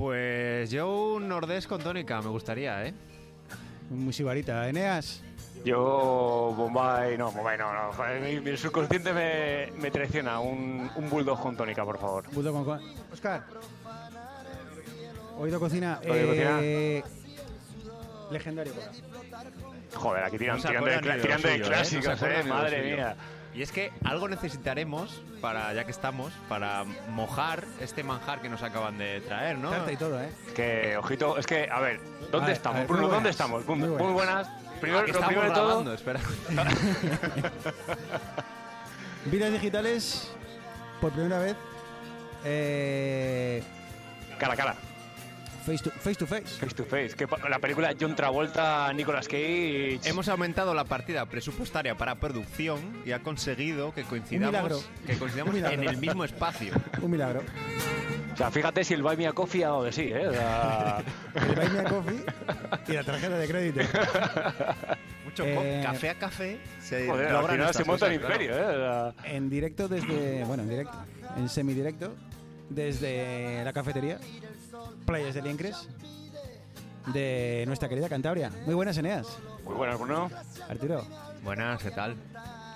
Pues yo un nordés con tónica, me gustaría, ¿eh? Muy sibarita. Eneas. Yo, Bombay, no, Bombay no, no. Mi, mi subconsciente me, me traiciona. Un, un bulldog con tónica, por favor. Bulldog con... Oscar. Oído cocina. Oído eh, Legendario. Cola. Joder, aquí tiran, tirando de, tirando de ¿eh? Clásicos, eh, madre suyo. mía. Y es que algo necesitaremos para, ya que estamos, para mojar este manjar que nos acaban de traer, ¿no? Tarta y todo, ¿eh? Que, ojito, es que, a ver, ¿dónde A ver, a estamos, ver, Bruno? ¿Dónde buenas, estamos? Muy, buenas. Primero, Ah, lo primero de todo, grabando, espera. Vidas digitales, por primera vez, eh, cara a cara, face, to, face to face. face to face. Que la película John Travolta, Nicolas Cage. Hemos aumentado la partida presupuestaria para producción y ha conseguido que coincidamos, que coincidamos en el mismo espacio. Un milagro. O sea, fíjate si el Buy Me a Coffee ha dado de sí, ¿eh? O sea, El Buy Me a Coffee y la tarjeta de crédito. Mucho Eh, café a café se joder, al final se monta cosas, imperio, claro. ¿eh? O sea, En directo desde, bueno, en directo, en semidirecto, desde la cafetería Playas de Liencres de nuestra querida Cantabria. Muy buenas, Eneas. muy buenas, Bruno. Arturo, Buenas, ¿qué tal?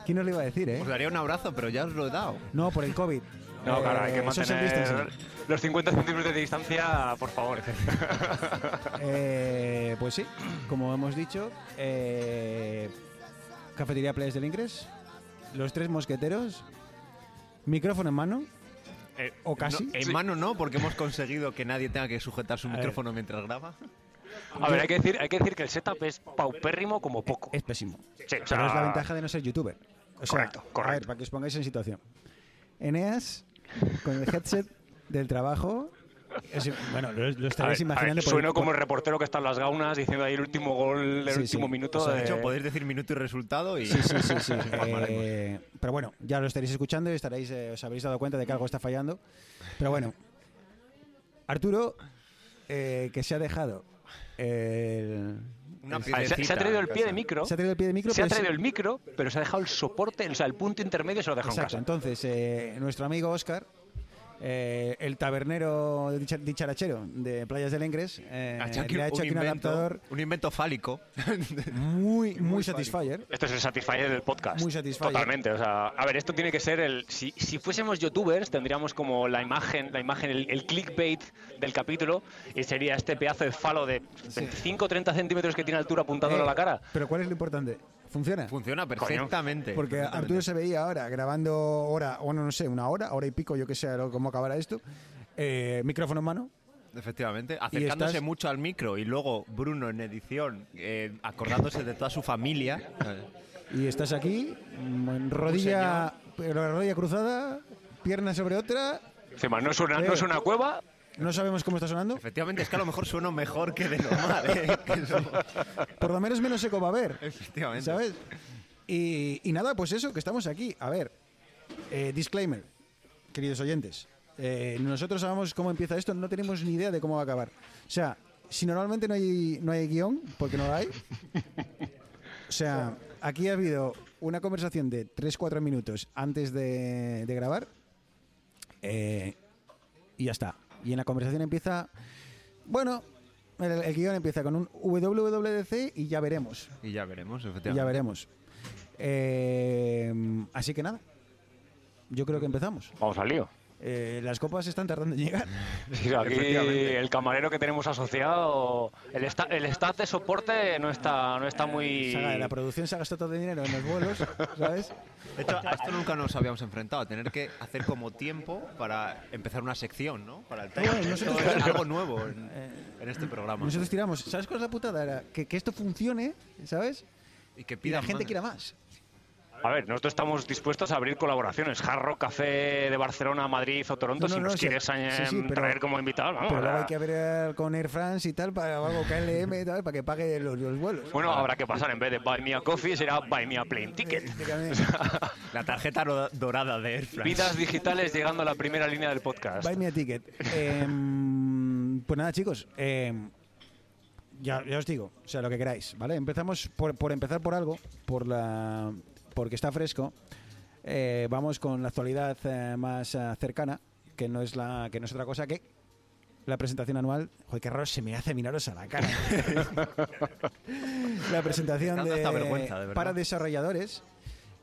¿quién nos lo iba a decir, eh? Os daría un abrazo, pero ya os lo he dado. No, por el COVID. No, Eh, claro, hay que mantener los 50 centímetros de distancia, por favor. Eh, pues sí, como hemos dicho, eh, Cafetería Playas del Ingres, los tres mosqueteros, micrófono en mano, Eh, O casi. no, en Sí. mano no, porque hemos conseguido que nadie tenga que sujetar su A ver. micrófono mientras graba. A ver, hay que decir, hay que decir que el setup es paupérrimo como poco. es pésimo. Sí, o Pero sea, es la ventaja de no ser youtuber. O sea, Correcto, A correcto. ver, para que os pongáis en situación. Eneas, con el headset del trabajo. Es- bueno, lo, lo ver, estaréis a imaginando ver, sueno por- como el reportero que está en las gaunas diciendo ahí el último gol del Sí, último sí. minuto. O sea, De de- hecho, podéis decir minuto y resultado y Sí, sí, sí, sí. informaremos. Eh, pero bueno, ya lo estaréis escuchando y estaréis, eh, os habréis dado cuenta de que algo está fallando. Pero bueno, Arturo, eh, que se ha dejado el- Una ver, se, se ha traído el pie de micro. se ha traído el pie de micro. Se ha pero traído el micro, pero se ha dejado el soporte, o sea, el punto intermedio se lo ha dejado Exacto, en casa. entonces eh, nuestro amigo Oscar, eh, el tabernero dicha- dicharachero de Playas del Engres, eh. Ha hecho aquí le ha hecho un aquí un invento- adaptador un invento fálico. muy, muy, muy satisfyer. Esto es el Satisfyer del podcast. Muy Satisfyer. Totalmente. O sea, a ver, esto tiene que ser el. Si, si fuésemos youtubers, tendríamos como la imagen, la imagen, el, el clickbait del capítulo, y sería este pedazo de falo de 25 o 30 centímetros que tiene altura apuntando Eh, a la cara. Pero ¿cuál es lo importante? ¿Funciona? Funciona perfectamente. Porque perfectamente. Arturo se veía ahora grabando hora, o no, sé, una hora, hora y pico, yo que sé cómo acabará esto. eh, micrófono en mano. Efectivamente, acercándose estás- mucho al micro y luego Bruno en edición, eh, acordándose de toda su familia. Y estás aquí, mm, en rodilla, pero rodilla cruzada, pierna sobre otra. Encima, no es una, no es una cueva. No sabemos cómo está sonando. Efectivamente, es que a lo mejor sueno mejor que de normal. ¿eh? Por lo menos menos eco va a haber. Efectivamente. ¿Sabes? Y, y nada, pues eso, que estamos aquí. A ver, eh, disclaimer, queridos oyentes. Eh, nosotros sabemos cómo empieza esto, no tenemos ni idea de cómo va a acabar. O sea, si normalmente no hay, no hay guion, porque no lo hay. O sea, aquí ha habido una conversación de 3-4 minutos antes de, de grabar. eh, y ya está. Y en la conversación empieza. Bueno, el, el guion empieza con un WWDC y ya veremos. Y ya veremos, Y efectivamente. ya veremos. Eh, así que nada. Yo creo que empezamos. Vamos al lío. Eh, las copas están tardando en llegar. Sí, aquí Efectivamente. el camarero que tenemos asociado, el, esta- el stat de soporte no está, no está muy. Saga, la producción se ha gastado todo el dinero en los vuelos, ¿sabes? De hecho, a esto nunca nos habíamos enfrentado, a tener que hacer como tiempo para empezar una sección, ¿no? Para el time. Bueno, Esto nosotros- es algo nuevo en, en este programa. Nosotros tiramos. ¿Sabes cuál es la putada? Era que, que esto funcione, ¿sabes? y que Y la gente más. quiera más. A ver, nosotros estamos dispuestos a abrir colaboraciones. Jarro, Café de Barcelona, Madrid o Toronto, No, no, si no, nos sí, quieres sí, eh, sí, pero- traer como invitado. vamos, Pero luego hay que ver con Air France y tal, para o algo KLM y tal, para que pague los, los vuelos. Bueno, habrá que pasar en vez de Buy Me a Coffee, será Buy Me a Plane Ticket. La tarjeta dorada de Air France. Vidas digitales llegando a la primera línea del podcast. Buy me a ticket. Em, pues nada, chicos. em, ya, ya os digo, o sea, lo que queráis, ¿vale? Empezamos por, por empezar por algo, por la, porque está fresco. Eh, vamos con la actualidad eh, más eh, cercana, que no es la, que no es otra cosa que la presentación anual. Joder, qué raro se me hace miraros a la cara. la presentación de, de para desarrolladores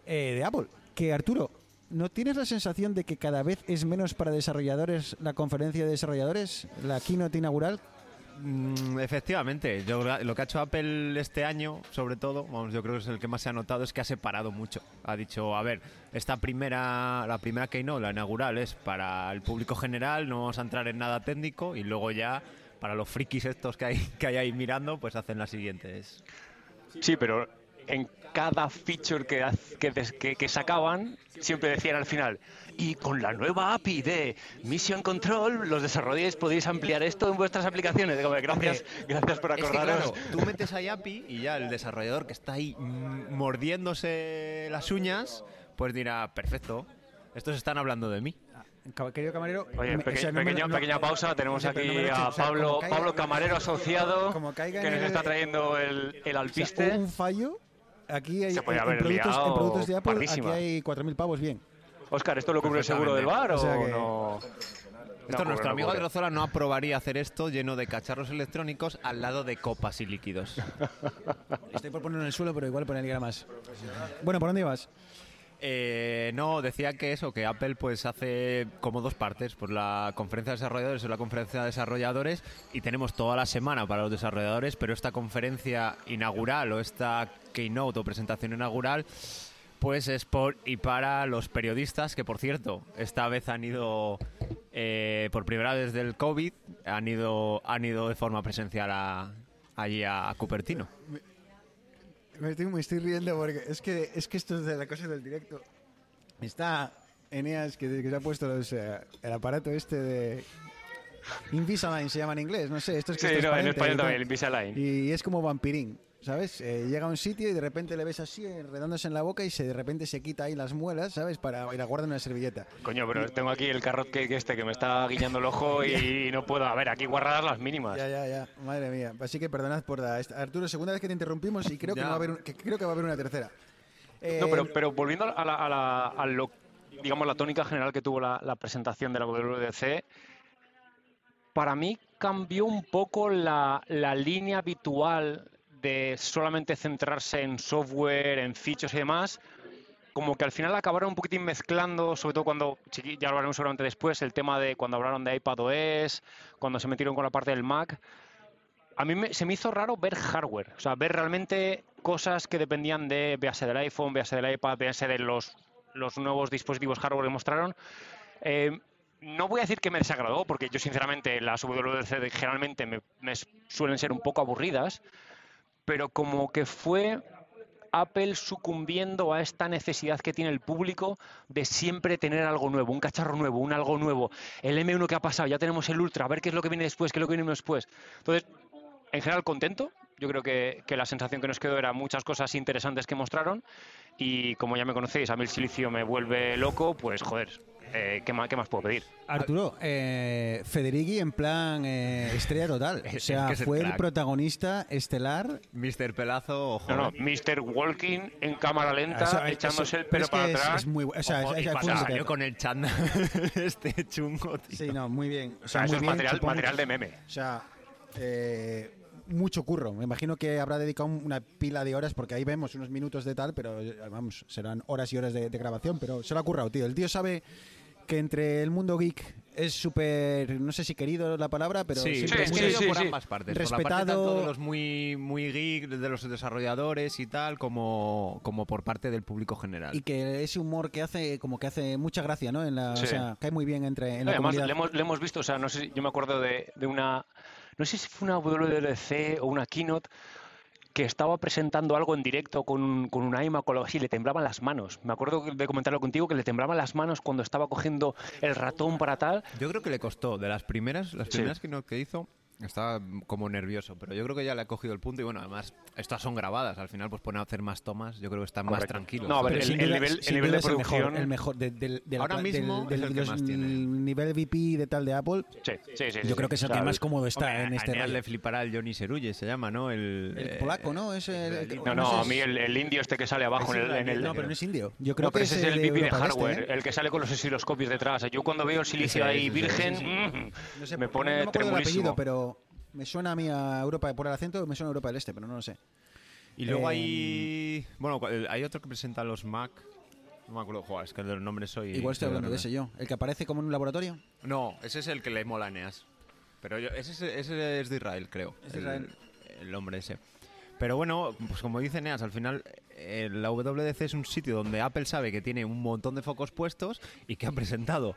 eh, de Apple. Que Arturo, ¿no tienes la sensación de que cada vez es menos para desarrolladores la conferencia de desarrolladores, la keynote inaugural? Mm, efectivamente, yo, lo que ha hecho Apple este año, sobre todo, vamos, yo creo que es el que más se ha notado, es que ha separado mucho. Ha dicho, a ver, esta primera, la primera Keynote, la inaugural, es para el público general, no vamos a entrar en nada técnico, y luego ya, para los frikis estos que hay, que hay ahí mirando, pues hacen las siguientes. Sí, pero en cada feature que, que, que- que sacaban, siempre decían al final, y con la nueva API de Mission Control, los desarrolladores podéis ampliar esto en vuestras aplicaciones. Digo, gracias, gracias por Es que, acordaros. claro, tú metes ahí API y ya el desarrollador que está ahí mm, mordiéndose las uñas, pues dirá, perfecto, estos están hablando de mí. Ca- Querido camarero. Oye, peque- o sea, no me- pequeña, no- pequeña pausa. Tenemos aquí no a eches, o sea, Pablo, Pablo Camarero asociado, como caiga que nos el- está trayendo el, el o sea, alpiste. un fallo. Aquí hay, en, productos, en productos de Apple, aquí hay 4.000 pavos bien. Oscar, ¿esto lo cubre el seguro del bar o, O sea que- no? Esto, No, nuestro no amigo cubre. Adrozola no aprobaría hacer esto lleno de cacharros electrónicos al lado de copas y líquidos. Estoy por ponerlo en el suelo, pero igual poner más. Bueno, ¿por dónde ibas? Eh, no, decía que eso, que Apple pues hace como dos partes, pues la conferencia de desarrolladores o la conferencia de desarrolladores y tenemos toda la semana para los desarrolladores, pero esta conferencia inaugural o esta keynote o presentación inaugural pues es por y para los periodistas que por cierto esta vez han ido eh, por primera vez del COVID han ido han ido de forma presencial a- allí a Cupertino. Me estoy, me estoy riendo porque es que, es que esto es de las cosas del directo. Está Eneas que, que se ha puesto los, eh, el aparato este de Invisalign, se llama en inglés, no sé, esto es que Sí, no, en español también, Invisalign. Y es como vampirín, ¿sabes? Eh, llega a un sitio y de repente le ves así, enredándose en la boca y se, de repente se quita ahí las muelas, ¿sabes? Para, y la guarda en una servilleta. Coño, pero tengo aquí el carrot cake este que me está guiñando el ojo y no puedo. A ver, aquí guardadas las mínimas. Ya, ya, ya, madre mía. Así que perdonad por la... Arturo, segunda vez que te interrumpimos y creo que, no va a haber un- que creo que va a haber una tercera. No, Eh, pero, pero volviendo a la, a la- a lo, digamos, la tónica general que tuvo la, la presentación de la WWDC, para mí cambió un poco la, la línea habitual de solamente centrarse en software, en fichos y demás, como que al final acabaron un poquitín mezclando, sobre todo cuando, ya lo hablaremos seguramente después, el tema de cuando hablaron de iPadOS, cuando se metieron con la parte del Mac. A mí me- se me hizo raro ver hardware, o sea, ver realmente cosas que dependían de, véase del iPhone, véase del iPad, véase de los, los nuevos dispositivos hardware que mostraron. Eh, no voy a decir que me desagradó, porque yo sinceramente las WWDC generalmente me, me suelen ser un poco aburridas, pero como que fue Apple sucumbiendo a esta necesidad que tiene el público de siempre tener algo nuevo, un cacharro nuevo, un algo nuevo. El M1 que ha pasado, ya tenemos el Ultra, a ver qué es lo que viene después, qué es lo que viene después. Entonces, en general contento. Yo creo que, la sensación que nos quedó era muchas cosas interesantes que mostraron y como ya me conocéis, a mí el silicio me vuelve loco, pues joder, eh, ¿qué, más, ¿qué más puedo pedir? Arturo, eh, Federighi en plan eh, estrella total. O Es sea, que es el fue el protagonista estelar. Mr. Pelazo, ojo. No, no, eh. Mr. Walking en cámara lenta, Eso- echándose eso- el pelo es para atrás. Es, muy o sea, Ojo, es- y un salió con el chándal este chungo, tío. Sí, no, muy bien. O O sea, eso muy es bien, material, material de meme. O sea, eh, mucho curro. Me imagino que habrá dedicado una pila de horas, porque ahí vemos unos minutos de tal, pero eh, vamos, serán horas y horas de, de grabación, pero se lo ha currado, tío. El tío sabe que entre el mundo geek es súper, no sé si querido la palabra, pero sí, siempre sí, muy sí, querido sí, por sí. ambas partes. Por la Respetado. parte tanto de los muy, muy geek, de los desarrolladores y tal, como, como por parte del público general. y que ese humor que hace, como que hace mucha gracia, ¿no? En la, Sí. O sea, cae muy bien entre en la Además, comunidad. le hemos, le hemos visto, o sea, no sé, si- yo me acuerdo de, de una, no sé si fue una WWDC o una keynote, que estaba presentando algo en directo con, un- con una iMac o algo así, le temblaban las manos. Me acuerdo de comentarlo contigo que le temblaban las manos cuando estaba cogiendo el ratón para tal. Yo creo que le costó. De las primeras, las Sí. primeras que, no- que hizo, estaba como nervioso. Pero yo creo que ya le ha cogido el punto. Y bueno, además, estas son grabadas. Al final, pues pueden hacer más tomas. Yo creo que están más Correcto. tranquilos. No, a ver, Pero el- el nivel- el nivel de es el mejor, producción- el mejor de, de- de la Ahora mismo del, es el que los- más tiene. nivel VP de tal de Apple. Sí, sí, sí. Yo sí. creo que es el que más cómodo está Hombre, en a este rollo. le flipará el Johnny Serulle, se llama, ¿no? El, El eh, polaco, ¿no? Es el- el- No, no, a mí el, el indio este que sale abajo en el, en el- No, pero no es indio. Yo creo No, pero que ese es el VP de del Este, hardware, ¿eh? el que sale con los osciloscopios detrás. Yo cuando veo el silicio ahí virgen, mm, No sé, me no pone del tremulísimo. pero me suena a mí a Europa por el acento, me suena a Europa del Este, pero no lo sé. Y luego Eh, hay. Bueno, el- hay otro que presenta los Mac. No me acuerdo, joder, es que de los nombres soy. Igual estoy hablando de ese yo. El que aparece como en un laboratorio. No, ese es el que le mola a Eneas. Pero yo, ese, es- ese es de Israel, creo. Es de el, Israel. el hombre ese. Pero bueno, pues como dice Eneas, al final eh, la WDC es un sitio donde Apple sabe que tiene un montón de focos puestos y que ha presentado.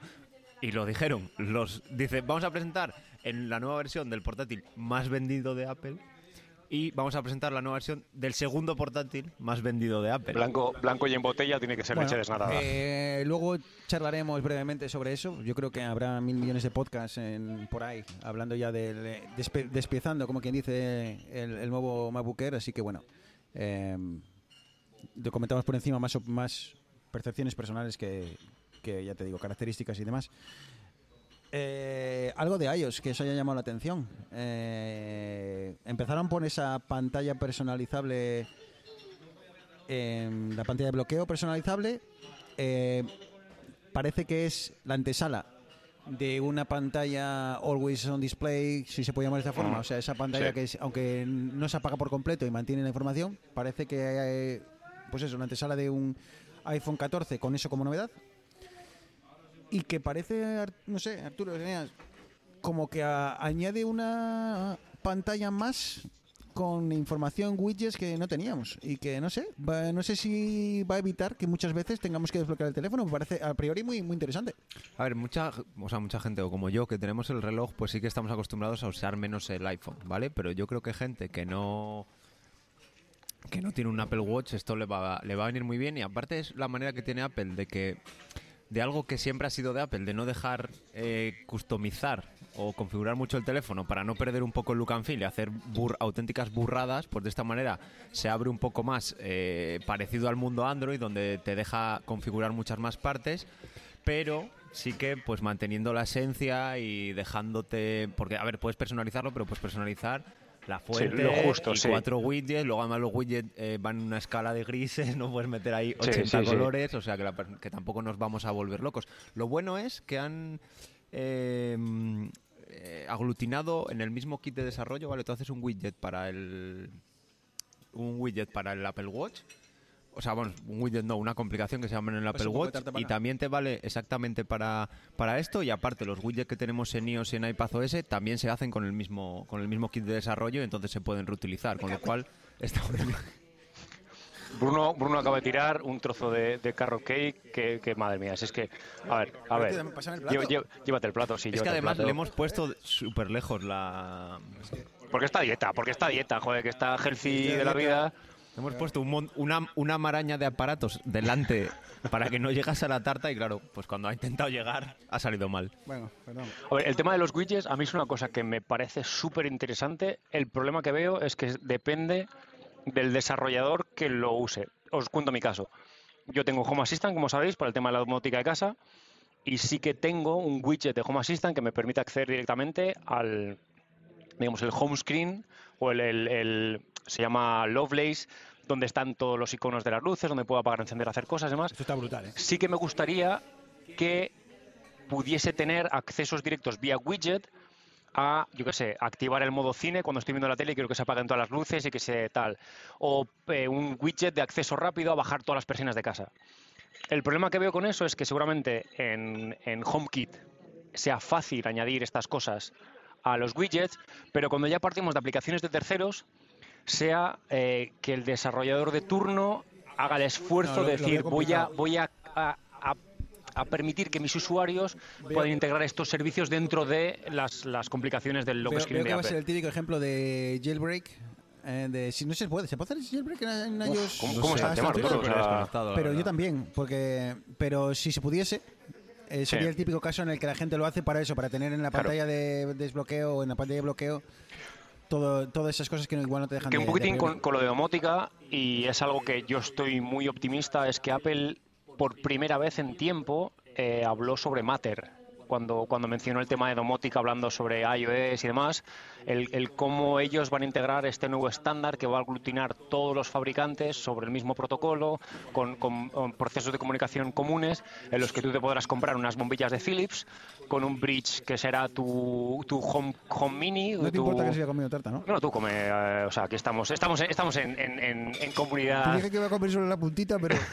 Y lo dijeron, los dice, vamos a presentar en la nueva versión del portátil más vendido de Apple y vamos a presentar la nueva versión del segundo portátil más vendido de Apple. Blanco, blanco y en botella tiene que ser Bueno, leche desnatada. eh, luego charlaremos brevemente sobre eso. Yo creo que habrá mil millones de podcasts en- por ahí, hablando ya del eh, despe- despiezando, como quien dice, el, el nuevo MacBook Air. Así que bueno, eh, lo comentamos por encima más, más percepciones personales que, que, ya te digo, características y demás. Eh, algo de iOS que os haya llamado la atención. Eh, empezaron por esa pantalla personalizable, em, la pantalla de bloqueo personalizable. eh, parece que es la antesala de una pantalla always on display, si se puede llamar de esta forma. O sea, esa pantalla sí. que es, aunque no se apaga por completo y mantiene la información, parece que, pues eso, una antesala de un iPhone 14 con eso como novedad y que parece, Ar- no sé, Arturo, como que añade una pantalla más con información widgets que no teníamos y que no sé, va- no sé si va a evitar que muchas veces tengamos que desbloquear el teléfono, me parece a priori muy muy interesante. A ver, mucha, o sea, mucha gente, o como yo, que tenemos el reloj, pues sí que estamos acostumbrados a usar menos el iPhone, ¿vale? Pero yo creo que gente que no que no tiene un Apple Watch, esto le va, le va a venir muy bien y aparte es la manera que tiene Apple de que de algo que siempre ha sido de Apple, de no dejar eh, customizar o configurar mucho el teléfono para no perder un poco el look and feel y hacer bur- auténticas burradas, pues de esta manera se abre un poco más eh, parecido al mundo Android, donde te deja configurar muchas más partes, pero sí que pues manteniendo la esencia y dejándote, porque a ver, puedes personalizarlo, pero puedes personalizar la fuente lo justo, y sí. cuatro widgets, luego además los widgets eh, van en una escala de grises, no puedes meter ahí 80 Sí, sí, sí. colores, o sea que, la per- que tampoco nos vamos a volver locos. Lo bueno es que han mm, eh, aglutinado en el mismo kit de desarrollo, ¿vale? Tú haces un widget para el un widget para el Apple Watch. O sea, bueno, un widget no, una complicación que se llama en el Pues Apple Watch y también te vale exactamente para, para esto y aparte los widgets que tenemos en iOS y en iPadOS también se hacen con el mismo con el mismo kit de desarrollo y entonces se pueden reutilizar, con lo cual está. Bruno, Bruno acaba de tirar un trozo de, de carrot cake que, que, madre mía, si es que, a ver, a ver, el lleva- llévate el plato, sí, Es que además le hemos puesto súper lejos la... Porque está dieta, porque está dieta, joder, que está healthy de la vida. Hemos puesto un mon- una, una maraña de aparatos delante para que no llegase a la tarta y claro, pues cuando ha intentado llegar ha salido mal. Bueno, perdón. A ver, el tema de los widgets a mí es una cosa que me parece súper interesante. El problema que veo es que depende del desarrollador que lo use. Os cuento mi caso. Yo tengo Home Assistant, como sabéis, para el tema de la domótica de casa, y sí que tengo un widget de Home Assistant que me permite acceder directamente al, digamos, el home screen o el, el- el- se llama Lovelace, donde están todos los iconos de las luces, donde puedo apagar, encender, hacer cosas y demás Esto está brutal, ¿eh? sí que me gustaría que pudiese tener accesos directos vía widget a, yo qué sé, activar el modo cine cuando estoy viendo la tele y quiero que se apaguen todas las luces y que se tal. O eh, un widget de acceso rápido a bajar todas las persianas de casa. El problema que veo con eso es que seguramente en, en HomeKit sea fácil añadir estas cosas a los widgets, pero cuando ya partimos de aplicaciones de terceros, sea eh, que el desarrollador de turno haga el esfuerzo No, lo- de decir veo voy a, voy a, a- a- a permitir que mis usuarios puedan integrar estos servicios dentro de las, las complicaciones del lock Veo, screen veo de que va a ser Apple. el típico ejemplo de jailbreak eh, de si no se puede, ¿se puede hacer jailbreak en, en iOS? ¿cómo- O cómo sea, está el tema? O sea, Pero yo también, porque pero si se pudiese eh, sería Sí. el típico caso en el que la gente lo hace para eso, para tener en la Claro. pantalla de desbloqueo o en la pantalla de bloqueo todo, todas esas cosas que igual no te dejan que un de poquitín con lo de domótica, y es algo que yo estoy muy optimista, es que Apple por primera vez en tiempo eh, habló sobre Matter. Cuando, cuando mencionó el tema de domótica, hablando sobre iOS y demás, el, el cómo ellos van a integrar este nuevo estándar que va a aglutinar todos los fabricantes sobre el mismo protocolo, con, con- con procesos de comunicación comunes, en los que tú te podrás comprar unas bombillas de Philips, con un bridge que será tu, tu home, home mini. No te tu- importa que se haya comido tarta, ¿no? no, tú come, eh, o sea, aquí estamos, estamos, estamos en, en, en, en Te comunidad. dije que iba a comer solo la puntita, pero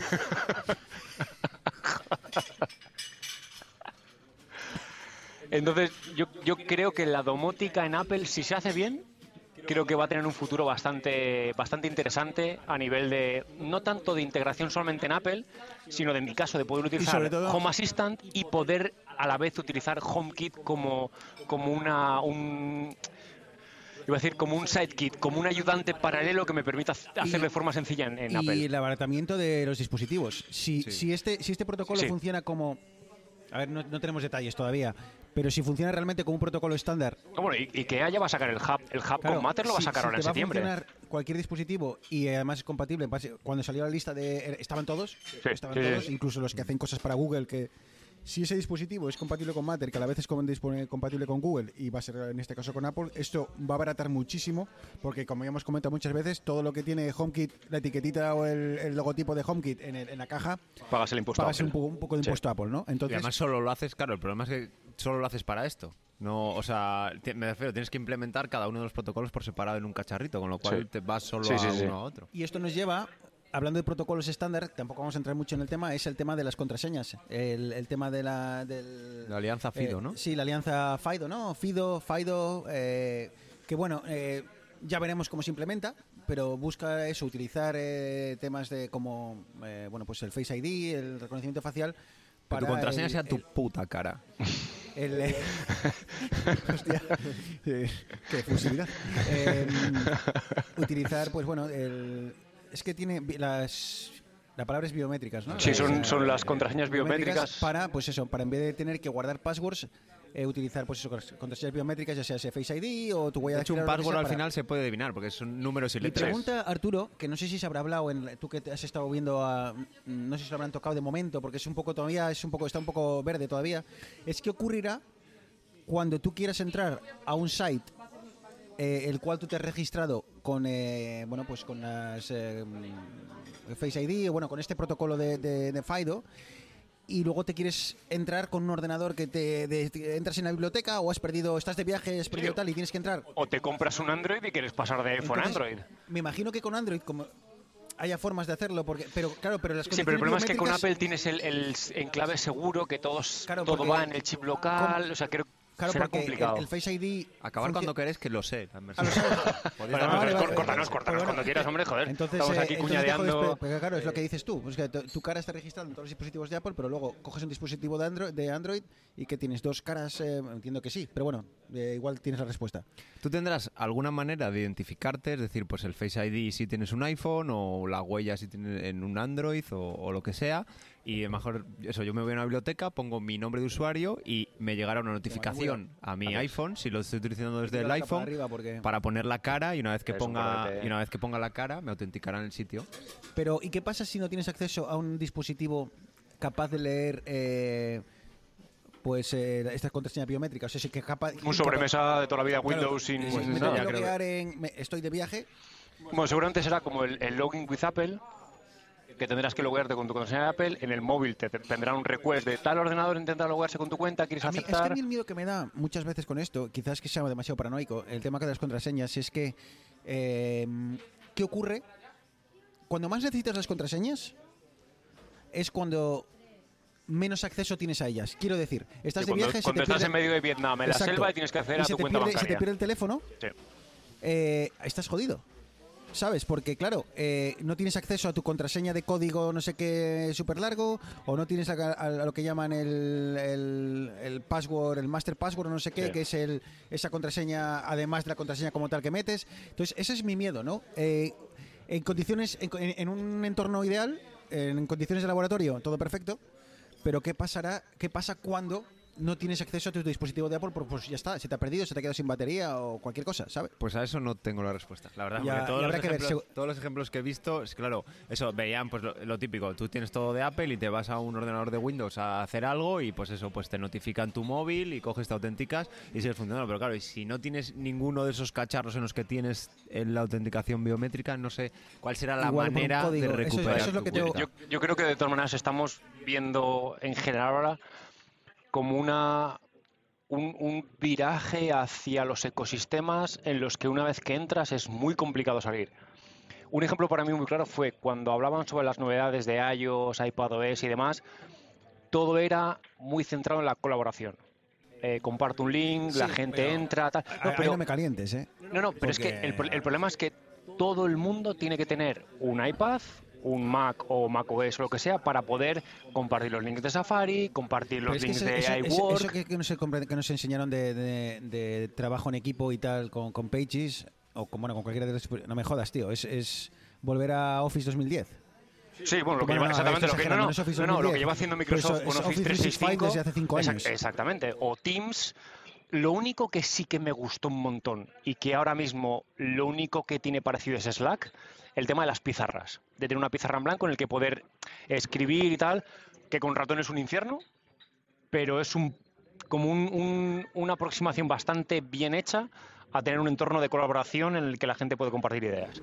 Entonces, yo, yo creo que la domótica en Apple, si se hace bien, creo que va a tener un futuro bastante, bastante interesante a nivel de, no tanto de integración solamente en Apple, sino de, en mi caso, de poder utilizar todo- Home Assistant y poder a la vez utilizar HomeKit como, como una, un, iba a decir como un sidekit, como un ayudante paralelo que me permita hacerlo de forma sencilla en, en y Apple. el abaratamiento de los dispositivos. Si, Sí. si, este, si este protocolo Sí. funciona como... A ver, no, no tenemos detalles todavía, pero si funciona realmente como un protocolo estándar... Bueno, y, y que haya va a sacar el hub, el hub claro, con Matter lo va a si- sacar si ahora en te va a septiembre. funcionar cualquier dispositivo y además es compatible, en cuando salió la lista de... ¿Estaban todos? Estaban sí, sí. todos, incluso los que hacen cosas para Google que... Si ese dispositivo es compatible con Matter, que a la vez es compatible con Google y va a ser en este caso con Apple, esto va a abaratar muchísimo porque como ya hemos comentado muchas veces, todo lo que tiene HomeKit, la etiquetita o el, el logotipo de HomeKit en, el- en la caja, Pagas el impuesto. a pagas un Apple. poco, un poco de Sí. impuesto a Apple, ¿no? Y Entonces, además solo lo haces, claro, el problema es que solo lo haces para esto. No, o sea, me refiero, tienes que implementar cada uno de los protocolos por separado en un cacharrito, con lo cual Sí. te vas solo Sí, sí, a sí. uno a otro. Y esto nos lleva, hablando de protocolos estándar, tampoco vamos a entrar mucho en el tema, es el tema de las contraseñas. El, el tema de la... Del, La alianza FIDO, eh, ¿no? Sí, la alianza FIDO, ¿no? FIDO, FIDO, eh, que bueno, eh, ya veremos cómo se implementa, pero busca eso, utilizar eh, temas de como, eh, bueno, pues el Face ID, el reconocimiento facial. Que Para tu contraseña el- sea tu el- puta cara. el, eh, hostia, eh, qué efusividad. Eh, utilizar, pues bueno, el, es que tiene las. La palabra es biométricas, ¿no? Sí, son, Eh, son las contraseñas biométricas. Para, pues eso, para en vez de tener que guardar passwords, eh, utilizar pues eso, contraseñas biométricas, ya sea ese Face ID o tu huella De hecho, un que password al para- final se puede adivinar, porque son números y Mi letras. pregunta, Arturo, que no sé si se habrá hablado, en, tú que has estado viendo, a, no sé si lo habrán tocado de momento, porque es un poco todavía, es un poco, está un poco verde todavía, es qué ocurrirá cuando tú quieras entrar a un site eh, el cual tú te has registrado con, eh, bueno, pues con las eh, Face ID, o bueno, con este protocolo de, de, de FIDO, y luego te quieres entrar con un ordenador que te, de- te- entras en la biblioteca o has perdido, estás de viaje, has perdido Sí. tal y tienes que entrar. O te compras un Android y quieres pasar de iPhone a Android. Me imagino que con Android, como haya formas de hacerlo, porque, pero claro, pero las Sí, pero el problema es que con Apple tienes el, el enclave seguro, que todos, Claro, todo va en el chip local, o sea, creo Claro, será porque el- complicado. El, Face ID. Acabar cuando querés, que lo sé. la Ah, lo Bueno, acabar- vale, pues, vale, córtanos, córtanos cuando quieras, hombre, joder. Entonces, Estamos eh, aquí entonces dejo de cuñadeando. claro, es lo que dices tú. Es que tu, tu cara está registrada en todos los dispositivos de Apple, pero luego coges un dispositivo de Android, de Android y que tienes dos caras. eh, entiendo que sí, pero bueno, eh, igual tienes la respuesta. ¿Tú tendrás alguna manera de identificarte? Es decir, pues el Face ID si tienes un iPhone o la huella si tienes en un Android o, o lo que sea. Y a lo mejor, eso, yo me voy a una biblioteca, pongo mi nombre de usuario y me llegará una notificación a mi iPhone, si lo estoy utilizando desde el iPhone, para poner la cara y una vez que ponga importante. y una vez que ponga la cara me autenticará en el sitio. Pero, ¿y qué pasa si no tienes acceso a un dispositivo capaz de leer eh, pues eh, estas contraseñas biométricas? O sea, que capaz, Un sobremesa de toda la vida Claro, Windows sin, pues sin me nada. tengo que loguear en- me- estoy de viaje. Bueno, seguramente será como el, el login with Apple, que tendrás que loguearte con tu contraseña de Apple. En el móvil te te tendrá un request de tal ordenador intenta loguearse con tu cuenta, quieres A mí, es que a aceptar. mí el miedo que me da muchas veces con esto, quizás que sea demasiado paranoico, el tema de las contraseñas, es que eh, ¿qué ocurre? Cuando más necesitas las contraseñas es cuando menos acceso tienes a ellas. Quiero decir, estás Sí, de cuando viaje, cuando te estás pierde- en medio de Vietnam, en la selva, y tienes que acceder Y a tu cuenta pierde, se te bancaria. pierde el teléfono, Sí. eh, estás jodido. ¿sabes? Porque, claro, eh, no tienes acceso a tu contraseña de código no sé qué súper largo, o no tienes a, a- a lo que llaman el, el, el password, el master password no sé qué, Sí. que es el, esa contraseña, además de la contraseña como tal que metes. Entonces, ese es mi miedo, ¿no? Eh, en condiciones, en- en un entorno ideal, en condiciones de laboratorio, todo perfecto, pero ¿qué pasará? ¿Qué pasa cuando no tienes acceso a tu dispositivo de Apple? Pues, pues ya está, se te ha perdido, se te ha quedado sin batería o cualquier cosa, ¿sabes? Pues a eso no tengo la respuesta, la verdad. Ya- todos, los ver, ejemplos, segu- todos los ejemplos que he visto, es claro, eso, veían pues lo, lo típico, tú tienes todo de Apple y te vas a un ordenador de Windows a hacer algo y pues eso, pues te notifican tu móvil y coges, te autenticas y sigues funcionando. Pero claro, y si no tienes ninguno de esos cacharros en los que tienes eh, la autenticación biométrica, no sé cuál será la Igual manera de recuperar eso es lo tu que tengo- cuenta. Yo, yo creo que de todas maneras estamos viendo en general ahora como una un, un viraje hacia los ecosistemas en los que una vez que entras es muy complicado salir. Un ejemplo para mí muy claro fue cuando hablaban sobre las novedades de iOS, iPadOS y demás, todo era muy centrado en la colaboración. Eh, comparto un link, la gente pero- entra, tal. No, pero- no me calientes, ¿eh? no, no, pero es que el, el problema es que todo el mundo tiene que tener un iPad, un Mac o Mac OS o lo que sea para poder compartir los links de Safari, compartir los links de eso- eso- iWork. eso que, que nos, compre- que nos enseñaron de, de- de trabajo en equipo y tal con, con Pages, o con, bueno, con cualquiera de los... No me jodas, tío, es, es volver a Office 2010. Sí, bueno, lo que lleva, no, exactamente lo que, no, no, lo 2010. que lleva haciendo Microsoft eso con Office Office 365 365 desde hace cinco Exact- años. exactamente. O Teams. Lo único que sí que me gustó un montón y que ahora mismo lo único que tiene parecido es Slack, el tema de las pizarras. De tener una pizarra en blanco en el que poder escribir y tal, que con ratón es un infierno, pero es un como un- un- una aproximación bastante bien hecha a tener un entorno de colaboración en el que la gente puede compartir ideas.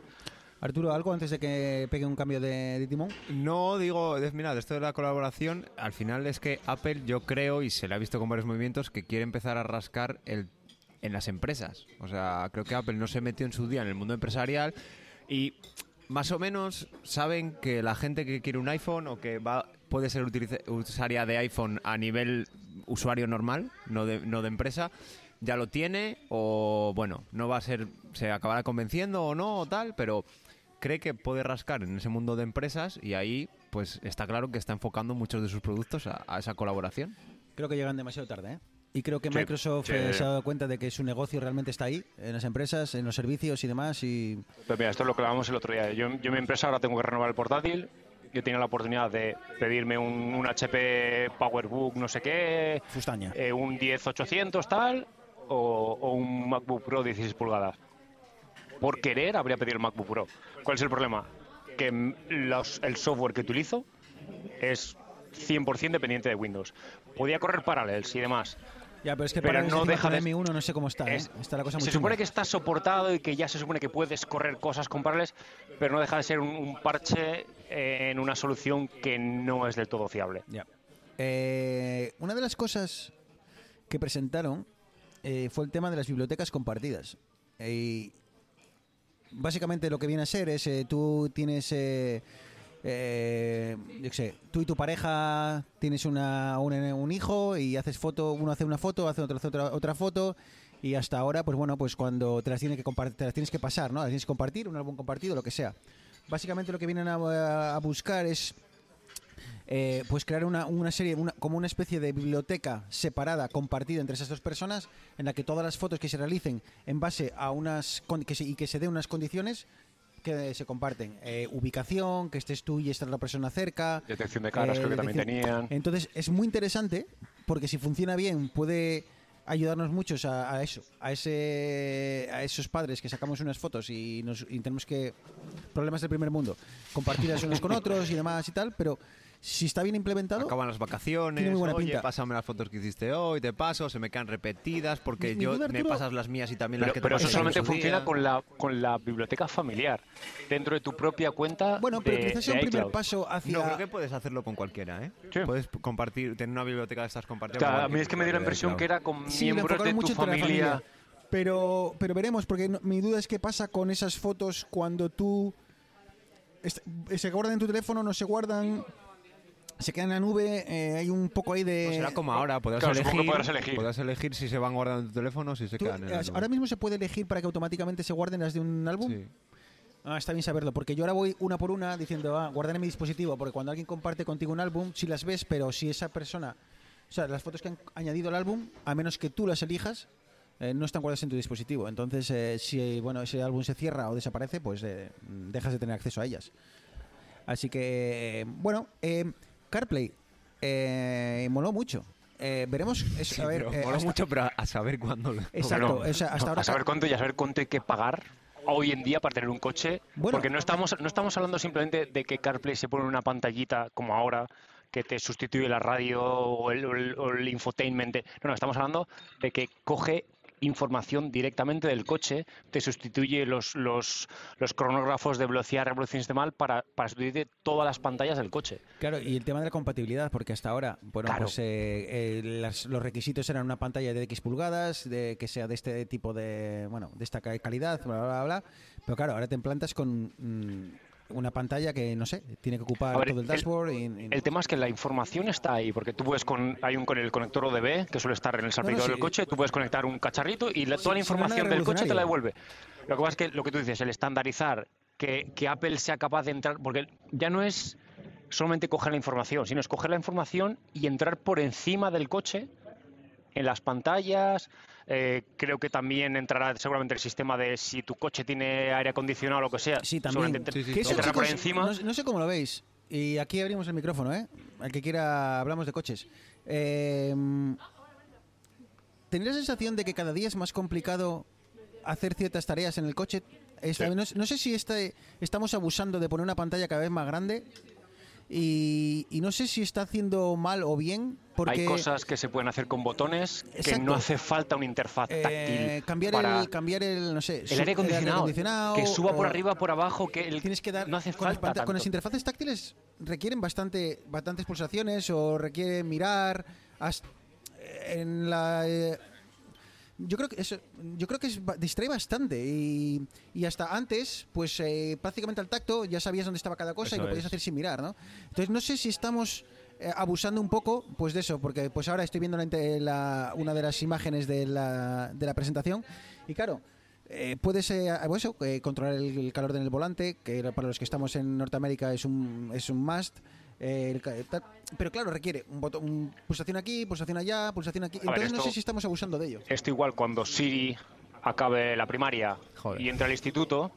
Arturo, ¿algo antes de que pegue un cambio de, de timón? No digo, mira, de esto de la colaboración, al final es que Apple, yo creo, y se le ha visto con varios movimientos, que quiere empezar a rascar el, en las empresas. O sea, creo que Apple no se metió en su día en el mundo empresarial y más o menos saben que la gente que quiere un iPhone o que va puede ser usuaria de iPhone a nivel usuario normal, no de, no de empresa, ya lo tiene o bueno, no va a ser, se acabará convenciendo o no o tal, pero cree que puede rascar en ese mundo de empresas y ahí pues está claro que está enfocando muchos de sus productos a, a esa colaboración. Creo que llegan demasiado tarde, ¿eh? Y creo que Sí, Microsoft sí. eh, se ha dado cuenta de que su negocio realmente está ahí, en las empresas, en los servicios y demás. Y Pues mira, esto es lo que hablábamos el otro día. Yo, yo en mi empresa ahora tengo que renovar el portátil. Yo tenía la oportunidad de pedirme un, un HP PowerBook no sé qué, Fustaña. eh, un 10800 tal, o, o un MacBook Pro 16 pulgadas. Por querer habría pedido el MacBook Pro. ¿Cuál es el problema? Que los- el software que utilizo es 100% dependiente de Windows. Podía correr Parallels y demás, Ya, pero es que para no deja de- M1 no sé cómo está, ¿eh? Es- Está la cosa muy se chunga. supone que está soportado y que ya se supone que puedes correr cosas comparables, pero no deja de ser un, un parche eh, en una solución que no es del todo fiable. Ya. Eh, una de las cosas que presentaron eh, fue el tema de las bibliotecas compartidas. Y básicamente lo que viene a ser es tú tienes, eh, tú y tu pareja tienes una, un, hijo y haces foto, uno hace una foto, hace otro otra, otra foto y hasta ahora, pues bueno, pues cuando te las, tiene que te las tienes que pasar, ¿no? Las tienes que compartir, un álbum compartido, lo que sea. Básicamente lo que vienen a, a buscar es eh, pues crear una, una serie, una- como una especie de biblioteca separada, compartida entre esas dos personas, en la que todas las fotos que se realicen en base a unas que se- y que se den unas condiciones que se comparten. Eh, ubicación, que estés tú y esta otra persona cerca. Detección de caras eh, creo que también tenían. Entonces es muy interesante porque si funciona bien puede ayudarnos muchos a, a eso, a ese, a esos padres que sacamos unas fotos y, nos, y tenemos que problemas del primer mundo, compartirlas unos con otros y demás y tal, pero si está bien implementado, Acaban las vacaciones, Tiene muy buena oye, pinta. pásame las fotos que hiciste hoy, te paso, se me quedan repetidas porque Mi- mi yo duda, me pasas las mías y también Pero, las que te pero eso solamente funciona día. con la, con la biblioteca familiar, dentro de tu propia cuenta. bueno, pero de- quizás sea un primer iCloud. paso hacia No, creo que puedes hacerlo con cualquiera, ¿eh? Sí. Puedes compartir, tener una biblioteca de estas compartidas. O sea, a mí es que me dio la impresión que era con Sí, miembros de tu mucho familia. familia. Pero, pero veremos, porque no- mi duda es qué pasa con esas fotos cuando tú est- se guardan en tu teléfono, no se guardan, se quedan en la nube, eh, hay un poco ahí de... No, será como ahora, podrás, Claro, supongo que elegir, podrás elegir. podrás elegir si se van guardando en tu teléfono o si se quedan en eh, la nube. ahora mismo se puede elegir para que automáticamente se guarden las de un álbum. Sí. Ah, está bien saberlo, porque yo ahora voy una por una diciendo, ah, guardar en mi dispositivo, porque cuando alguien comparte contigo un álbum, si las ves, pero si esa persona, o sea, las fotos que han añadido al álbum, a menos que tú las elijas, eh, no están guardadas en tu dispositivo. Entonces, eh, si bueno ese álbum se cierra o desaparece, pues eh, dejas de tener acceso a ellas. Así que, eh, bueno, eh, CarPlay eh, moló mucho. Eh, veremos. es- Sí, a ver, pero eh, hasta- mucho, pero a saber cuándo lo... Exacto, Bueno, o sea, hasta ahora a saber cuánto y a saber cuánto hay que pagar hoy en día para tener un coche. Bueno. porque no estamos, no estamos hablando simplemente de que CarPlay se pone una pantallita como ahora que te sustituye la radio o el, o el- o el infotainment. de- No, no, estamos hablando de que coge información directamente del coche, te sustituye los, los, los cronógrafos de velocidad, revolución sistemal para, para sustituir todas las pantallas del coche. Claro, y el tema de la compatibilidad, porque hasta ahora, bueno, Claro. pues eh, eh, las- los requisitos eran una pantalla de X pulgadas, de que sea de este tipo de, bueno, de esta ca- calidad, bla, bla, bla, bla. Pero claro, ahora te implantas con mm, una pantalla que, no sé, tiene que ocupar ver, todo el el- dashboard. y- y- El tema es que la información está ahí, porque tú puedes con hay un con el conector ODB que suele estar en el salpicador sí. del coche, tú puedes conectar un cacharrito y la- toda la información del coche te la devuelve. Lo que pasa es que lo que tú dices, el estandarizar, que, que Apple sea capaz de entrar, porque ya no es solamente coger la información, sino es coger la información y entrar por encima del coche en las pantallas. eh, creo que también entrará seguramente el sistema de si tu coche tiene aire acondicionado o lo que sea. Sí, también. Sí, sí, entrará por encima. No, no sé cómo lo veis. Y aquí abrimos el micrófono, ¿eh? Al que quiera, hablamos de coches. Eh, ¿Tenéis la sensación de que cada día es más complicado hacer ciertas tareas en el coche? No, no sé si este- estamos abusando de poner una pantalla cada vez más grande y, y no sé si está haciendo mal o bien. Porque Hay cosas que se pueden hacer con botones que no hace falta una interfaz eh, táctil. cambiar, para el, cambiar el, no sé, el aire acondicionado, acondicionado, que suba por arriba, por abajo, que el- tienes que dar no hace con, las falta con las interfaces táctiles requieren bastante bastantes pulsaciones o requieren mirar hasta- en la eh, yo creo que eso yo creo que es, distrae bastante y, y hasta antes pues eh, prácticamente al tacto ya sabías dónde estaba cada cosa y lo podías es. hacer sin mirar no entonces no sé si estamos eh, abusando un poco pues de eso porque pues ahora estoy viendo la la- una de las imágenes de la, de la presentación y claro eh, puedes eh, eso, eh, controlar el, el calor en el volante, que para los que estamos en Norteamérica es un, es un must. el tal- pero claro, requiere un botón, un- pulsación aquí, pulsación allá, pulsación aquí. ver, Entonces no esto- sé si estamos abusando de ello. Esto igual cuando Siri acabe la primaria Joder. y entra al instituto,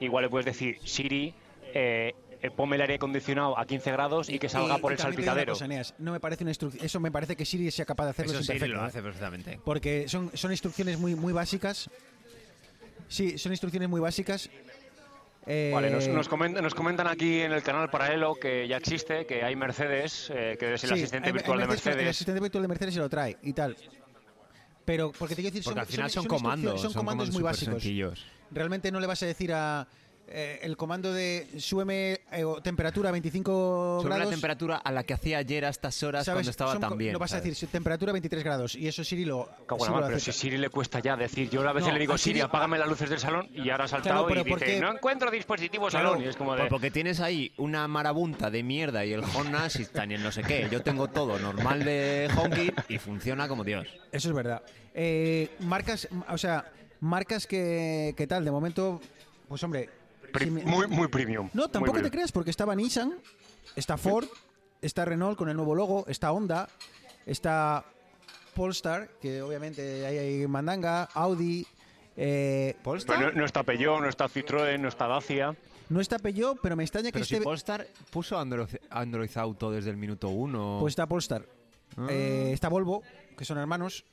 igual le puedes decir, Siri, eh, eh, ponme el aire acondicionado a 15 grados y que salga Y- por y el salpicadero. cosa, Eneas, no me parece una instrucción. Eso me parece que Siri sea capaz de hacerlo Eso sin sí perfecto, lo ¿eh? hace perfectamente. Porque son, son instrucciones muy, muy básicas. Sí, son instrucciones muy básicas. Eh, Vale, nos, nos comentan, nos comentan aquí en el canal paralelo que ya existe, que hay Mercedes, eh, que es el sí, asistente hay- hay virtual de Mercedes- El Mercedes. asistente virtual de Mercedes se lo trae y tal. Pero, porque te quiero decir, Porque al final son, comandos, Son comandos muy básicos. sencillos. Realmente no le vas a decir a. eh, el comando de súbeme eh, temperatura a 25 Sobre la grados. temperatura a la que hacía ayer a estas horas ¿sabes? cuando estaba Son co- tan bien. Lo vas a ¿sabes? decir, temperatura 23 grados. Y eso Siri lo. Cago en la lo pero acepta. si Siri le cuesta ya decir, yo a veces No, le digo a Siri- Siri, apágame las luces del salón y ahora ha saltado pero y ¿por dice, qué? no encuentro dispositivo Claro, salón y es como de, Pues porque tienes ahí una marabunta de mierda y el Honda Assistant y el no sé qué. Yo tengo todo normal de HomeKit y funciona como Dios. Eso es verdad. Eh, marcas, o sea, marcas que, que tal, de momento, pues hombre. Pri- si me- muy, muy premium. No, muy tampoco te creas, porque estaba Nissan, está Ford, está Renault con el nuevo logo, está Honda, está Polestar, que obviamente ahí hay mandanga, Audi, eh, ¿Polestar? Pero no, no está Peugeot, no está Citroën, no está Dacia. no está Peugeot, pero me extraña que Pero si esté... Polestar puso Android, Android Auto desde el minuto uno. Pues está Polestar. Ah. Eh, está Volvo, que son hermanos.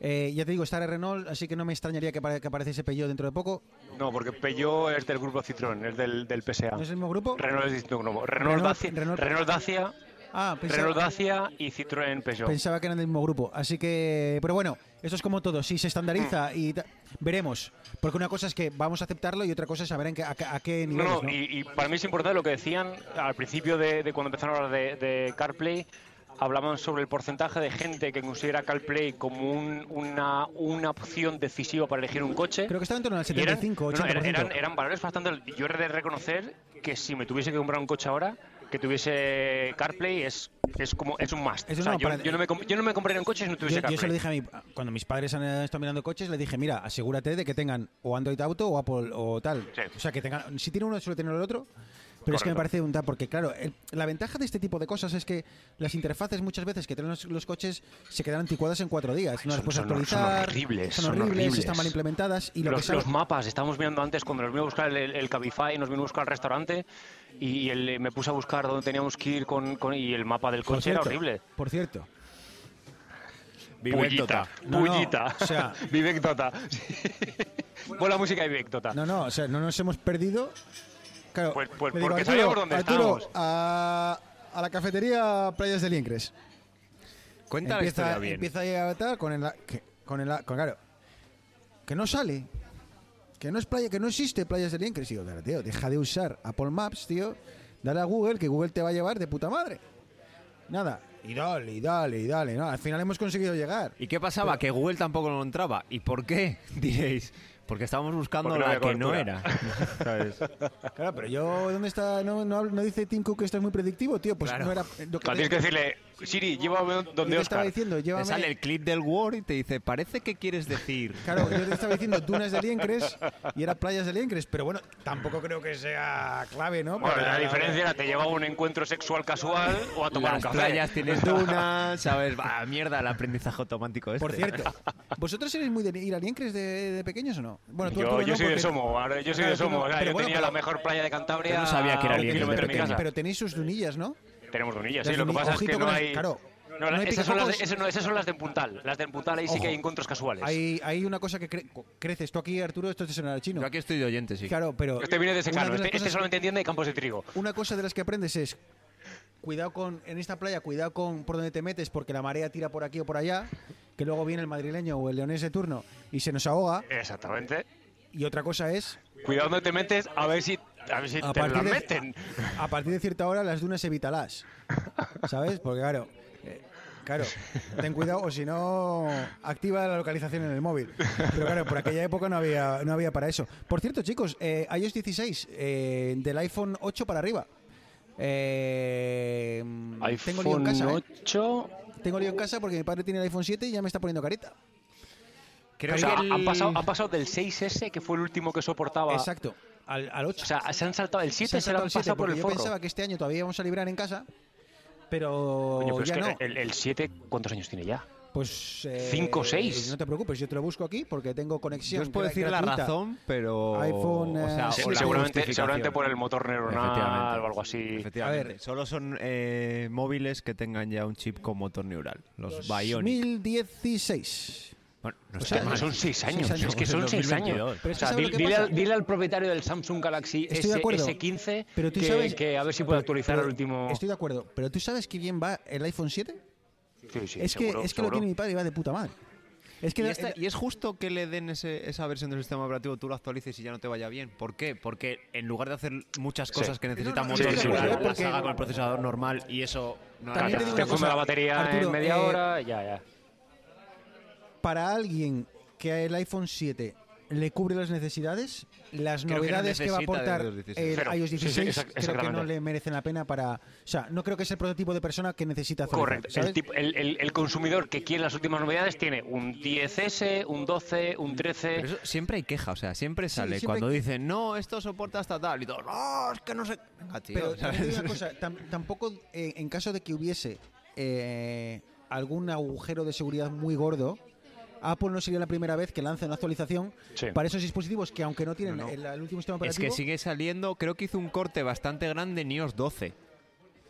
Eh, ya te digo, está Renault, así que no me extrañaría que, que apareciese Peugeot dentro de poco. No, porque Peugeot es del grupo Citroën, es del, del PSA. ¿No es el mismo grupo? Renault es distinto grupo. Renault, Renault- Dacia, Renault- Renault Dacia, Ah, pensaba, Renault Dacia y Citroën Peugeot. pensaba que eran del mismo grupo. Así que, pero bueno, esto es como todo. Si se estandariza Mm. y veremos. Porque una cosa es que vamos a aceptarlo y otra cosa es saber en qué- a, a qué No, niveles. no, ¿no? Y, y para mí es importante lo que decían al principio de, de cuando empezaron a hablar de, de CarPlay. Hablaban sobre el porcentaje de gente que considera CarPlay como un- una, una opción decisiva para elegir un coche. Creo que estaba en torno al Y eran- 75, no, no, 80%. eran, eran valores bastante. Yo he de reconocer que si me tuviese que comprar un coche ahora, que tuviese CarPlay es, es como es un must. O sea, no, yo, yo no me, yo no me compraría un coche si no tuviese Yo, yo se lo CarPlay. dije a cuando mis padres han estado mirando coches, le dije, mira, asegúrate de que tengan o Android Auto o Apple o tal. Sí. O sea, que tengan, si tiene uno, suele tener el otro. Pero es que me parece un tal, porque claro, el- la ventaja de este tipo de cosas es que las interfaces muchas veces que tienen los, los coches se quedan anticuadas en cuatro días. No las son- puedes son- son actualizar. horribles, Son horribles, horribles. están mal implementadas. Y lo los, que sabe- los mapas, estábamos mirando antes cuando nos vino a buscar el, el Cabify, nos vino a buscar al restaurante y el- me puse a buscar dónde teníamos que ir con, con- y el mapa del coche era horrible. Por cierto. Vivek Bullita, Tota. No, no, bullita. o sea- Vivek Tota. Buena música de Vivek Tota. No, no, o sea, no nos hemos perdido. Claro, Pues- pues digo, porque Arturo, sabíamos dónde Arturo, estábamos. a, a la cafetería Playas del Liencres. Cuenta la empieza, historia bien. empieza a tal con el que, con el con, claro que no sale que no es playa que no existe playas del Liencres Y digo claro, tío deja de usar Apple Maps tío dale a Google que Google te va a llevar de puta madre nada y dale y dale y dale no al final hemos conseguido llegar ¿Y qué pasaba? Que Google tampoco lo entraba. ¿Y por qué? Diréis. Porque estábamos buscando Porque no la que no era. ¿Sabes? claro pero yo dónde está no, no, no dice Tim Cook que esto es muy predictivo tío pues Claro. no era lo que Claro, tienes que decirle, Siri, llévame yo donde te estaba Oscar. diciendo Te sale el clip del Word y te dice, parece que quieres decir. Claro, yo te estaba diciendo dunas de Liencres y era playas de Liencres, pero bueno, tampoco creo que sea clave, ¿no? Bueno, Para- la diferencia era te llevaba a un encuentro sexual casual o a tomar Las un café. playas tienes dunas, ¿sabes? Va, mierda, el aprendizaje automático este. Por cierto, ¿vosotros eres muy de ir a Liencres de, de pequeños o no? Bueno, tú, Yo, yo no, soy de Somo, ahora yo soy Claro, de tú Somo. o sea, yo bueno, tenía pero- la mejor playa de Cantabria Yo no sabía que era Liencres de. Pero tenéis sus dunillas, ¿no? Tenemos dunillas, Las sí. Lo que pasa es que con no las- hay... claro, No, no hay esas, son las de, esas, no, esas son las de Puntal. Las de Puntal ahí sí que hay encuentros casuales. Hay, hay una cosa que cre- creces. Tú aquí, Arturo, esto te sonará chino. Yo aquí estoy de oyente, sí. Claro, pero... Este viene de secano, este, este solamente entiende de campos de trigo. Una cosa de las que aprendes es cuidado con en esta playa, cuidado con por donde te metes porque la marea tira por aquí o por allá, que luego viene el madrileño o el leonés de turno y se nos ahoga. Exactamente. Y otra cosa es Cuidado donde te metes, a ver si, a ver si a te la partir, de, meten. a partir de cierta hora las dunas evítalas. ¿Sabes? Porque claro, eh, claro, ten cuidado o si no activa la localización en el móvil. Pero claro, por aquella época no había no había para eso. Por cierto, chicos, eh, iOS 16 eh, del iPhone 8 para arriba. Eh, tengo lío en iPhone casa, ¿eh? 8. Tengo lío en casa porque mi padre tiene el iPhone 7 y ya me está poniendo carita. Creo O sea, que el- han, pasado, han pasado del 6S, que fue el último que soportaba. Exacto, al, al 8. O sea, se han saltado el 7, Se se, ha lo saltado han el 7 pasado por el yo forro. pensaba que este año todavía íbamos a librar en casa, pero Coño, pero ya es no. que el, el 7, ¿cuántos años tiene ya? Pues. eh, ¿Cinco o seis? No te preocupes, yo te lo busco aquí porque tengo Yo conexión. os puedo decir la gratuita. razón, pero... iPhone, o sea, eh, Sí, o la seguramente, seguramente por el motor neuronal o algo así. Efectivamente. A ver. Solo son eh, móviles que tengan ya un chip con motor neural. Los Bionic. 2016. Bueno, no O sea, mal. Son 6 años, años. es que son 6 años. 2022. Pero es O que sea, ¿sabes dile, lo que al, dile al propietario del Samsung Galaxy Estoy de S, acuerdo. S15 Pero tú que, sabes- que a ver si puede actualizar Pero el último. Estoy de acuerdo, pero ¿tú sabes que bien va el iPhone 7? Sí, sí, es que, seguro, es que lo seguro. tiene mi padre y va de puta madre. Es que ¿Y, la- esta- y es justo que le den ese- esa versión del sistema operativo, tú lo actualices y ya no te vaya bien. ¿Por qué? Porque en lugar de hacer muchas cosas que necesitan no, motor sí, sí, sí, las porque- haga con el procesador normal y eso no te te la batería Arturo, en media eh, hora, ya, ya. Para alguien que el iPhone 7 le cubre las necesidades, las Creo que no novedades que, va a aportar iOS 16. el iOS Sí, sí, 16 exac- creo que no le merecen la pena para... O sea, no creo que es el prototipo de persona que necesita actualizar, Correcto. El, tipo- el, el- el consumidor que quiere las últimas novedades tiene un 10S, un 12, un 13. Pero eso siempre hay queja, o sea, siempre sale siempre cuando hay- dicen, no, esto soporta hasta tal, y todos, no, es que no sé. Venga, tío, Pero una cosa, tam- tampoco eh, en caso de que hubiese eh, algún agujero de seguridad muy gordo, Apple no sería la primera vez que lanza una actualización Sí. para esos dispositivos que aunque no tienen No, no. El, el último sistema Es operativo... que sigue saliendo, creo que hizo un corte bastante grande en iOS 12.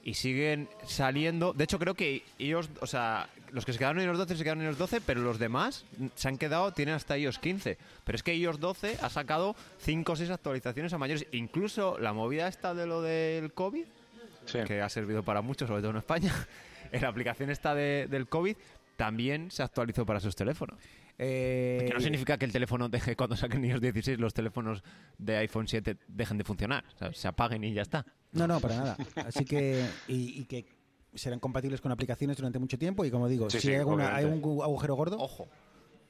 Y siguen saliendo. De hecho, creo que iOS, o sea, los que se quedaron en iOS 12 se quedaron en iOS 12, pero los demás se han quedado, tienen hasta iOS 15. Pero es que iOS 12 ha sacado 5 o 6 actualizaciones a mayores. Incluso la movida esta de lo del COVID, Sí. que ha servido para mucho, sobre todo en España, en la aplicación esta de- del COVID, también se actualizó para sus teléfonos. eh, Que no significa que el teléfono deje, cuando saquen iOS 16, los teléfonos de iPhone 7 dejen de funcionar. O sea, se apaguen y ya está. No, no, para nada. Así que... Y, y que serán compatibles con aplicaciones durante mucho tiempo y como digo, Sí, si sí, hay, alguna- hay obviamente. un gu- agujero gordo, Ojo.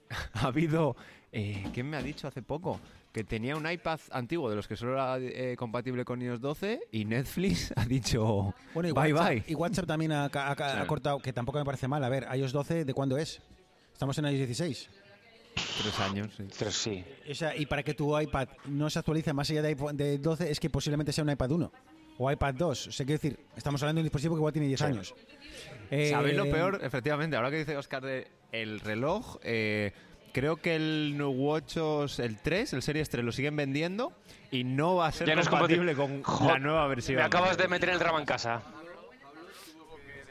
ha habido. Eh, ¿Quién me ha dicho hace poco? Que tenía un iPad antiguo de los que solo era eh, compatible con iOS 12 y Netflix ha dicho Bueno, y bye WhatsApp, bye. y WhatsApp también ha, ha- ha Sí. cortado, que tampoco me parece mal. A ver, iOS 12, ¿de cuándo es? Estamos en iOS 16. Tres años, sí. Pero sí. O sea, y para que tu iPad no se actualice más allá de, iPhone- de 12 es que posiblemente sea un iPad 1 o iPad 2. O sea, quiero decir, estamos hablando de un dispositivo que igual tiene 10 Sí. años. Eh, ¿Sabéis lo peor? Efectivamente, ahora que dice Oscar de el reloj, eh, creo que el New Watch OS, el 3, el Series 3, lo siguen vendiendo y no va a ser Ya no es compatible compatible. con la nueva versión. Me acabas de meter el drama en casa.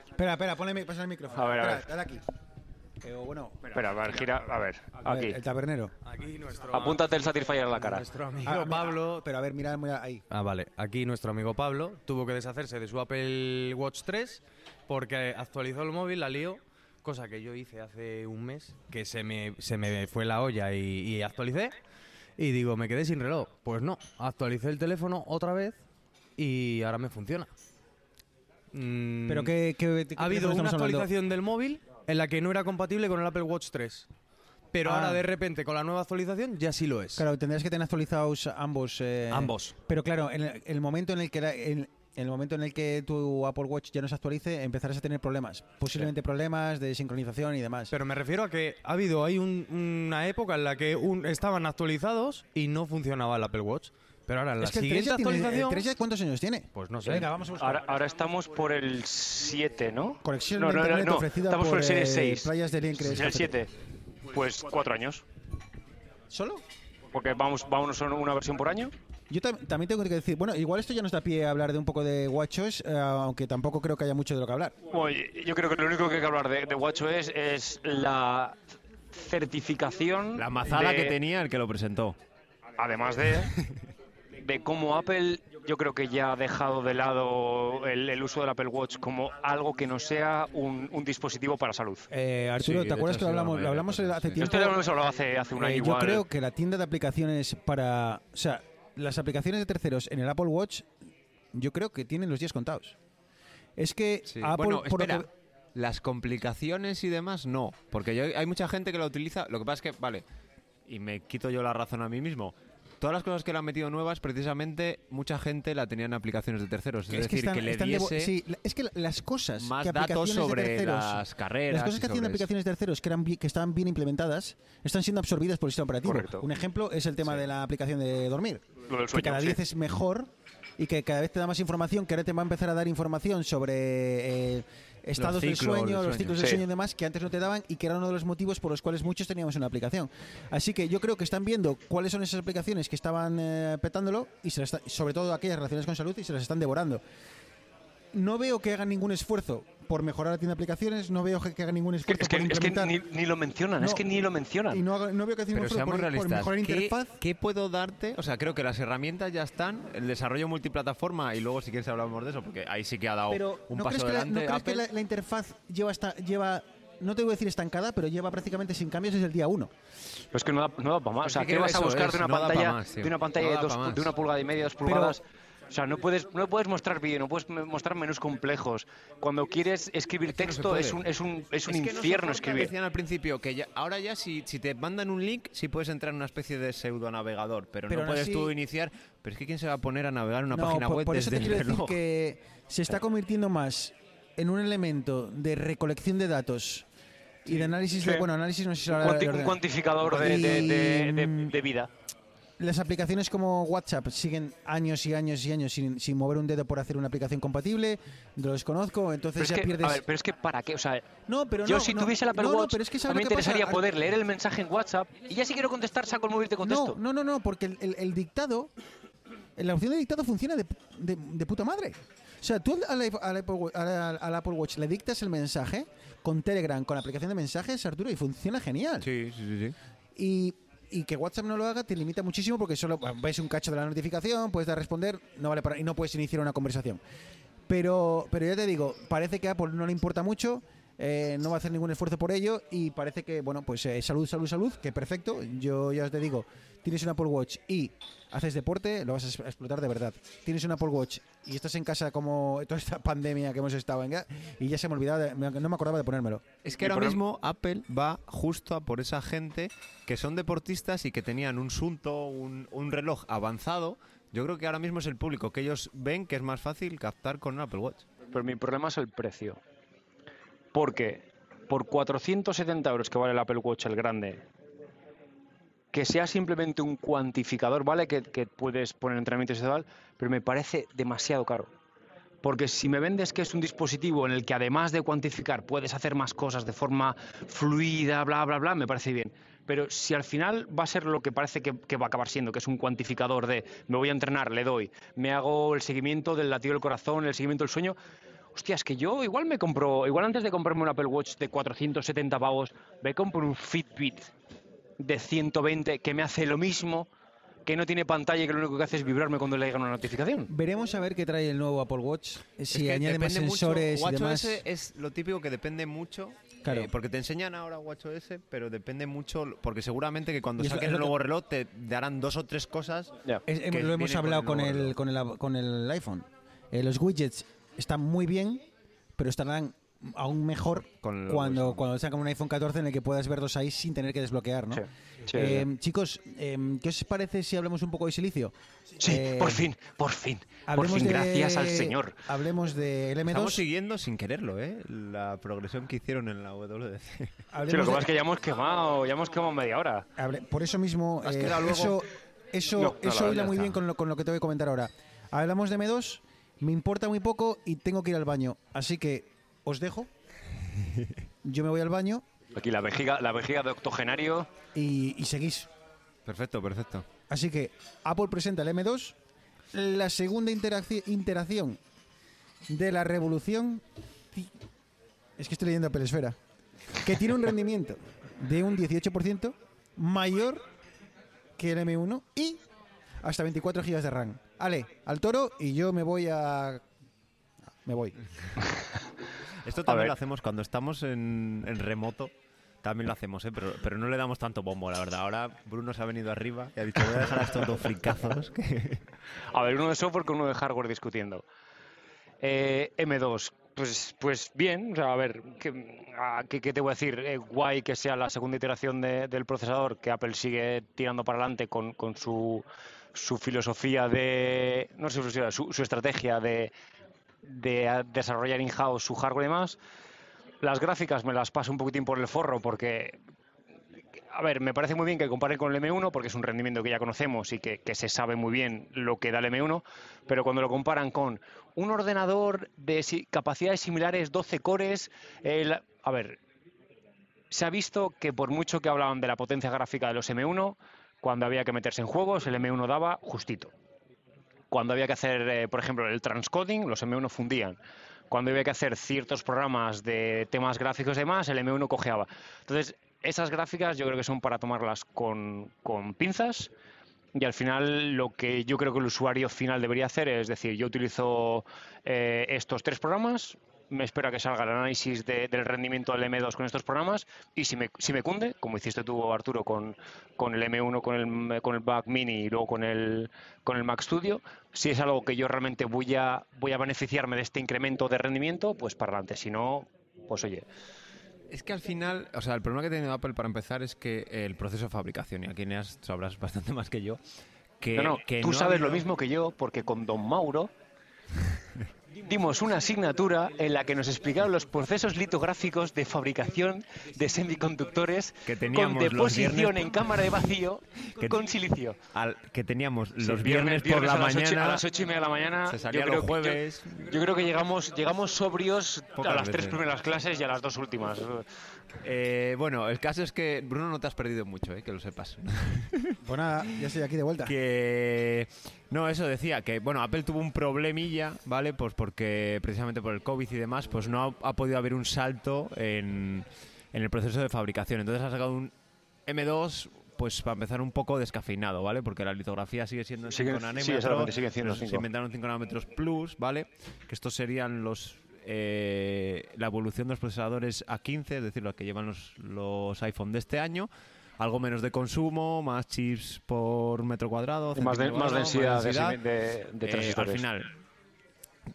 Espera, espera, ponle, pasa el micrófono. A ver, a Espera, ver. dale aquí. Eh, bueno, Espera, a ver, gira. A ver, a aquí. el tabernero. Aquí nuestro, Apúntate el Satisfyer en la cara. nuestro amigo Ah, mira, Pablo. Pero a ver, mira, mira ahí. Ah, vale. Aquí nuestro amigo Pablo tuvo que deshacerse de su Apple Watch 3 porque actualizó el móvil, la lío, cosa que yo hice hace un mes, que se me, se me fue la olla y, y actualicé. Y digo, me quedé sin reloj. Pues no, actualicé el teléfono otra vez y ahora me funciona. Mm, Pero que, que, ha habido una hablando? actualización del móvil en la que no era compatible con el Apple Watch 3. Pero Ah. ahora de repente con la nueva actualización ya sí lo es. Claro, tendrías que tener actualizados ambos. eh, Ambos. Pero claro, en el, el momento en el que la- en, en el momento en el que tu Apple Watch ya no se actualice, empezarás a tener problemas. Posiblemente problemas de sincronización y demás. Pero me refiero a que ha habido hay un- una época en la que un- estaban actualizados y no funcionaba el Apple Watch. Pero ahora en la es que el 3 siguiente ya tiene- el actualización. 3 ya ¿cuántos años tiene? Pues no sé. Venga, vamos a buscar. Ahora, ahora estamos por el 7, ¿no? Conexión no, no, no, internet no, ofrecida Estamos por, por, el Series eh, 6. Playas de Es el Cafetería. 7. Pues cuatro años. ¿Solo? Porque vamos, vamos a una versión por año. Yo tam- también tengo que decir, bueno, igual esto ya nos da pie a hablar de un poco de WatchOS, eh, aunque tampoco creo que haya mucho de lo que hablar. Bueno, yo creo que lo único que hay que hablar de, de WatchOS es la certificación. La mazada de- que tenía el que lo presentó. Además de, de cómo Apple, yo creo que ya ha dejado de lado el, el uso del Apple Watch como algo que no sea un, un dispositivo para salud. Eh, Arturo, Sí, ¿te acuerdas que lo sido la hablamos, lo hablamos hace tiempo? Esto ya lo hemos hablado hace, hace un Eh, año yo igual. creo que la tienda de aplicaciones para... O sea, las aplicaciones de terceros en el Apple Watch, yo creo que tienen los días contados. Es que Sí. Apple... bueno, por que- Las complicaciones y demás, no. Porque yo- hay mucha gente que lo utiliza. Lo que pasa es que, vale, y me quito yo la razón a mí mismo. Todas las cosas que le han metido nuevas, precisamente, mucha gente la tenía en aplicaciones de terceros. Es, es que decir, están- que le diese sí, es que la- las cosas más que datos aplicaciones de sobre terceros, las carreras. Las cosas que hacían aplicaciones de terceros que, eran, que estaban bien implementadas están siendo absorbidas por el sistema operativo. Correcto. Un ejemplo es el tema de la aplicación de dormir. Lo del que sueño, cada sí. vez es mejor y que cada vez te da más información, que ahora te va a empezar a dar información sobre eh, estados del sueño, del los ciclos del Sí. sueño y demás, que antes no te daban y que era uno de los motivos por los cuales muchos teníamos una aplicación. Así que yo creo que están viendo cuáles son esas aplicaciones que estaban eh, petándolo y se las está- sobre todo aquellas relacionadas con salud y se las están devorando. No veo que hagan ningún esfuerzo por mejorar la tienda de aplicaciones, no veo que hagan ningún Es que, esfuerzo es que- por es que ni, ni lo mencionan, es que ni lo mencionan. y no, haga- no veo que Pero un esfuerzo seamos por, por realistas. mejorar ¿Qué, interfaz. qué puedo darte? O sea, creo que las herramientas ya están. El desarrollo multiplataforma, y luego si quieres hablamos de eso, porque ahí sí que ha dado Pero un ¿no paso crees, que la, adelante. ¿no crees que Apple. la, la interfaz lleva hasta lleva no te voy a decir estancada, pero lleva prácticamente sin cambios desde el día 1? Pero es que no da, no da para más. O Pues sea, que ¿qué vas a buscar es, de una no pantalla, más, de una pantalla No de, da dos- pa' más. de una pulgada y media, dos pulgadas? O sea, no puedes, no puedes mostrar vídeo, no puedes mostrar menús complejos. Cuando quieres escribir Es que no texto es un, es un, es un Es que no infierno soporta, escribir. Decían al principio que ya- ahora ya si, si te mandan un link, sí puedes entrar en una especie de pseudo navegador, pero, Pero no puedes así- tú iniciar. Pero es que quién se va a poner a navegar en una no, página por, web por eso desde te el quiero decir reloj? que se está convirtiendo más en un elemento de recolección de datos y de análisis de Sí. bueno, análisis no sé si Un, ahora cuanti- de un cuantificador de, de- de- de- de vida. Las aplicaciones como WhatsApp siguen años y años y años sin, sin mover un dedo por hacer una aplicación compatible. Lo desconozco, entonces Pero es, ya que, pierdes. a ver, pero es que ¿para qué? O sea, no, pero yo no, si no, tuviese el Apple no, no, Watch, pero es que a ¿sabes mí me pasa? interesaría poder leer el mensaje en WhatsApp y ya si quiero contestar saco el móvil y te contesto. No, no, no, porque el, el- el dictado, la opción de dictado funciona de, de- de puta madre. O sea, tú al, Apple, al Apple Watch le dictas el mensaje con Telegram, con la aplicación de mensajes, Arturo, y funciona genial. Sí, sí, sí. sí. Y, y que WhatsApp no lo haga te limita muchísimo porque solo ves un cacho de la notificación, puedes dar responder, no vale para, y no puedes iniciar una conversación. Pero, pero ya te digo, parece que a Apple no le importa mucho eh, no va a hacer ningún esfuerzo por ello y parece que, bueno, pues eh, salud, salud, salud, que perfecto. Yo ya te digo, tienes un Apple Watch y haces deporte, lo vas a explotar de verdad. Tienes un Apple Watch y estás en casa como toda esta pandemia que hemos estado en y ya se me olvidaba, de- no me acordaba de ponérmelo. Es que ahora em- mismo Apple va justo a por esa gente que son deportistas y que tenían un Sunto, un, un reloj avanzado. Yo creo que ahora mismo es el público que ellos ven que es más fácil captar con un Apple Watch. Pero mi problema es el precio. Porque por 470 euros que vale el Apple Watch el grande, que sea simplemente un cuantificador, ¿vale? Que, puedes poner entrenamientos y tal, pero me parece demasiado caro. Porque si me vendes que es un dispositivo en el que además de cuantificar puedes hacer más cosas de forma fluida, bla, bla, bla, me parece bien. Pero si al final va a ser lo que parece que, que va a acabar siendo, que es un cuantificador de me voy a entrenar, le doy, me hago el seguimiento del latido del corazón, el seguimiento del sueño, hostia, es que yo igual me compro, igual antes de comprarme un Apple Watch de 470 pavos, me compro un Fitbit de 120 que me hace lo mismo, que no tiene pantalla y que lo único que hace es vibrarme cuando le llega una notificación. Veremos a ver qué trae el nuevo Apple Watch, eh, si añade más depende mucho- sensores y WatchOS demás. es lo típico que depende mucho. Claro. eh, porque te enseñan ahora WatchOS, pero depende mucho. Porque seguramente que cuando es saquen es el lo que- nuevo reloj te darán dos o tres cosas. Ya. Es- que lo hemos hablado con con el el, nuevo con el, con el iPhone. Eh, los widgets están muy bien, pero estarán aún mejor Con cuando, iPhone. cuando sacan un iPhone 14 en el que puedas verlos ahí sin tener que desbloquear, ¿no? Sí, sí, Eh, sí. Chicos, eh, ¿qué os parece si hablamos un poco de silicio? Sí, Eh, por fin, por fin, por hablemos fin, de- gracias al Señor. Hablemos del Estamos M2. siguiendo sin quererlo, ¿eh? La progresión que hicieron en la WDC. Sí, lo hablemos que de- pasa es que ya hemos quemado, ya hemos quemado media hora. Hable- por eso mismo, Has eh, luego- eso, eso, No, no, eso hila verdad muy está. bien con lo, con lo que te voy a comentar ahora. Hablamos de M2, me importa muy poco y tengo que ir al baño. Así que os dejo. Yo me voy al baño Aquí la vejiga, la vejiga de octogenario. y, y seguís. Perfecto, perfecto. Así que Apple presenta el M2, la segunda interacci- interacción de la revolución. ci- Es que estoy leyendo Apple Esfera. Que tiene un rendimiento de un 18% mayor que el M1 y hasta 24 GB de RAM. Ale, al toro y yo me voy a. Me voy. Esto también lo hacemos cuando estamos en, en remoto. También lo hacemos, ¿eh? pero, pero no le damos tanto bombo, la verdad. Ahora Bruno se ha venido arriba y ha dicho, voy a dejar a estos dos fricazos. que-". A ver, uno de software con uno de hardware discutiendo. Eh, M2, pues, pues bien, o sea, a ver, ¿qué, a- qué- qué te voy a decir? Eh, guay que sea la segunda iteración de- del procesador, que Apple sigue tirando para adelante con, su, su filosofía de, no sé, su, su estrategia de, de desarrollar in-house su hardware y demás. Las gráficas me las paso un poquitín por el forro porque a ver, me parece muy bien que comparen con el M1 porque es un rendimiento que ya conocemos y que, se sabe muy bien lo que da el M1, pero cuando lo comparan con un ordenador de capacidades similares, 12 cores, a ver, se ha visto que por mucho que hablaban de la potencia gráfica de los M1, cuando había que meterse en juegos, el M1 daba justito. Cuando había que hacer, eh, por ejemplo, el transcoding, los M1 fundían. Cuando había que hacer ciertos programas de temas gráficos y demás, el M1 cojeaba. Entonces, esas gráficas yo creo que son para tomarlas con, con pinzas y al final lo que yo creo que el usuario final debería hacer es decir, yo utilizo eh, estos tres programas, me espero que salga el análisis de- del rendimiento del M2 con estos programas y si me, si me cunde, como hiciste tú Arturo con, con el M1, con el, con el Mac Mini y luego con el, con el Mac Studio, si es algo que yo realmente voy a, voy a beneficiarme de este incremento de rendimiento, pues para adelante, si no, pues oye, Es que al final, o sea, el problema que ha tenido Apple para empezar es que el proceso de fabricación, y aquí Neas sabrás bastante más que yo, que, No, no, que tú no sabes lo mismo que yo, porque con Don Mauro dimos una asignatura en la que nos explicaron los procesos litográficos de fabricación de semiconductores Que con los deposición viernes- en cámara de vacío Que- con silicio. al- que teníamos Sí, los viernes, por viernes la a las ocho- mañana, a las ocho y media de la mañana. se salía yo creo los que- jueves. Yo, yo creo que llegamos, llegamos sobrios Pocas a las tres veces. primeras clases y a las dos últimas. Eh, bueno, el caso es que Bruno no te has perdido mucho, eh, que lo sepas. Pues nada, ya estoy aquí de vuelta. que no, eso decía que bueno, Apple tuvo un problemilla, ¿vale? Pues porque precisamente por el COVID y demás, pues no ha, ha podido haber un salto en, en el proceso de fabricación. Entonces ha sacado un M2 pues para empezar un poco descafeinado, ¿vale? Porque la litografía sigue siendo en Sigue- 5 sí, nanómetros. exactamente, sigue siendo los- Se cinco. inventaron 5 nanómetros plus, ¿vale? Que estos serían los eh, la evolución de los procesadores a 15, es decir, los que llevan los, los iPhone de este año. Algo menos de consumo, más chips por metro cuadrado, más, de- densidad, más de, de- eh, transistores. al final,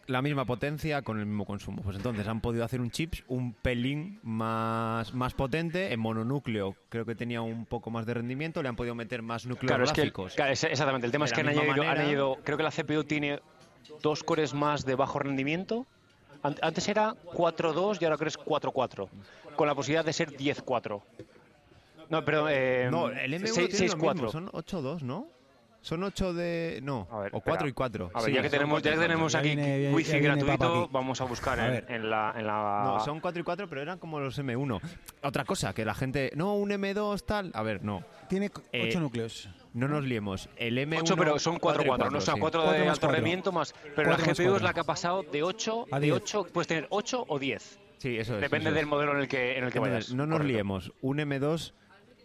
la misma potencia con el mismo consumo. Pues entonces han podido hacer un chip un pelín más, más potente en mononúcleo. Creo que tenía un poco más de rendimiento. Le han podido meter más núcleos Claro, es que, gráficos. claro, exactamente. El tema De es que han añadido, han añadido- creo que la CPU tiene dos cores más de bajo rendimiento. An- Antes era 4.2 y ahora creo que es 4.4, con la posibilidad de ser 10.4. No, perdón, eh, no, el M1 seis- tiene lo 6.4. mismo, son 8.2, ¿no? Son 8 de... No, A ver, o 4 espera. y 4. A ver, ya que tenemos, ya que tenemos aquí viene- wifi gratuito, vamos a buscar A en, la, en la- No, son 4 y 4, pero eran como los M1. Otra cosa, que la gente... No, un M2 tal... A ver, no. Tiene c- Eh, ocho núcleos. No nos liemos. El M1... 8, pero son 4.4, cuatro y no o sea, sí. 4 Cuatro de alto más. Pero la GPU es la que ha pasado de 8 A de 10. 8, puedes tener 8 o 10. Sí, eso es. Depende eso del modelo en el que, en el que vayas. no nos Correcto. liemos. Un M2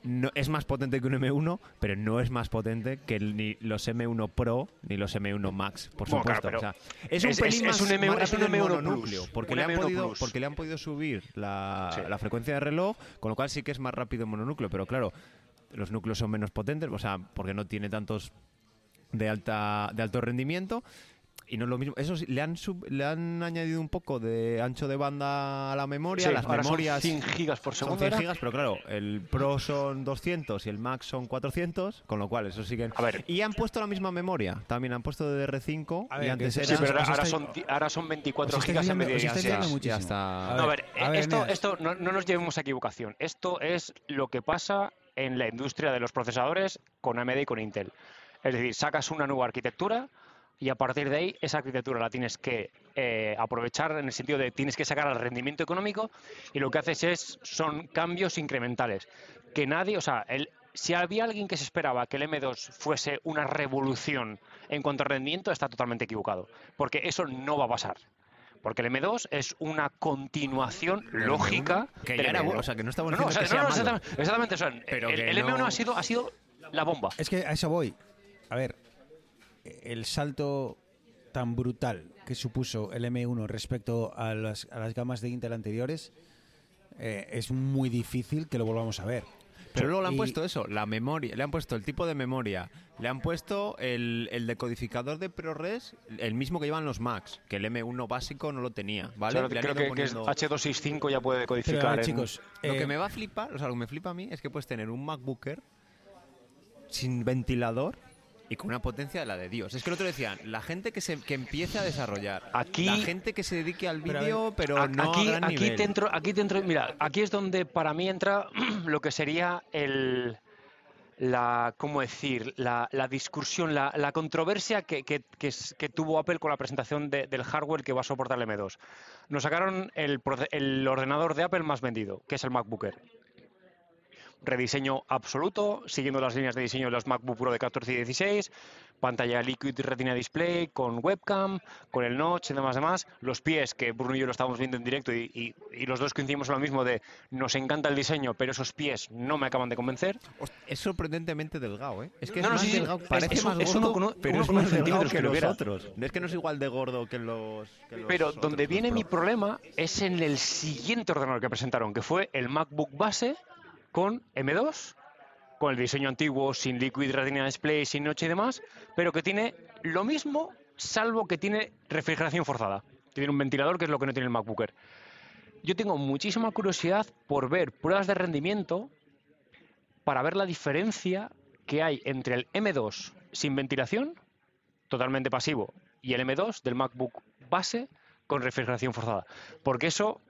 no, es más potente que un M1, pero no es más potente que el- ni los M1 Pro ni los M1 Max, por Bueno, supuesto. claro, O sea, pero es un pelín es- más, un M1 más es un rápido en M1 mononúcleo, Plus, porque, un le han M1 podido, Plus. porque le han podido subir la, Sí. la frecuencia de reloj, con lo cual sí que es más rápido en mononúcleo, pero claro, los núcleos son menos potentes, o sea, porque no tiene tantos de alta de alto rendimiento y no es lo mismo. Eso sí, le han sub- le han añadido un poco de ancho de banda a la memoria, Sí, las ahora son memorias 100 gigas por son segundo. 100 era. gigas, pero claro, el Pro son 200 y el Max son 400, con lo cual eso siguen. A ver. Y han puesto la misma memoria, también han puesto DDR5 A y ver, antes que- era Sí, pero ahora, son, ahora son 24 os estáis gigas en vez de os estáis 16. liando ya está. No, a ver, a ver, esto, esto no, no nos llevemos a equivocación. Esto es lo que pasa en la industria de los procesadores con AMD y con Intel. Es decir, sacas una nueva arquitectura y a partir de ahí esa arquitectura la tienes que eh, aprovechar en el sentido de tienes que sacar al rendimiento económico y lo que haces es son cambios incrementales que nadie, o sea, el, si había alguien que se esperaba que el M2 fuese una revolución en cuanto a rendimiento está totalmente equivocado, porque eso no va a pasar. Porque el M2 es una continuación lógica Que del ya era M1. bueno, o sea, que no estamos No, no, o sea, que no, no, sea malo. exactamente, exactamente, o sea, Pero el, el M1 no- ha sido, ha sido la bomba. Es que a eso voy. A ver, el salto tan brutal que supuso el M1 respecto a las, a las gamas de Intel anteriores eh, es muy difícil que lo volvamos a ver. Pero luego le han Y- puesto eso, la memoria, le han puesto el tipo de memoria, le han puesto el, el decodificador de ProRes, el mismo que llevan los Macs, que el M1 básico no lo tenía, O ¿vale? sea, Le han creo que, que es poniendo- H265 ya puede Pero, codificar. a ver, en- chicos, Lo eh, que me va a flipar, o sea, lo que me flipa a mí es que puedes tener un MacBooker sin ventilador y con una potencia de la de Dios. Es que el otro decían, la gente que se que empiece a desarrollar, Aquí- la gente que se dedique al vídeo, pero, A- no aquí, a gran aquí nivel. te entro, aquí te entro- mira, aquí es donde para mí entra lo que sería el la cómo decir la, la discusión, la, la controversia que, que- que es- que tuvo Apple con la presentación de- del hardware que va a soportar el M2. Nos sacaron el, el ordenador de Apple más vendido, que es el MacBook Air. Rediseño absoluto, siguiendo las líneas de diseño de los MacBook Pro de 14 y 16, pantalla Liquid Retina Display con webcam, con el notch y demás, demás. Los pies, que Bruno y yo lo estábamos viendo en directo y, y- y los dos coincidimos en lo mismo de nos encanta el diseño, pero esos pies no me acaban de convencer. Es sorprendentemente delgado, ¿eh? Es que No, es no, más sí, delgado, es- parece es más uno gordo, con pero uno es con más centímetros que que lo los otros. Es que no es igual de gordo que los, que los Pero otros, donde viene mi problema es en el siguiente ordenador que presentaron, que fue el MacBook base con M2, con el diseño antiguo, sin Liquid Retina Display, sin noche y demás, pero que tiene lo mismo, salvo que tiene refrigeración forzada. Tiene un ventilador, que es lo que no tiene el MacBook Air. Yo tengo muchísima curiosidad por ver pruebas de rendimiento para ver la diferencia que hay entre el M2 sin ventilación, totalmente pasivo, y el M2 del MacBook base con refrigeración forzada. Porque eso,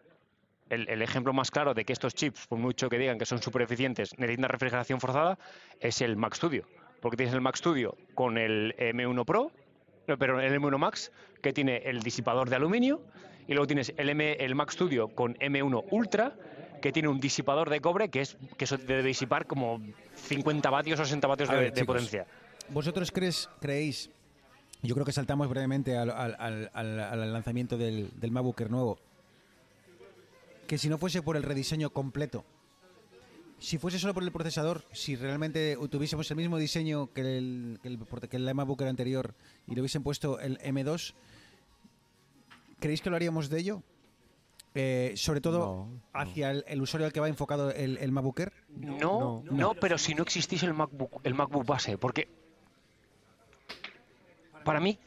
el, el ejemplo más claro de que estos chips, por mucho que digan que son súper eficientes, necesitan refrigeración forzada, es el Mac Studio. Porque tienes el Mac Studio con el M1 Pro, pero el M1 Max, que tiene el disipador de aluminio, y luego tienes el, M, el Mac Studio con M1 Ultra, que tiene un disipador de cobre, que es que eso debe disipar como 50 vatios o 60 vatios de, ver, de chicos, potencia. ¿Vosotros crees, creéis, yo creo que saltamos brevemente al, al- al- al- al lanzamiento del, del MacBook Air nuevo, que si no fuese por el rediseño completo, si fuese solo por el procesador, si realmente tuviésemos el mismo diseño que el, que el, que el MacBook Air anterior y le hubiesen puesto el M2, ¿creéis que lo haríamos de ello? Eh, sobre todo No, no. hacia el, el usuario al que va enfocado el, el MacBook Air. No, No. no, pero si no existiese el MacBook, el MacBook base, porque para mí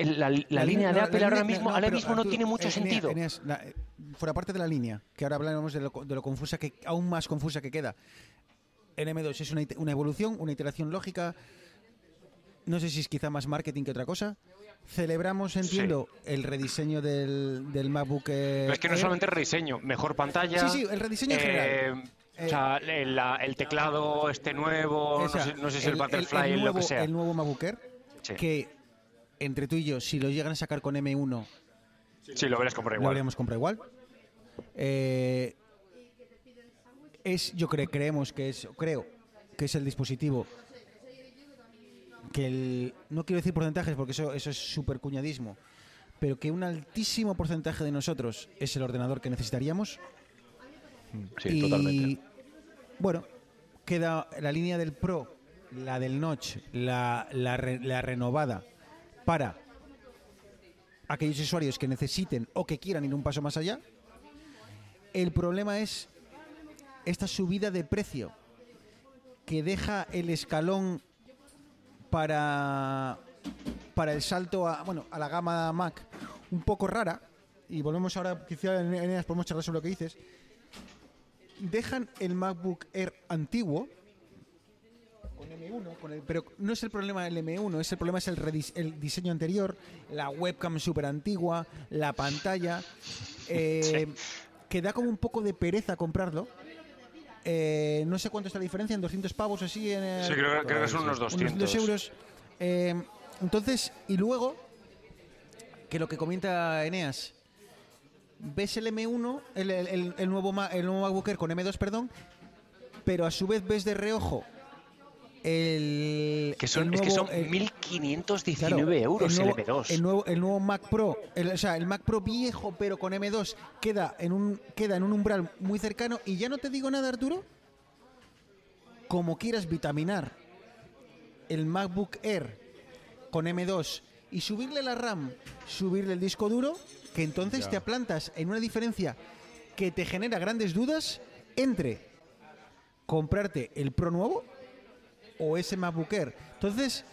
el- la, la línea de no, Apple ahora mismo, ahora pero, mismo no tiene mucho eh, Eneas, sentido. Eneas, la- eh, fuera parte de la línea, que ahora hablamos de lo, de lo confusa que aún más confusa que queda. En M2 es una, evolución, una iteración lógica. No sé si es quizá más marketing que otra cosa. Celebramos, entiendo, el rediseño del, del MacBook. eh, Pero es que no Air. solamente el rediseño, mejor pantalla. Sí, sí, el rediseño en general. eh, o sea, el, la- el teclado este nuevo, no, sé, no sé si el, Butterfly, el lo que nuevo- sea. El nuevo MacBook Air, Sí. que entre tú y yo, si lo llegan a sacar con M1, Sí, lo verás comprar lo igual. habríamos comprado igual. Eh, es, yo creo, creemos que es, creo que es el dispositivo que el, no quiero decir porcentajes porque eso, eso es súper cuñadismo, pero que un altísimo porcentaje de nosotros es el ordenador que necesitaríamos. Sí, y, totalmente. Bueno, queda la línea del Pro, la del Notch, la, la, re- la renovada para aquellos usuarios que necesiten o que quieran ir un paso más allá. El problema es esta subida de precio que deja el escalón para, para el salto a, bueno, a la gama Mac un poco rara. Y volvemos ahora, quizá en Eneas podemos charlar sobre lo que dices. Dejan el MacBook Air antiguo con M1, con el- pero no es el problema el M1, es el problema es el, redis- el diseño anterior, la webcam súper antigua, la pantalla, eh, que da como un poco de pereza comprarlo. Eh, no sé cuánto está la diferencia, en 200 pavos así. En, el- Sí, creo, creo que son unos unos 200. 200 euros. Eh, entonces, y luego, que lo que comenta Eneas, ves el M1, el, el- el- nuevo, Ma- el nuevo MacBook Air con M2, perdón, pero a su vez ves de reojo el. Que son, el es que son el- 1.519 claro, euros el, nuevo, M2. El nuevo, el nuevo Mac Pro, el- o sea, el Mac Pro viejo pero con M2 queda en un queda en un umbral muy cercano y ya no te digo nada, Arturo. Como quieras vitaminar el MacBook Air con M2 y subirle la RAM, subirle el disco duro, que entonces te aplantas en una diferencia que te genera grandes dudas entre comprarte el Pro nuevo o ese MacBook Air. Entonces,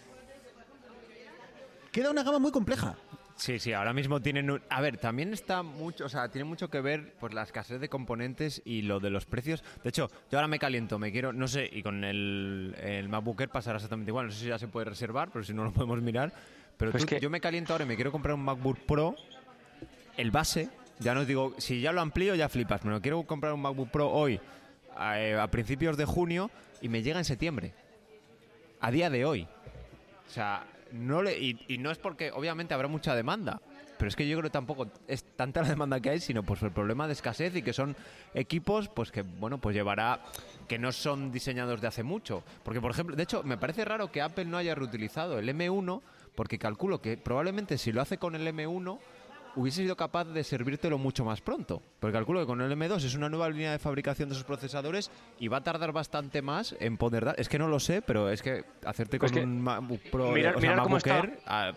queda una gama muy compleja. Sí, sí, ahora mismo tienen... un- A ver, también está mucho, o sea, tiene mucho que ver pues la escasez de componentes y lo de los precios. De hecho, yo ahora me caliento, me quiero, no sé, y con el, el MacBook Air pasará exactamente igual. No sé si ya se puede reservar, pero si no lo podemos mirar. Pero Pues tú- que- yo me caliento ahora y me quiero comprar un MacBook Pro, el base. Ya no os digo, si ya lo amplío ya flipas, pero quiero comprar un MacBook Pro hoy, a, eh, a principios de junio, y me llega en septiembre. A día de hoy. O sea, no le, y, y no es porque obviamente habrá mucha demanda, pero es que yo creo que tampoco es tanta la demanda que hay, sino pues el problema de escasez y que son equipos pues que bueno, pues llevará que no son diseñados de hace mucho, porque por ejemplo, de hecho, me parece raro que Apple no haya reutilizado el M1 porque calculo que probablemente si lo hace con el M1 hubiese sido capaz de servírtelo mucho más pronto. Porque calculo que con el M2 es una nueva línea de fabricación de sus procesadores y va a tardar bastante más en poder dar. Es que no lo sé, pero es que hacerte con Pues que un MacBook Pro, mirar- o sea, mirar cómo MacBook está. Air, ah,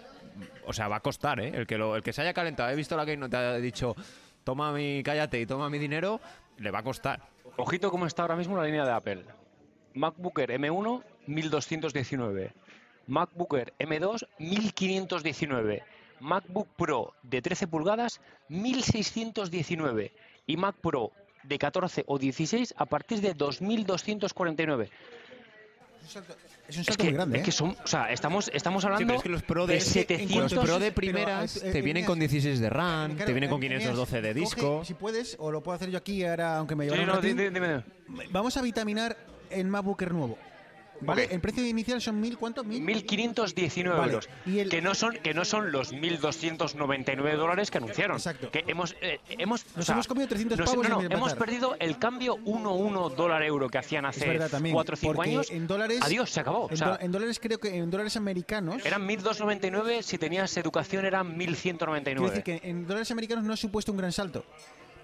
o sea, va a costar, ¿eh? El que, lo, el que se haya calentado, he visto la que no te ha dicho, toma mi, cállate y toma mi dinero, le va a costar. Ojito cómo está ahora mismo la línea de Apple. MacBook Air M1, 1219. MacBook Air M2, 1519. MacBook Pro de 13 pulgadas, 1619. Y Mac Pro de 14 o 16 a partir de 2249. Es un Es salto que, muy grande. es que ¿eh? son, o sea, estamos, estamos hablando Sí, pero es que los Pro de, de es que 700 los Pro de primeras eh, te eh, vienen Eneas, con 16 de RAM, Claro, te vienen con Eneas, 512 de coge, disco. si puedes, o lo puedo hacer yo aquí ahora, aunque me Sí, llevará un no. Vamos a vitaminar el MacBook Air nuevo. ¿Vale? Ok. El precio inicial son mil, ¿cuánto? Mil. 1.519 Vale, euros. y el- Que, no son, que no son los 1.299 dólares que anunciaron. Exacto. Que hemos, eh, hemos, o Nos sea, hemos comido 300 nos- pavos no, no, hemos perdido el cambio 1-1 dólar euro que hacían hace verdad también. 4 o 5 porque años. En dólares. Adiós, se acabó. O En, sea, do- en dólares creo que en dólares americanos. eran 1.299, si tenías educación eran Quiero 1.199. decir que en dólares americanos no ha supuesto un gran salto.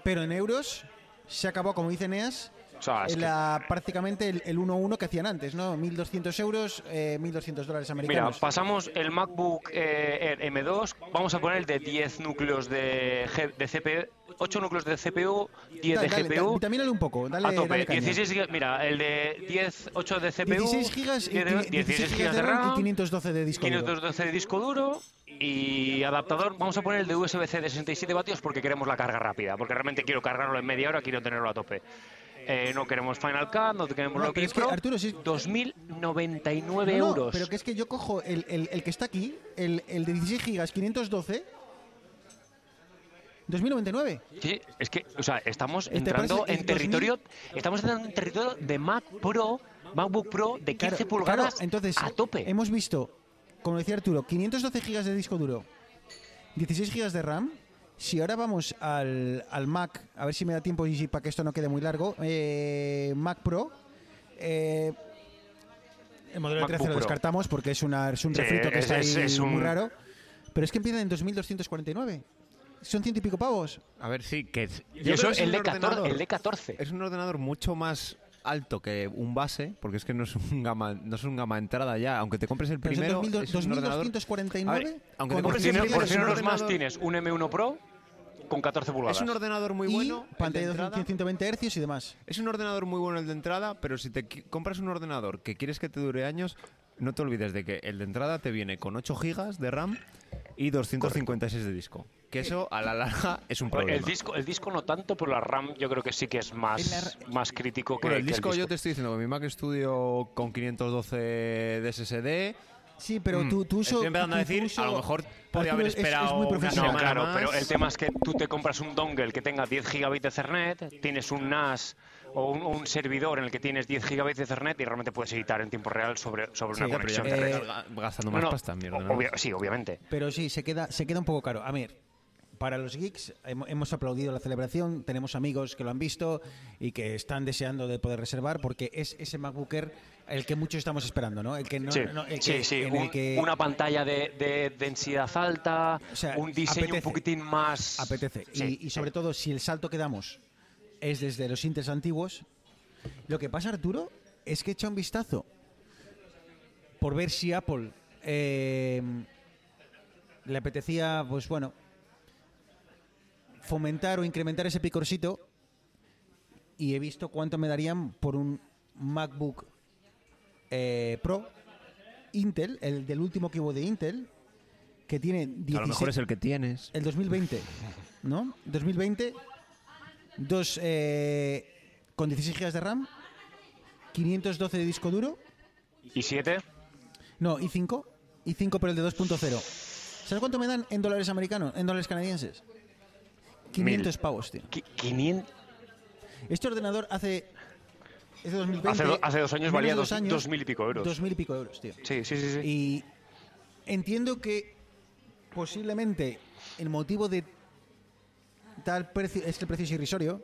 Pero en euros se acabó, como dice Neas, O sea, es en que- la, prácticamente el, el 1-1 que hacían antes, ¿no? 1.200 euros, eh, 1.200 dólares Mira, americanos. pasamos el MacBook eh, Air M2, vamos a poner el de 10 núcleos de, G- de, CP 8 núcleos de CPU, 10 Dale, de dale, GPU. vitamínale un poco, dale, a tope, dale caña. 16 gigas, mira, el de 10, 8 de CPU, 16 gigas y 10 de- quini- 16 gigas de RAM, y 512 de disco duro. 512 de disco duro y adaptador. Vamos a poner el de USB-C de 67 vatios porque queremos la carga rápida, porque realmente quiero cargarlo en media hora, quiero tenerlo a tope. Eh, no queremos Final Cut, no queremos No, lo pero es que. Arturo, si- 2.099 No, euros. pero que es que yo cojo el, el- el que está aquí, el, el de 16 gigas 512, 2099. Sí, es que, o sea, estamos Este entrando en territorio, estamos entrando en territorio de Mac Pro, MacBook Pro de 15 Claro, pulgadas claro, entonces, a tope. Hemos visto, como decía Arturo, 512 gigas de disco duro, 16 gigas de RAM. Si ahora vamos al, al Mac, a ver si me da tiempo y si para que esto no quede muy largo, eh, Mac Pro. eh, el modelo de MacBook 13 lo descartamos porque es, una, es un Sí, refrito que es- está es- ahí es muy raro. Pero es que empieza en 2249. Son ciento y pico pavos. A ver, sí, que es- y yo eso creo es que el de 14. ordenador- El de 14. Es un ordenador mucho más alto que un base, porque es que no es un gama, no es un gama entrada ya. Aunque te compres el Pero primero, son 22- es un ordenador. 2249. A ver, aunque te compres el si, no- primero, por es si no los más tienes un M1 Pro con 14 pulgadas. Es un ordenador muy bueno. y el pantalla de de entrada. 120 Hz y demás. Es un ordenador muy bueno el de entrada, pero si te compras un ordenador que quieres que te dure años, no te olvides de que el de entrada te viene con 8 GB de RAM y 256 de disco. Que eso a la larga es un problema. El disco, el disco no tanto, pero la RAM yo creo que sí que es más, más crítico que, Bueno, el que disco yo te estoy diciendo que mi Mac Studio con 512 de SSD. Sí, pero mm, tu, tu uso. Estoy empezando a decir, uso- a lo mejor podría haber Arturo, es- es esperado muy una profesional. No, claro, más. pero el tema es que tú te compras un dongle que tenga 10 GB de Ethernet, tienes un NAS o un, un servidor en el que tienes 10 GB de Ethernet y realmente puedes editar en tiempo real sobre, sobre Sí, una pero ya conexión ga- gastando más no, pasta, mi o- ordenador. obvia- sí, obviamente. Pero sí, se queda, se queda un poco caro. A ver, para los geeks hemo- hemos aplaudido la celebración, tenemos amigos que lo han visto y que están deseando de poder reservar porque es ese MacBook Air el que muchos estamos esperando, ¿no? El que no, sí, no- el que- sí, en el un- que una pantalla de, de densidad alta, O sea, un diseño apetece. un poquitín más... apetece. Sí, y, y sobre todo, si el salto que damos es desde los Intels antiguos, lo que pasa, Arturo, es que echa un vistazo por ver si Apple eh, le apetecía, pues bueno, fomentar o incrementar ese picorcito y he visto cuánto me darían por un MacBook eh, Pro Intel, el del último que hubo de Intel, que tiene 16, A lo mejor es el que tienes. el 2020, ¿no? 2020, dos eh, con 16 GB de RAM, 512 de disco duro, ¿Y 7? no, i5, i5 pero el de 2.0. ¿Sabes cuánto me dan en dólares americanos, en dólares canadienses? 500 pavos, tío. 500... Este ordenador hace es de 2020. Hace do- hace dos años menos valía de dos- años, dos mil y pico euros. Dos mil y pico euros, tío. Sí, sí, sí. sí. Y entiendo que posiblemente el motivo de tal precio es que el precio es irrisorio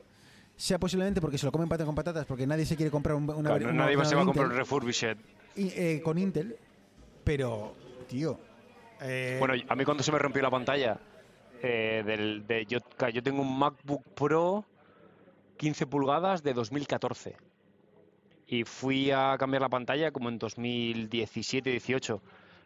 sea posiblemente porque se lo comen pata con patatas porque nadie se quiere comprar un, una, Claro, un nadie va- se va a comprar un Intel, refurbished. y, eh, con Intel pero tío eh, Bueno, a mí cuando se me rompió la pantalla, eh, del, de, yo, yo tengo un MacBook Pro 15 pulgadas de 2014. Y fui a cambiar la pantalla como en 2017-18.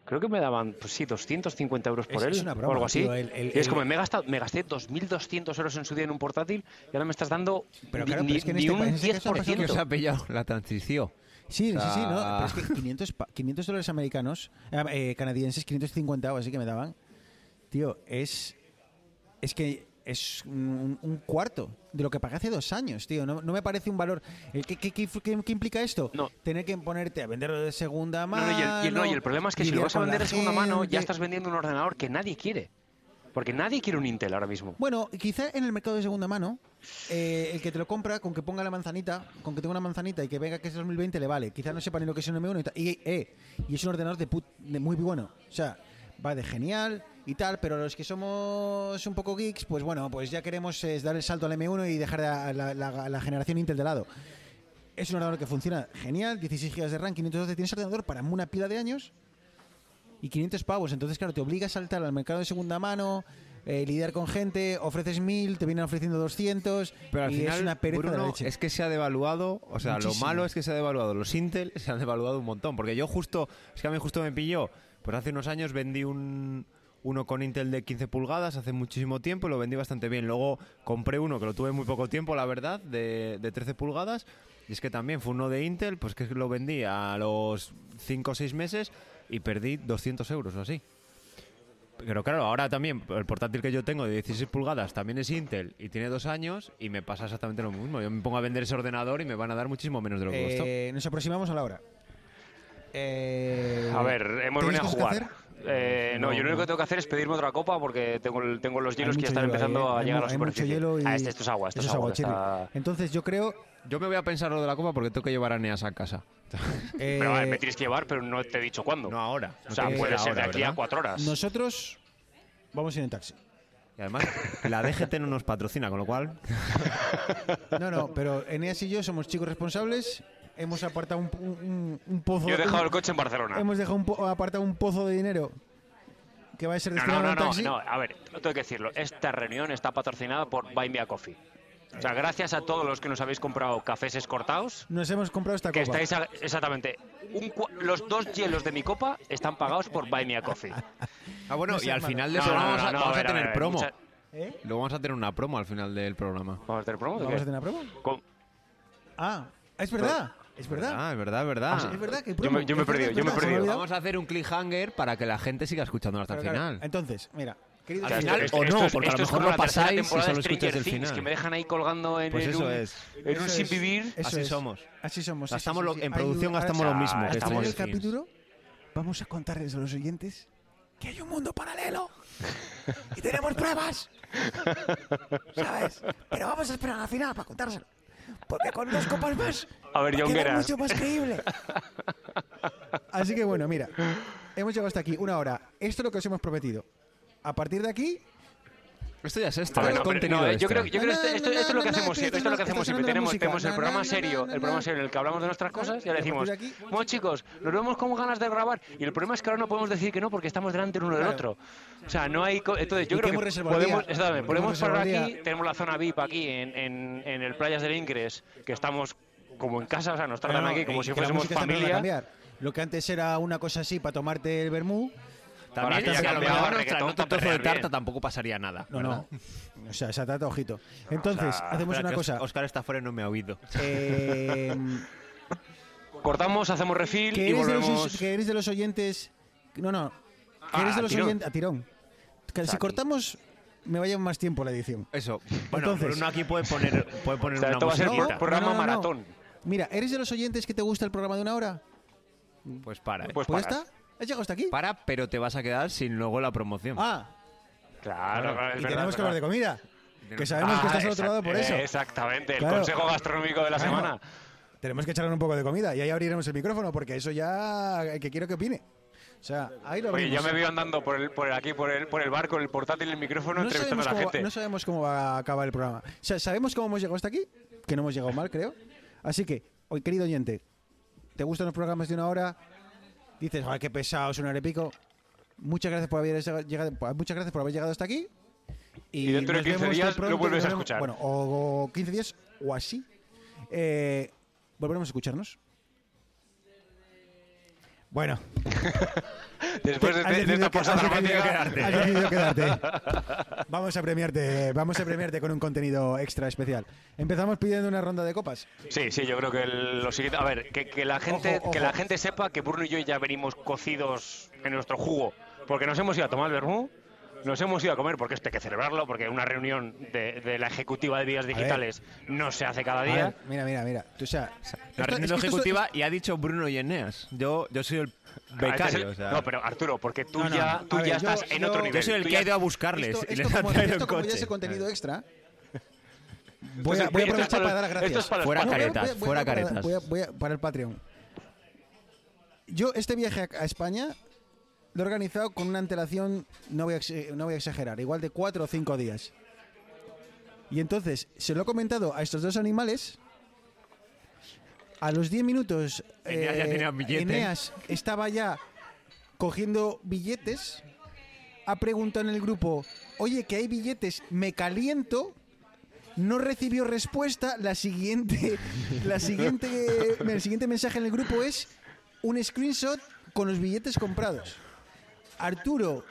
Creo que me daban, pues sí, 250 euros por Es- él es una broma, o algo así. tío, el- el- y es el- como, me, he gastado, me gasté 2.200 euros en su día en un portátil y ahora me estás dando Pero ni, claro, pero ni- es que en ni este un pa- en este caso ha pasado Que os 10%. ha pillado la transición. sí, o sí, sí, no, sea- pero es que 500, pa- 500 dólares americanos eh, eh, canadienses 550 o así que me daban tío es es que es un, un cuarto de lo que pagué hace dos años, tío. No, no me parece un valor. Eh, ¿Qué, qué- qué- qué- implica esto? No. Tener que ponerte a venderlo de segunda No, mano. no, y, el, y el- no, y el problema es que si lo vas a vender de segunda mano, ya estás vendiendo un ordenador que nadie quiere. Porque nadie quiere un Intel ahora mismo. Bueno, quizá en el mercado de segunda mano, eh, el que te lo compra con que ponga la manzanita, con que tenga una manzanita y que venga que es 2020 le vale. Quizá no sepa ni lo que es un M1 y tal. Y, eh, y es un ordenador de, put- de muy bueno. O sea, va de genial y tal, pero los que somos un poco geeks, pues bueno, pues ya queremos es, dar el salto al M1 y dejar a la, la- la generación Intel de lado. Es un ordenador que funciona genial, 16 GB de RAM, 512, tienes ordenador para una pila de años y 500 pavos. Entonces, claro, te obliga a saltar al mercado de segunda mano, eh, lidiar con gente, ofreces 1000, te vienen ofreciendo 200 Pero al y final, es una pereza de leche. es que se ha devaluado, o sea, Muchísimo. lo malo es que se ha devaluado. Los Intel se han devaluado un montón, porque yo justo, es que a mí justo me pilló, pues hace unos años vendí un, uno con Intel de 15 pulgadas hace muchísimo tiempo y lo vendí bastante bien. Luego compré uno que lo tuve muy poco tiempo, la verdad, de, de 13 pulgadas. Y es que también fue uno de Intel, pues que lo vendí a los 5 o 6 meses y perdí 200 euros o así. Pero claro, ahora también el portátil que yo tengo de 16 pulgadas también es Intel y tiene dos años y me pasa exactamente lo mismo. Yo me pongo a vender ese ordenador y me van a dar muchísimo menos de lo que costó. Eh, nos aproximamos a la hora. Eh, A ver, hemos ¿tenéis venido a jugar. Eh, no, No, yo lo único no. que tengo que hacer es pedirme otra copa porque tengo, el- tengo los hielos que ya están hielo empezando ¿eh? a Hay llegar a la hay mucho superficie. hielo y- Ah, este, esto es agua, esto es es agua. agua, Chile. está- Entonces yo creo... Yo me voy a pensar lo de la copa porque tengo que llevar a Neas a casa. eh, Pero vale, me tienes que llevar, pero no te he dicho cuándo. No ahora. o sea, puede ser de aquí a cuatro horas. nosotros vamos a ir en taxi. Y además, la DGT no nos patrocina, con lo cual. No, no, pero Eneas y yo somos chicos responsables. Hemos apartado un, un- un pozo... Yo he dejado un- el coche en Barcelona. Hemos dejado un po- apartado un pozo de dinero que va a ser No, destinado no, a no, un no, taxi. no, a ver, tengo que decirlo. Esta reunión está patrocinada por Buy Me a Coffee. O sea, gracias a todos los que nos habéis comprado cafés escortados, Nos hemos comprado esta que copa. estáis a- exactamente. un los dos hielos de mi copa están pagados por Buy Me a Coffee. Ah, bueno, No y al hermano. final de No, eso no, vamos, no, a, no, vamos a a ver, a tener ver, promo. mucha- ¿Eh? Luego vamos a tener una promo al final del programa. ¿Vamos a tener promo? ¿De ¿Vamos qué? a tener una prueba? Con- Ah, es verdad. Es verdad. Ah, es verdad, es verdad. Ah, sí, Es verdad que Yo me- yo me he perdido, yo me he perdido. Vamos a hacer un cliffhanger para que la gente siga escuchando hasta el Pero claro, final. Entonces, mira, queridos Al final, esto- o no, porque a lo mejor lo pasáis y solo escucháis Stranger el Things, final. que me dejan ahí colgando en, Pues en eso un, es. en un Eso sin es. vivir. Eso Así es. somos. Así somos. sí, Gastamos sí, lo- sí. en producción un- gastamos lo mismo final estamos del en Things. capítulo vamos a contarles a los oyentes que hay un mundo paralelo y tenemos pruebas. ¿Sabes? Pero vamos a esperar al final para contárselo. Porque con dos copas más A ver, va quedar Jongueras. mucho más creíble. Así que bueno, mira, hemos llegado hasta aquí, una hora. Esto es lo que os hemos prometido. A partir de aquí, Esto ya es extra, ver, es contenido no, yo extra. creo, yo creo que esto, esto- esto es lo que hacemos siempre. Esto es lo que hacemos siempre. Tenemos, tenemos el programa serio, el programa serio en el que hablamos de nuestras cosas y ahora decimos, aquí- bueno chicos, nos vemos con ganas de grabar. Y el problema es que ahora no podemos decir que no porque estamos delante el uno del otro. O sea, no hay... Entonces yo creo que podemos, podemos parar aquí, tenemos la zona VIP aquí en, en, en el Playas del Ingres, que estamos como en casa, o sea, nos tratan Bueno, aquí como y si fuésemos familia. Lo que antes era una cosa así para tomarte el vermú, También Ahora que a lo mejor para trozo de tarta bien. tampoco pasaría nada. no, ¿verdad? no. O sea, esa trata, ojito. Entonces, sea, hacemos una cosa. Oscar está fuera y no me ha oído. Eh, Cortamos, hacemos refil que, y eres de los, volvemos... que eres de los oyentes. No, no. Que Ah, eres de a los tirón. oyentes. A tirón. Que si cortamos, me vaya más tiempo la edición. Eso. Bueno, Entonces- Bruno aquí puede poner, puede poner O sea, una esto va a ser por- programa No, no, no, no. maratón. Mira, ¿eres de los oyentes que te gusta el programa de una hora? Pues para. Pues Pues paras. está. ¿Has llegado hasta aquí? Para, pero te vas a quedar sin luego la promoción. Ah, Claro, claro, es y verdad, tenemos que hablar de comida. Que sabemos que Ah, estás al otro lado por eso. Exactamente, el Claro. consejo gastronómico de la Claro. semana. Tenemos que echarle un poco de comida y ahí abriremos el micrófono porque eso ya que quiero que opine. O sea, ahí lo Oye, ya abrimos. me veo andando por el, por el- aquí por el, por el bar con el portátil y el micrófono no entrevistando sabemos, a la cómo, va- gente. no sabemos cómo va a acabar el programa. O sea, sabemos cómo hemos llegado hasta aquí, que no hemos llegado mal, creo. Así que, hoy, querido oyente, ¿te gustan los programas de una hora? Dices, ay, qué pesado, es una hora y pico. Muchas gracias por haber llegado, muchas gracias por haber llegado hasta aquí. Y dentro de nos 15 vemos días muy lo vuelves a escuchar. Bueno, o, o 15 días o así. Eh, Volveremos a escucharnos. Bueno, Después de, has de- de esta pausa has dramática. decidido- has decidido quedarte. Vamos a premiarte, vamos a premiarte con un contenido extra especial. Empezamos pidiendo una ronda de copas. Sí, sí, yo creo que el- lo siguiente. A ver, que, que la gente, Ojo, que la gente sepa que Bruno y yo ya venimos cocidos en nuestro jugo. Porque nos hemos ido a tomar el vermú, nos hemos ido a comer, porque esto hay que celebrarlo, porque una reunión de, de la ejecutiva de vías digitales no se hace cada día. ver, mira, mira, mira. Tú, o sea, La esto- reunión es que esto- ejecutiva y ha dicho Bruno y Eneas. Yo, yo soy el Ah, este es becario. el- o sea, No, pero Arturo, porque tú No, no, ya, tú ver, ya yo- estás en yo- otro nivel. yo soy el Tú que ha ido a buscarles esto, y les ha como, traído esto en como ya coche. es el contenido extra. Voy Esto a, es- voy a aprovechar para para dar los- gracias. es para Fuera caretas, voy a- voy a- fuera voy a- caretas. voy a- voy a- para el Patreon. Yo este viaje a, a España lo he organizado con una antelación, no voy, a, ex- no voy a exagerar, igual de cuatro o cinco días. Y entonces se lo he comentado a estos dos animales. A los 10 minutos, Eneas eh, billete. Eneas estaba ya cogiendo billetes. Ha preguntado en el grupo, oye, que hay billetes, me caliento. No recibió respuesta. La siguiente, la siguiente, el siguiente mensaje en el grupo es un screenshot con los billetes comprados. Arturo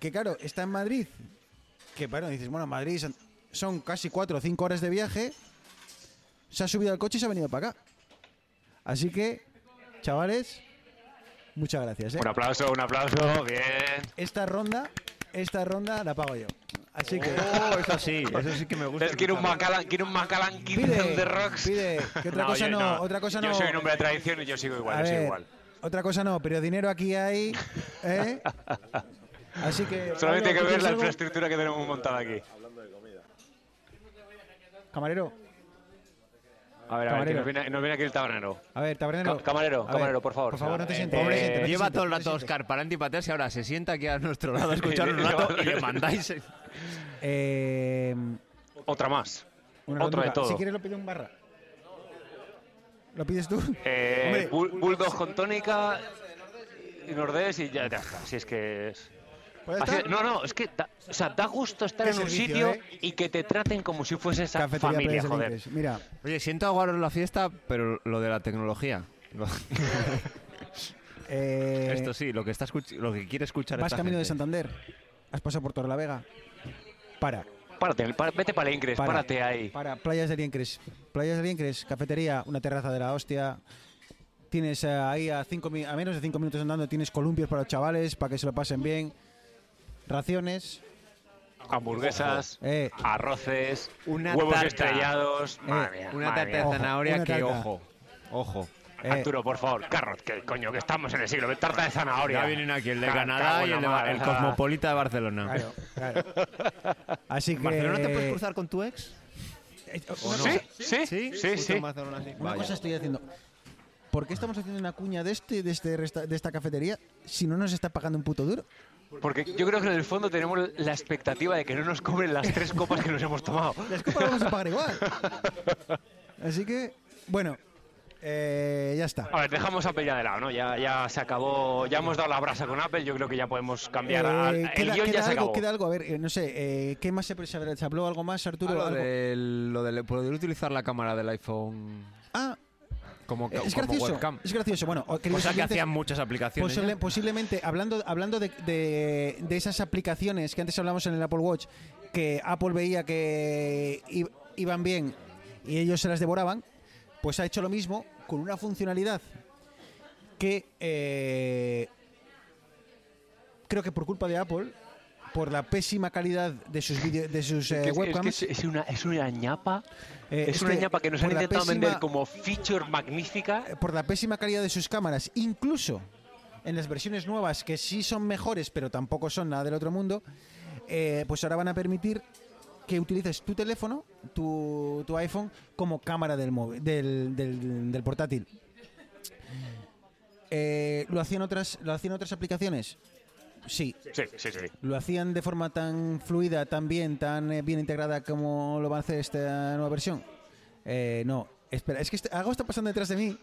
que claro, está en Madrid, que bueno, dices, bueno, Madrid son, son casi cuatro o cinco horas de viaje, se ha subido al coche y se ha venido para acá. Así que, chavales, muchas gracias. ¿eh? Un aplauso, un aplauso, bien. Esta ronda, esta ronda la pago yo. Así que Oh, eso sí, eso sí que me gusta. Es quiere un. Macallan, quiere un Macallan 15 pide, de Rocks. pide, que otra cosa yo no, otra cosa Yo no. soy un hombre de tradición y yo sigo igual, yo sigo igual. Otra cosa no, pero dinero aquí hay, ¿eh? Así que Solamente hay que Pablo, ¿tú ver la algo? infraestructura que tenemos montada aquí. Camarero, A ver, a ver, que nos viene, nos viene aquí el tabernero. a ver, tabernero. Ca- camarero, A ver, camarero, por favor. Por favor, no te Eh, sientes. eh, no te sientes, no te Lleva sientes, todo el no rato sientes. Oscar para antipatearse y ahora se sienta aquí a nuestro lado a escuchar un rato y le mandáis. Eh, Otra más. una Otro de todo. Si quieres lo pido un barra. ¿Lo pides tú? Eh, bull- Bulldog con tónica y Nordés y ya, ya está. Si es que es. Pues Así- no, no, es que da, o sea, da gusto estar en un sitio ¿eh? y que te traten como si fuese esa Cafetería familia, joder. Mira, Oye, siento aguaros la fiesta, pero lo de la tecnología. lo- eh, Esto sí, lo que, está escuch- lo que quiere escuchar vas esta camino de. Santander, has pasado por Torre la Vega. Para, Párate, pa- vete para el Incres, para, párate ahí. Para Playas del Incres. Playas del Incres, cafetería, una terraza de la hostia. Tienes eh, ahí a, cinco, a menos de 5 minutos andando, tienes columpios para los chavales, para que se lo pasen bien. Raciones. Hamburguesas, Eh, arroces, Una huevos tarta. estrellados. Eh, madre Una madre tarta de. Ojo, zanahoria una que, tarta. ojo, ojo. Eh, Arturo, por favor, Carrot, que coño, que estamos en el siglo. Tarta de zanahoria. Ya vienen aquí el de Ca- Canadá y el, de, el Cosmopolita de Barcelona. claro, claro. Así que. ¿En Barcelona te puedes cruzar con tu ex? Eh, ¿O una no? Sí, sí, Sí, sí, sí. Barcelona, sí. Una Vaya. cosa estoy haciendo. ¿Por qué estamos haciendo una cuña de este, de este resta- de esta cafetería, si no nos está pagando un puto duro? Porque yo creo que en el fondo tenemos la expectativa de que no nos cobren las tres copas que nos hemos tomado. Las copas las vamos a pagar igual. Así que, bueno, eh, ya está. A ver, dejamos Apple ya de lado, ¿no? Ya, ya se acabó, ya hemos dado la brasa con Apple, yo creo que ya podemos cambiar. a- Eh, el queda, guion queda ya se algo, acabó. queda algo, a ver, eh, no sé, eh, ¿qué más se, se, se habló? ¿Algo más, Arturo? Ah, lo, ¿Algo? de, lo de poder utilizar la cámara del iPhone Ah, como, es como gracioso. webcam. Es gracioso. Bueno, o- queridos Cosa que hacían muchas aplicaciones. posible- posiblemente, hablando, hablando de, de- de esas aplicaciones que antes hablamos en el Apple Watch, que Apple veía que iban bien y ellos se las devoraban, pues ha hecho lo mismo con una funcionalidad que eh, creo que por culpa de Apple, por la pésima calidad de sus, vídeo- de sus eh, Es que- es, que webcams, es, es una, es una ñapa, eh, es una que ñapa que nos han intentado pésima- vender como feature magnífica. eh, por la pésima calidad de sus cámaras, incluso en las versiones nuevas que sí son mejores, pero tampoco son nada del otro mundo, eh, pues ahora van a permitir que utilices tu teléfono, tu, tu iPhone, como cámara del, móvil, del, del- del portátil. Eh, ¿lo, hacían otras, ¿Lo hacían otras aplicaciones? Sí. Sí, sí, sí. ¿Lo hacían de forma tan fluida, tan bien, tan eh, bien integrada como lo va a hacer esta nueva versión? Eh, no. Espera, es que este- algo está pasando detrás de mí.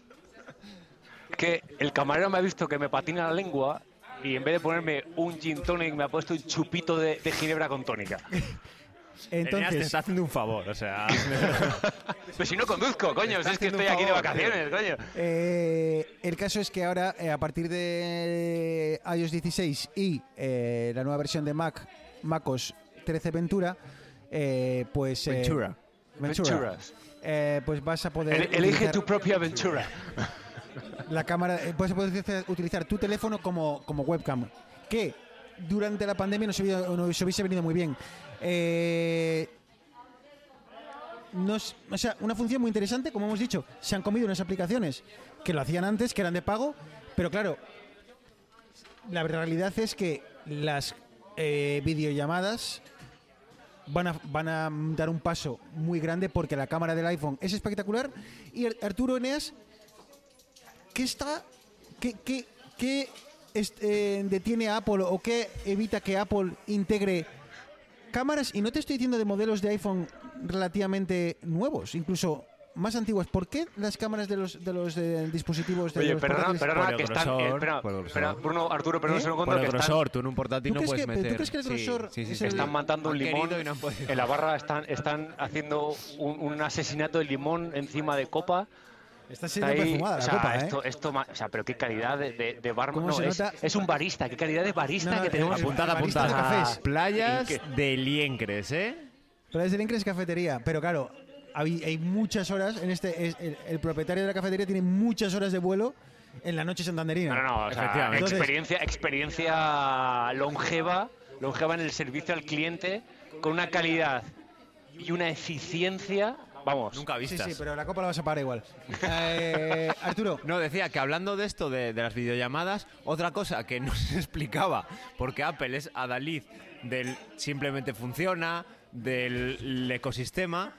Que el camarero me ha visto que me patina la lengua y en vez de ponerme un gin tonic me ha puesto un chupito de, de ginebra con tónica. Eneas te Entonces, está haciendo un favor, o sea. Pero si no conduzco, coño, si es que estoy aquí de vacaciones, coño. eh, el caso es que ahora, eh, a partir de iOS 16 y eh, la nueva versión de Mac, MacOS 13 Ventura, eh, pues... eh, Ventura. Ventura, Venturas. eh, pues vas a poder... El- Elige tu propia aventura. La cámara, eh, vas a poder utilizar, tu teléfono como, como webcam. Que durante la pandemia nos, hubiera- nos hubiese venido muy bien. Eh, nos- o sea, una función muy interesante, como hemos dicho, se han comido unas aplicaciones que lo hacían antes, que eran de pago, pero claro, la realidad es que las eh, videollamadas van a, van a dar un paso muy grande porque la cámara del iPhone es espectacular. Y Ar- Arturo Eneas, ¿qué está, qué, qué- qué est- eh, detiene a Apple o qué evita que Apple integre cámaras? Y no te estoy diciendo de modelos de iPhone relativamente nuevos, incluso más antiguas. ¿Por qué las cámaras de los, de los eh, dispositivos de Oye, los perdona, portátiles- perdona, el que están. eh, espera, el espera. Bruno, Arturo, perdón ¿Eh? un segundo, Por el que están, grosor, tú en un portátil ¿Tú no puedes que- pero tú meter. crees que el grosor sí, sí, es sí, el- sí. están matando un limón. y no han podido. En la barra están, están haciendo un, un asesinato de limón encima de copa. Está Está siendo ahí, perfumada o la sea, copa, ¿eh? esto, esto ma- o sea, pero qué calidad de, de, de barman. ¿Cómo No, es, nota? es un barista, qué calidad de barista No, no, que tenemos. el- Apuntad, barista apuntad. de cafés. Playas de Liencres, ¿eh? Pero desde el Incres Cafetería. Pero claro, hay, hay muchas horas en este. es- el, el propietario de la cafetería tiene muchas horas de vuelo en la noche santanderina. No, no, no. O sea, experiencia, experiencia longeva, longeva en el servicio al cliente, con una calidad y una eficiencia. Vamos. Nunca Sí, vistas. sí, pero la copa la vas a pagar igual. Eh, Arturo, No, decía que hablando de esto, de, de las videollamadas, otra cosa que no se explicaba, porque Apple es adalid del simplemente funciona, del ecosistema,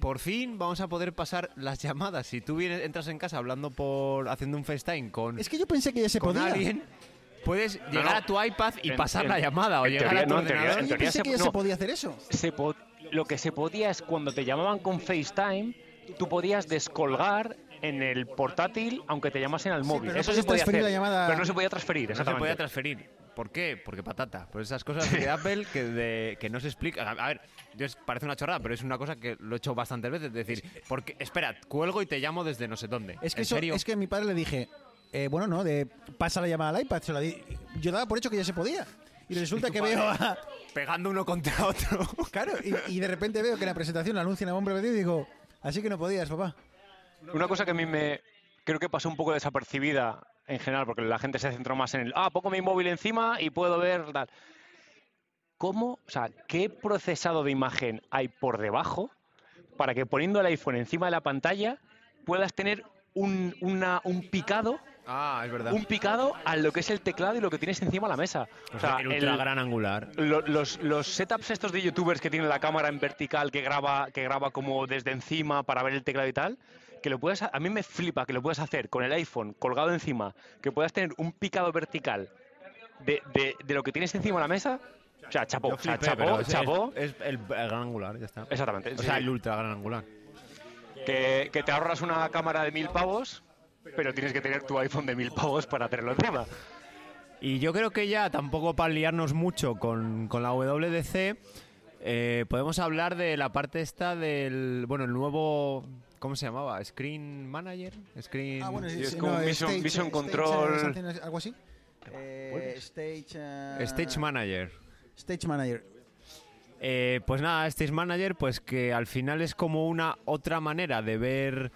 por fin vamos a poder pasar las llamadas. Si tú vienes, entras en casa hablando por, haciendo un FaceTime con, es que yo pensé que ya se con podía. alguien, puedes llegar no. a tu iPad y En- pasar en- la llamada o en llegar teoría a tu no, en teoría- ordenador. en Yo teoría pensé se- que ya no. se podía hacer eso. se po- lo que se podía es cuando te llamaban con FaceTime, tú podías descolgar en el portátil aunque te llamasen al móvil. pero no Eso se podía transferir hacer, la llamada- pero no se podía transferir, No se podía transferir. ¿Por qué? Porque patata. Pues esas cosas de Apple que, de- que no se explica. A, ver, yo es- parece una chorrada, pero es una cosa que lo he hecho bastantes veces. Es decir, porque, espera, cuelgo y te llamo desde no sé dónde. Es que, ¿En eso, serio? es que a mi padre le dije, eh, bueno, no, de pasa la llamada al iPad. Se la di. Yo daba por hecho que ya se podía. Y resulta que padre? veo a. Pegando uno contra otro. Claro, y, y de repente veo que en la presentación anuncian a hombre perdido y digo, así que no podías, papá. Una cosa que a mí me creo que pasó un poco desapercibida en general, porque la gente se centró más en el, ah, pongo mi móvil encima y puedo ver tal. ¿Cómo, o sea, qué procesado de imagen hay por debajo para que poniendo el iPhone encima de la pantalla puedas tener un, una- un picado, Ah, es verdad. un picado a lo que es el teclado y lo que tienes encima de la mesa? O sea, el el- ultra gran angular. lo- los, los setups estos de youtubers que tienen la cámara en vertical que graba, que graba como desde encima para ver el teclado y tal, que lo puedas, a mí me flipa que lo puedas hacer con el iPhone colgado encima, que puedas tener un picado vertical de, de- de lo que tienes encima de la mesa. O sea, chapó, Yo o sea, flipé, chapó, chapó. es- es el, el gran angular, ya está. Exactamente. O sea, sí. el ultra gran angular. que, que te ahorras una cámara de mil pavos, pero tienes que tener tu iPhone de mil pavos para tenerlo encima. Y yo creo que ya, tampoco para liarnos mucho con, con la WDC, eh, podemos hablar de la parte esta del, bueno, el nuevo, ¿cómo se llamaba? Screen Manager, Screen... Ah, bueno, Sí, es como no, Vision- stage, Vision stage, Control. eh, something, algo así. Eh, stage, eh, Stage Manager. Stage Manager. Eh, pues nada, Stage Manager, pues que al final es como una otra manera de ver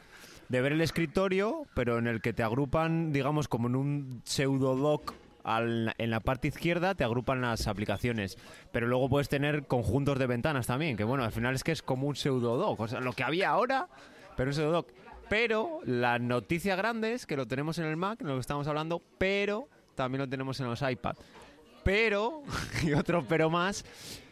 de ver el escritorio, pero en el que te agrupan, digamos, como en un pseudo doc en la parte izquierda te agrupan las aplicaciones, pero luego puedes tener conjuntos de ventanas también, que bueno, al final es que es como un pseudo doc, o sea, lo que había ahora, pero un pseudo doc. Pero la noticia grande es que lo tenemos en el Mac, en lo que estamos hablando, pero también lo tenemos en los iPad. Pero, y otro pero más,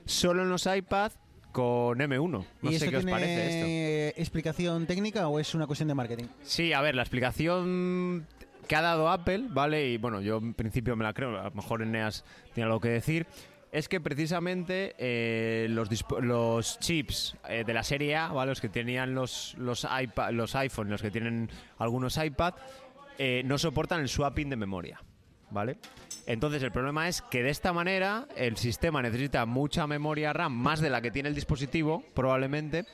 solo en los iPad con M1. No ¿Y sé qué os tiene parece esto. explicación técnica o es una cuestión de marketing? Sí, a ver, la explicación que ha dado Apple, ¿vale? Y bueno, yo en principio me la creo, a lo mejor Eneas tiene algo que decir. Es que precisamente eh, los, los chips eh, de la serie A, ¿vale? Los que tenían los, los, iPad, los iPhone, los que tienen algunos iPad, eh, no soportan el swapping de memoria, ¿vale? Entonces el problema es que de esta manera el sistema necesita mucha memoria RAM, más de la que tiene el dispositivo, probablemente,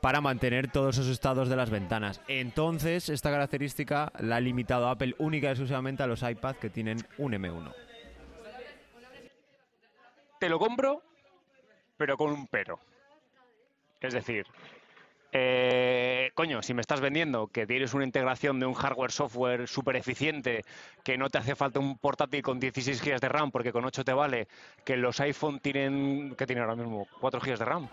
para mantener todos esos estados de las ventanas. Entonces, esta característica la ha limitado Apple única y exclusivamente a los iPad que tienen un M1. Te lo compro, pero con un pero. Es decir, eh, coño, si me estás vendiendo que tienes una integración de un hardware-software súper eficiente, que no te hace falta un portátil con 16 GB de RAM porque con 8 te vale, que los iPhone tienen, ¿qué tienen ahora mismo? ¿4 GB de RAM?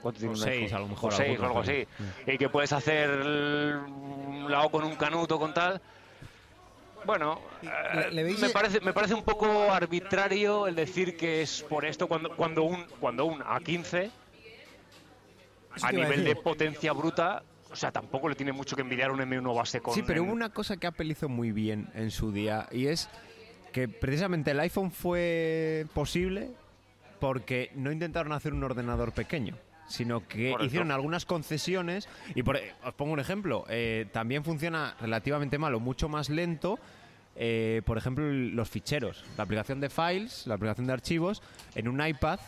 ¿Cuánto tiene O un seis, iPhone? a lo mejor, O 6 o algo así. Y que puedes hacer un lado con un canuto, con tal. Bueno, ¿Le- eh, le veis me, parece, me parece un poco arbitrario el decir que es por esto cuando, cuando, un, cuando un A15 Eso a nivel de potencia bruta, o sea, tampoco le tiene mucho que envidiar un M1 base con... Sí, pero hubo una cosa que Apple hizo muy bien en su día y es que precisamente el iPhone fue posible porque no intentaron hacer un ordenador pequeño sino que Correcto. hicieron algunas concesiones y por, os pongo un ejemplo eh, también funciona relativamente mal o mucho más lento eh, por ejemplo los ficheros la aplicación de files la aplicación de archivos en un iPad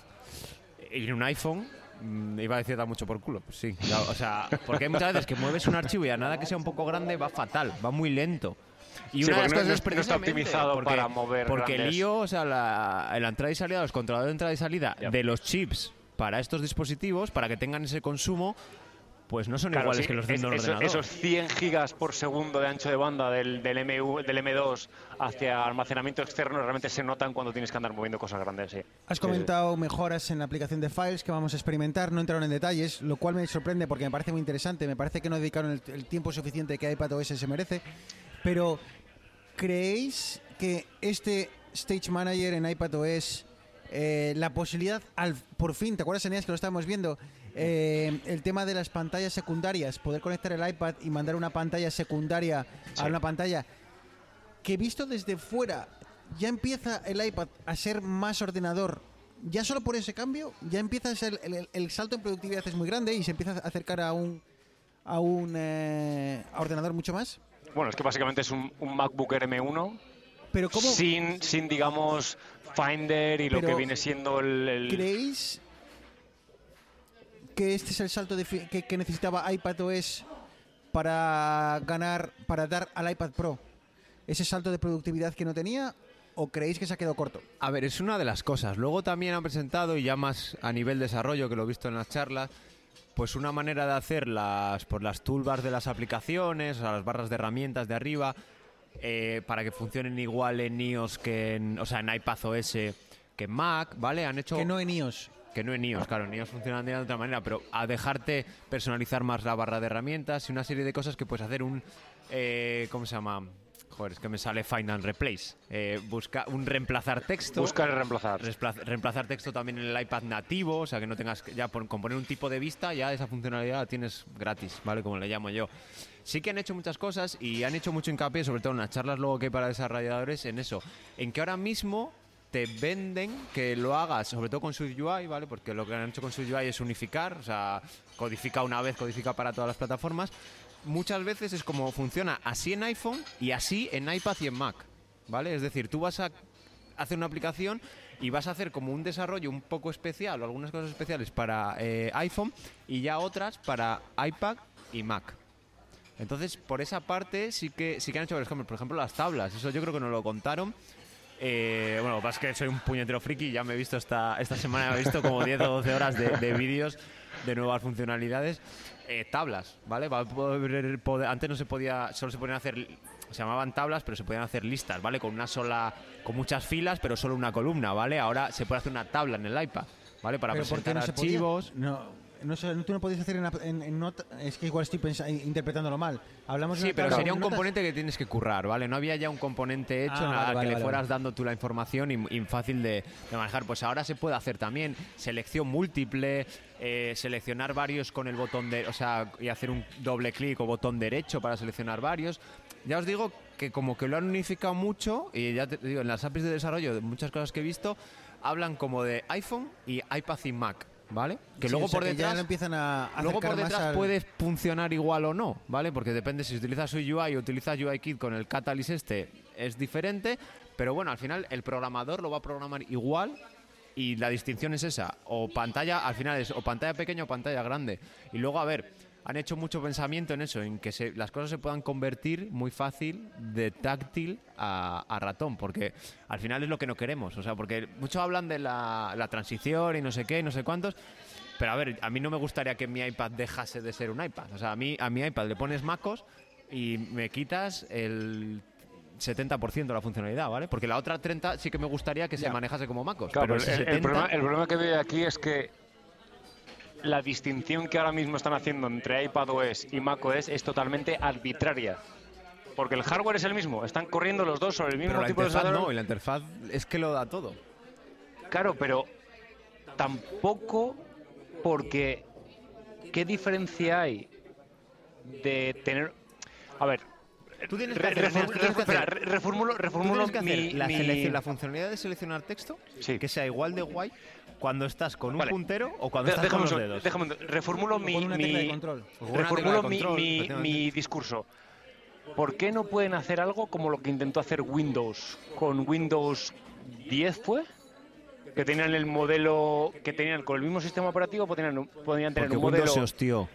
y en un iPhone iba a decir da mucho por culo, pues sí. o sea, porque hay muchas veces que mueves un archivo y a nada que sea un poco grande va fatal, va muy lento. Y Sí, una de las cosas no es es- no está optimizado porque, para mover Porque el IO, o sea, la, la entrada y salida, los controladores de entrada y salida de los chips para estos dispositivos, para que tengan ese consumo, pues no son Claro, iguales sí, que los de es- un eso- ordenador. esos 100 gigas por segundo de ancho de banda del, del, MU, del M2 hacia almacenamiento externo realmente se notan cuando tienes que andar moviendo cosas grandes. Sí. Has Sí, comentado mejoras en la aplicación de files que vamos a experimentar, no entraron en detalles, lo cual me sorprende porque me parece muy interesante, me parece que no dedicaron el, el tiempo suficiente que iPadOS se merece, pero ¿creéis que este Stage Manager en iPadOS, eh, la posibilidad, al, por fin, ¿te acuerdas, Eneas, que lo estábamos viendo? Eh, el tema de las pantallas secundarias, poder conectar el iPad y mandar una pantalla secundaria a una pantalla que visto desde fuera ya empieza el iPad a ser más ordenador. Ya solo por ese cambio, ya empieza a ser el, el- el salto en productividad es muy grande y se empieza a acercar a un a un eh, a ordenador mucho más. Bueno, es que básicamente es un, un MacBook Air M1 Pero cómo sin, sin, digamos, Finder y lo que viene siendo el... el- creéis que este es el salto de que, que necesitaba iPadOS para ganar, para dar al iPad Pro ese salto de productividad que no tenía? ¿O creéis que se ha quedado corto? A ver, es una de las cosas. Luego también han presentado, y ya más a nivel desarrollo, que lo he visto en las charlas, pues una manera de hacer las, por las toolbars de las aplicaciones, o sea, las barras de herramientas de arriba, eh, para que funcionen igual en iOS que en, o sea, en iPadOS que en Mac, ¿vale? Han hecho Que no en iOS. Que no en iOS, claro, en iOS funcionan de otra manera, pero a dejarte personalizar más la barra de herramientas y una serie de cosas que puedes hacer un, eh, ¿cómo se llama? Joder, es que me sale Find and Replace. Eh, busca un reemplazar texto. Buscar y reemplazar. Reemplazar texto también en el iPad nativo, o sea que no tengas que ya por, con poner un tipo de vista, ya esa funcionalidad la tienes gratis, ¿vale? Como le llamo yo. Sí que han hecho muchas cosas y han hecho mucho hincapié, sobre todo en las charlas luego que hay para desarrolladores, en eso. En que ahora mismo te venden que lo hagas, sobre todo con SwiftUI, ¿vale? Porque lo que han hecho con SwiftUI es unificar, o sea, codifica una vez, codifica para todas las plataformas. Muchas veces es como funciona así en iPhone y así en iPad y en Mac, ¿vale? Es decir, tú vas a hacer una aplicación y vas a hacer como un desarrollo un poco especial o algunas cosas especiales para eh, iPhone y ya otras para iPad y Mac. Entonces, por esa parte sí que sí que han hecho. Por ejemplo, las tablas. Eso yo creo que nos lo contaron. Eh, bueno, lo que pasa es que soy un puñetero friki ya me he visto esta, esta semana, me he visto como 10 o 12 horas de, de vídeos de nuevas funcionalidades. Eh, tablas, ¿vale? Va a poder- poder- antes no se podía, solo se podían hacer, se llamaban tablas, pero se podían hacer listas, ¿vale? Con una sola, con muchas filas, pero solo una columna, ¿vale? Ahora se puede hacer una tabla en el iPad, ¿vale? Para ¿Pero por qué presentar no archivos. No, no, sé, tú no podías hacer en, ap- en- en nota- Es que igual estoy interpretándolo mal. Hablamos de Sí, pero sería un notas. componente que tienes que currar, ¿vale? No había ya un componente hecho Ah, nada vale, que vale, le fueras dando tú la información y, y fácil de, de manejar. Pues ahora se puede hacer también selección múltiple, eh, seleccionar varios con el botón de, o sea, y hacer un doble clic o botón derecho para seleccionar varios. Ya os digo que como que lo han unificado mucho y ya te digo, en las APIs de desarrollo de muchas cosas que he visto hablan como de iPhone y iPad y Mac, ¿vale? Que Sí, luego o sea, por que detrás empiezan a Luego por detrás al- puede funcionar igual o no, ¿vale? Porque depende si utilizas UI o utilizas UIKit con el Catalyst este, es diferente, pero bueno, al final el programador lo va a programar igual y la distinción es esa, o pantalla, al final es o pantalla pequeña o pantalla grande. Y luego, a ver, han hecho mucho pensamiento en eso, en que se- las cosas se puedan convertir muy fácil de táctil a, a ratón, porque al final es lo que no queremos, o sea, porque muchos hablan de la, la transición y no sé qué, y no sé cuántos, pero a ver, a mí no me gustaría que mi iPad dejase de ser un iPad. O sea, a mí a mi iPad le pones MacOS y me quitas el 70% de la funcionalidad, ¿vale? Porque la otra 30 sí que me gustaría que se manejase como MacOS. Claro, pero pero ese el, el 70 problema, el problema que veo aquí es que la distinción que ahora mismo están haciendo entre iPadOS y macOS es totalmente arbitraria. Porque el hardware es el mismo, están corriendo los dos sobre el mismo pero la tipo interfaz no, y la interfaz es que lo da todo. Claro, pero tampoco porque ¿qué diferencia hay de tener a ver, Tú tienes que reformulo, reformulo mi, la, mi- la funcionalidad de seleccionar texto Sí. que sea igual de guay cuando estás con un Vale. puntero o cuando De- estás déjame con un los dedos. déjame un- reformulo mi, mi- control. Reformulo mi, control, mi- discurso. ¿Por qué no pueden hacer algo como lo que intentó hacer Windows con Windows 10 fue? que tenían el modelo que tenían con el mismo sistema operativo podían, podían tener Porque un Windows modelo se hostió.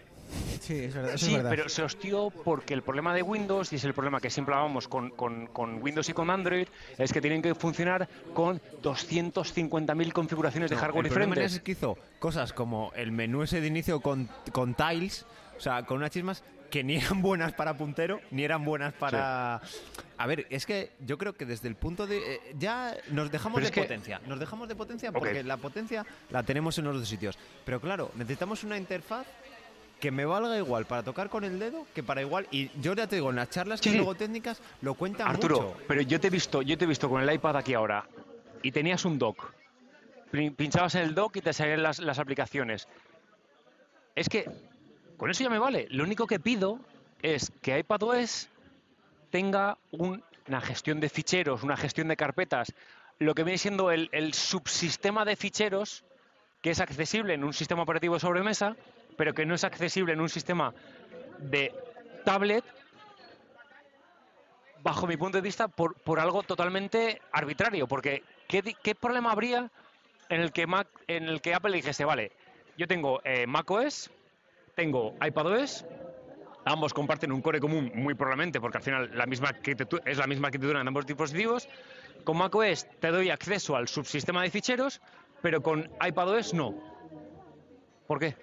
Sí, es verdad. Eso Sí, es verdad. pero se hostió porque el problema de Windows, y es el problema que siempre hablábamos con, con- con Windows y con Android, es que tienen que funcionar con 250.000 configuraciones de hardware el problema diferentes. es que hizo cosas como el menú ese de inicio con, con tiles, o sea, con unas chismas que ni eran buenas para puntero, ni eran buenas para... A ver, es que yo creo que desde el punto de... eh, ya nos dejamos Pero de que- potencia, nos dejamos de potencia porque la potencia la tenemos en los dos sitios. Pero claro, necesitamos una interfaz que me valga igual para tocar con el dedo que para igual... Y yo ya te digo, en las charlas que Sí, sí. luego técnicas lo cuentan Arturo, mucho. pero yo te he visto, yo te he visto con el iPad aquí ahora y tenías un dock. Pin- Pinchabas en el dock y te salían las, las aplicaciones. Es que con eso ya me vale. Lo único que pido es que iPadOS tenga un- una gestión de ficheros, una gestión de carpetas, lo que viene siendo el, el subsistema de ficheros que es accesible en un sistema operativo de sobremesa, pero que no es accesible en un sistema de tablet bajo mi punto de vista, por, por algo totalmente arbitrario. Porque ¿qué, qué problema habría en el que en el que Apple dijese, vale, yo tengo eh, macOS, tengo iPadOS, ambos comparten un core común, muy probablemente, porque al final la misma es la misma arquitectura en ambos dispositivos. Con macOS te doy acceso al subsistema de ficheros, pero con iPadOS no. ¿Por qué?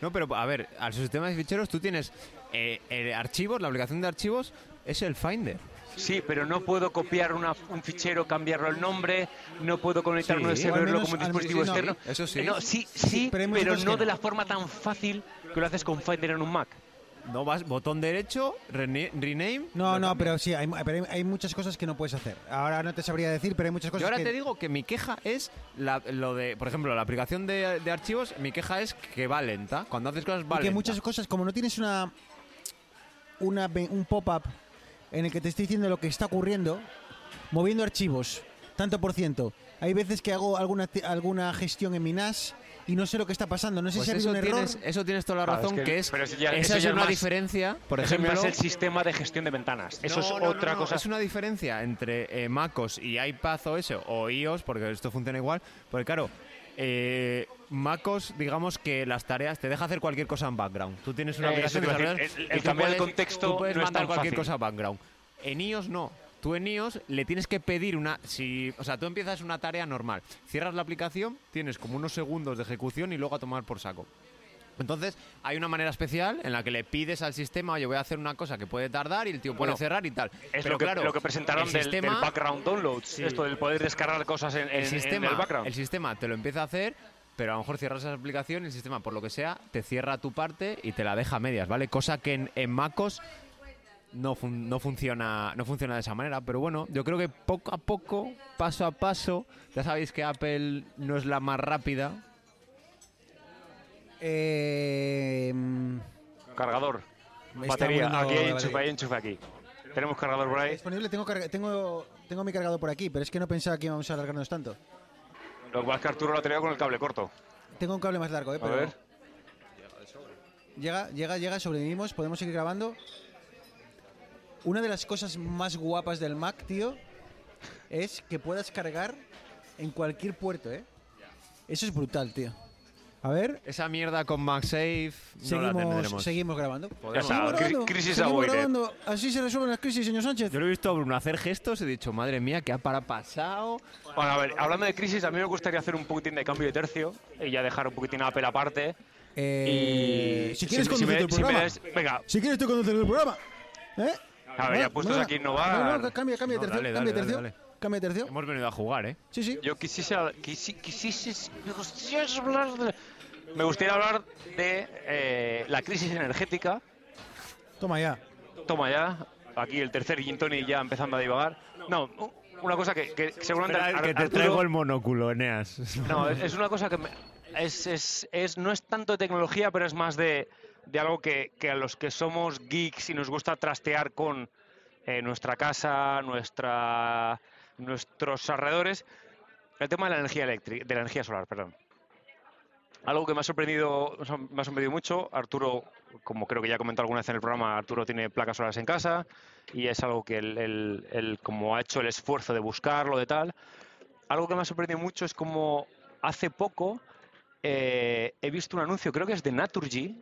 No, pero a ver, al sistema de ficheros tú tienes eh, eh, archivos, la aplicación de archivos es el Finder. Sí, pero no puedo copiar una- un fichero, cambiarlo el nombre, no puedo conectar Sí. un USB, verlo como un dispositivo no, externo. eso sí. No, sí, sí, pero no que de no. la forma tan fácil que lo haces con Finder en un Mac. No vas, botón derecho, rene- rename. No, no, pero sí, hay, pero hay- hay muchas cosas que no puedes hacer. Ahora no te sabría decir, pero hay muchas cosas Yo ahora que... te digo que mi queja es la- lo de, por ejemplo, la aplicación de, de archivos, mi queja es que va lenta. Cuando haces cosas va y que muchas cosas, como no tienes una, una un pop-up en el que te esté diciendo lo que está ocurriendo, moviendo archivos, tanto por ciento. Hay veces que hago alguna, alguna gestión en mi NAS y no sé lo que está pasando. No sé Pues si ha eso, habido un error. tienes, eso tienes toda la Claro, razón, es que- que, es, pero eso ya- esa eso es ya una más- diferencia, por ejemplo... es el sistema de gestión de ventanas. Eso No, es no, otra no, cosa. Es una diferencia entre eh, MacOS y iPadOS o iOS, porque esto funciona igual. Porque claro, eh, MacOS, digamos que las tareas te deja hacer cualquier cosa en background. Tú tienes una Eh, aplicación eso de decir, el- el cambiar el puedes- contexto Tú puedes no es mandar tan cualquier fácil. cosa a background. En iOS no. Tú en iOS le tienes que pedir una. Si, o sea, tú empiezas una tarea normal, cierras la aplicación, tienes como unos segundos de ejecución y luego a tomar por saco. Entonces, hay una manera especial en la que le pides al sistema, oye, voy a hacer una cosa que puede tardar y el tío puede Bueno, cerrar y tal. Es Pero lo, que, claro, lo que presentaron el del, sistema, del background downloads. Sí. Esto del poder descargar cosas en, en- el en sistema, el background. el sistema te lo empieza a hacer, pero a lo mejor cierras esa aplicación y el sistema, por lo que sea, te cierra tu parte y te la deja a medias, ¿vale? Cosa que en, en MacOS no, fun- no, funciona, no funciona de esa manera. Pero bueno, yo creo que poco a poco, paso a paso, ya sabéis que Apple no es la más rápida. Eh, Cargador. Batería. muriendo Aquí hay enchufe, hay enchufe aquí. Tenemos cargador por ahí. Disponible, tengo, carga- tengo, tengo mi cargador por aquí, pero es que no pensaba que íbamos a alargarnos tanto. Lo que pasa es que Arturo lo ha traído con el cable corto. Tengo un cable más largo, ¿eh? A Pero ver. Llega, llega, llega, sobrevivimos, podemos seguir grabando. Una de las cosas más guapas del Mac, tío, es que puedas cargar en cualquier puerto, ¿eh? Eso es brutal, tío. A ver, Esa mierda con MagSafe no la seguimos, seguimos grabando. Ya está, Seguimos grabando, crisis seguimos grabando. Así se resuelven las crisis, señor Sánchez. Yo lo he visto a Bruno hacer gestos y he dicho, madre mía, ¿qué ha para pasado? Bueno, a ver, hablando de crisis, a mí me gustaría hacer un poquitín de cambio de tercio y ya dejar un poquitín a Apple aparte. Eh, y si quieres me- conducir me- el programa. me des- venga, Si quieres tú conducir el programa. ¿Eh? A ver, ya puestos aquí innovar. No, no, cambia, cambia de No, tercio. dale, cambia de dale, tercio. dale, Cambia de tercio. Hemos venido a jugar, ¿eh? Sí, sí. yo quisiese, quisi- quisiese- me gustaría hablar de, me gustaría hablar de eh, la crisis energética. Toma ya. Toma ya, aquí el tercer gin tonic ya empezando a divagar. No, una cosa que, que seguramente Espera, Ar- que te Arturo- traigo el monóculo, Eneas. No, es, es una cosa que me- es, es, es- no es tanto de tecnología, pero es más de, de algo que, que a los que somos geeks y nos gusta trastear con eh, nuestra casa, nuestra, nuestros alrededores, el tema de la energía eléctrica, de la energía solar, perdón. Algo que me ha sorprendido, me ha sorprendido mucho, Arturo, como creo que ya comentó alguna vez en el programa, Arturo tiene placas solares en casa y es algo que él, él- él como ha hecho el esfuerzo de buscarlo, de tal, algo que me ha sorprendido mucho es como hace poco eh, he visto un anuncio, creo que es de Naturgy,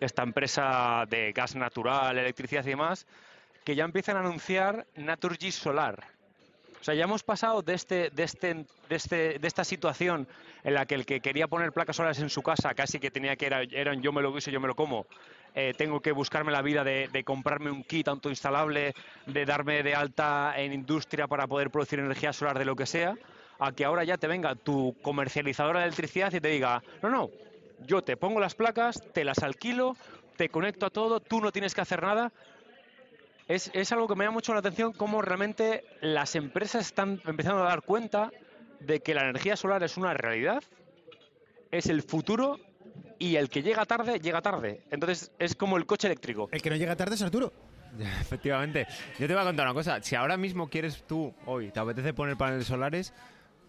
esta empresa de gas natural, electricidad y demás, que ya empiezan a anunciar Naturgy Solar. O sea, ya hemos pasado de, este, de, este, de, este, de esta situación en la que el que quería poner placas solares en su casa casi que tenía que era, eran yo me lo guiso, yo me lo como. eh, tengo que buscarme la vida de, de comprarme un kit autoinstalable, de darme de alta en industria para poder producir energía solar de lo que sea, a que ahora ya te venga tu comercializadora de electricidad y te diga, no, no, yo te pongo las placas, te las alquilo, te conecto a todo, tú no tienes que hacer nada. Es, es algo que me llama mucho la atención cómo realmente las empresas están empezando a dar cuenta de que la energía solar es una realidad, es el futuro y el que llega tarde, llega tarde. Entonces es como el coche eléctrico. El que no llega tarde es Arturo. Efectivamente. Yo te voy a contar una cosa. Si ahora mismo quieres tú, hoy, te apetece poner paneles solares,